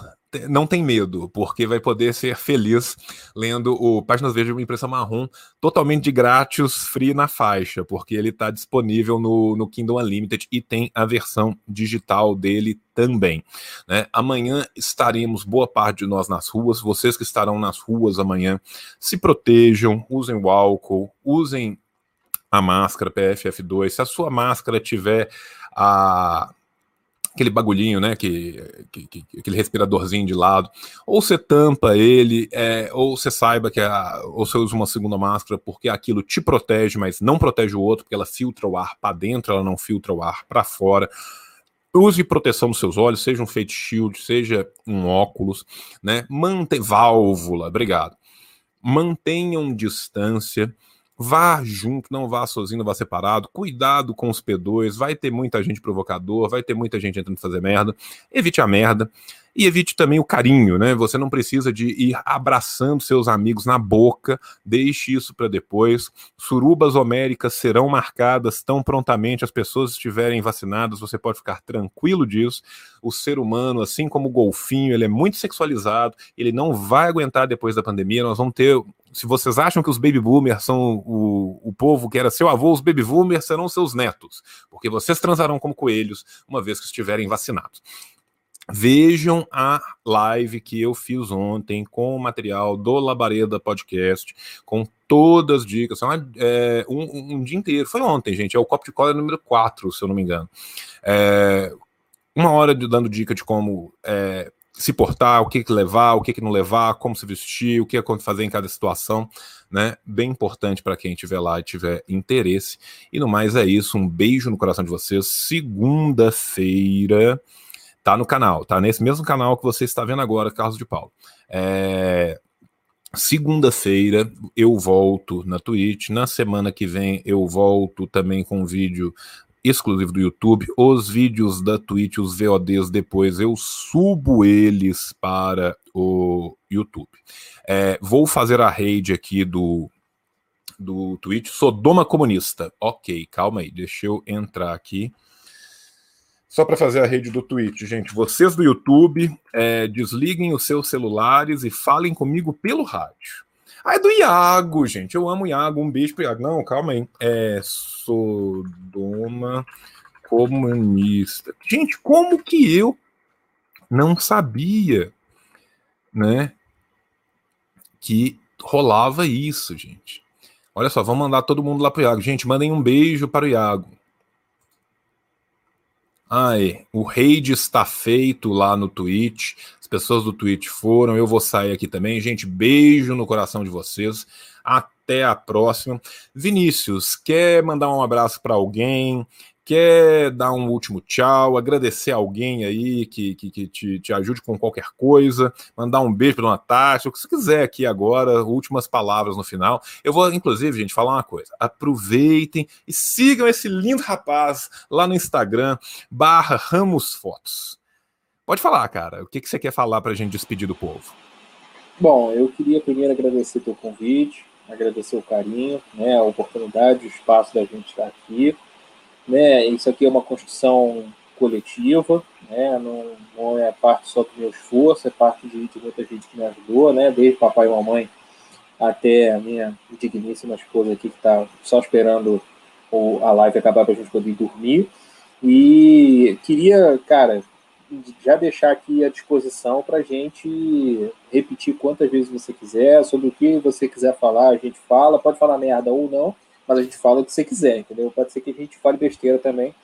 não tem medo, porque vai poder ser feliz lendo o Páginas uma impressão marrom totalmente de grátis, free na faixa, porque ele está disponível no, no Kindle Unlimited e tem a versão digital dele também. Né? Amanhã estaremos, boa parte de nós nas ruas, vocês que estarão nas ruas amanhã, se protejam, usem o álcool, usem a máscara PFF2. Se a sua máscara tiver a aquele bagulhinho, né? Que, que, que, aquele respiradorzinho de lado. Ou você tampa ele, é, ou você saiba que a, ou você usa uma segunda máscara porque aquilo te protege, mas não protege o outro, porque ela filtra o ar para dentro, ela não filtra o ar para fora. Use proteção nos seus olhos, seja um face shield, seja um óculos, né? Mantém válvula, obrigado. Mantenham distância Vá junto, não vá sozinho, não vá separado. Cuidado com os P2. Vai ter muita gente provocador, vai ter muita gente entrando fazer merda. Evite a merda. E evite também o carinho, né? Você não precisa de ir abraçando seus amigos na boca, deixe isso para depois. Surubas homéricas serão marcadas tão prontamente as pessoas estiverem vacinadas, você pode ficar tranquilo disso. O ser humano, assim como o golfinho, ele é muito sexualizado, ele não vai aguentar depois da pandemia. Nós vamos ter se vocês acham que os baby boomers são o, o povo que era seu avô, os baby boomers serão seus netos, porque vocês transarão como coelhos uma vez que estiverem vacinados. Vejam a live que eu fiz ontem com o material do Labareda Podcast, com todas as dicas. É, um, um, dia inteiro. Foi ontem, gente. É o Copo de Cola número 4, se eu não me engano. É, uma hora de, dando dica de como é, se portar, o que, que levar, o que, que não levar, como se vestir, o que fazer em cada situação, né? Bem importante para quem estiver lá e tiver interesse. E no mais é isso. Um beijo no coração de vocês. Segunda-feira tá no canal, tá nesse mesmo canal que você está vendo agora, Carlos de Paulo. É... Segunda-feira eu volto na Twitch. Na semana que vem eu volto também com um vídeo exclusivo do YouTube. Os vídeos da Twitch, os VODs, depois eu subo eles para o YouTube. É, vou fazer a raid aqui do, do Twitch. Sodoma Comunista. Ok, calma aí, deixa eu entrar aqui. Só para fazer a rede do Twitch, gente, vocês do YouTube, é, desliguem os seus celulares e falem comigo pelo rádio. Ah, é do Iago, gente. Eu amo o Iago. Um beijo pro Iago. Não, calma aí. É Sodoma comunista. Gente, como que eu não sabia, né? Que rolava isso, gente. Olha só, vamos mandar todo mundo lá pro Iago. Gente, mandem um beijo para o Iago. Ai, o raid está feito lá no Twitch. As pessoas do Twitch foram. Eu vou sair aqui também. Gente, beijo no coração de vocês. Até a próxima. Vinícius, quer mandar um abraço para alguém? Quer dar um último tchau, agradecer alguém aí que, que, que te, te, ajude com qualquer coisa, mandar um beijo para Dona Tati, o que você quiser aqui agora, últimas palavras no final. Eu vou, inclusive, gente, falar uma coisa. Aproveitem e sigam esse lindo rapaz lá no Instagram, barra Ramos Fotos. Pode falar, cara. O que, que você quer falar para a gente despedir do povo? Bom, eu queria primeiro agradecer teu convite, agradecer o carinho, né, a oportunidade, o espaço da gente estar aqui né? Isso aqui é uma construção coletiva, né? Não, não é parte só do meu esforço, é parte de, de muita gente que me ajudou, né? Desde papai e mamãe até a minha digníssima esposa aqui que está só esperando o, a live acabar para a gente poder dormir. E queria, cara, já deixar aqui à disposição para a gente repetir quantas vezes você quiser, sobre o que você quiser falar, a gente fala, pode falar merda ou não, mas a gente fala o que você quiser, entendeu? Pode ser que a gente fale besteira também,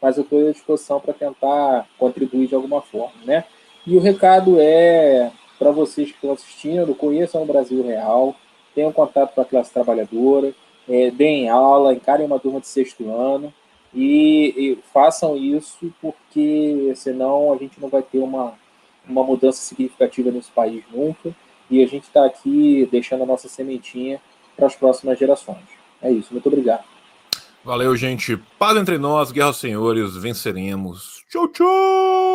mas eu estou à disposição para tentar contribuir de alguma forma, né? E o recado é para vocês que estão assistindo, conheçam o Brasil Real, tenham contato com a classe trabalhadora, é, deem aula, encarem uma turma de sexto ano e, e, façam isso porque senão a gente não vai ter uma, uma mudança significativa nesse país nunca e a gente está aqui deixando a nossa sementinha para as próximas gerações. É isso, muito obrigado. Valeu, gente. Paz entre nós, guerra aos senhores, venceremos. Tchau, tchau!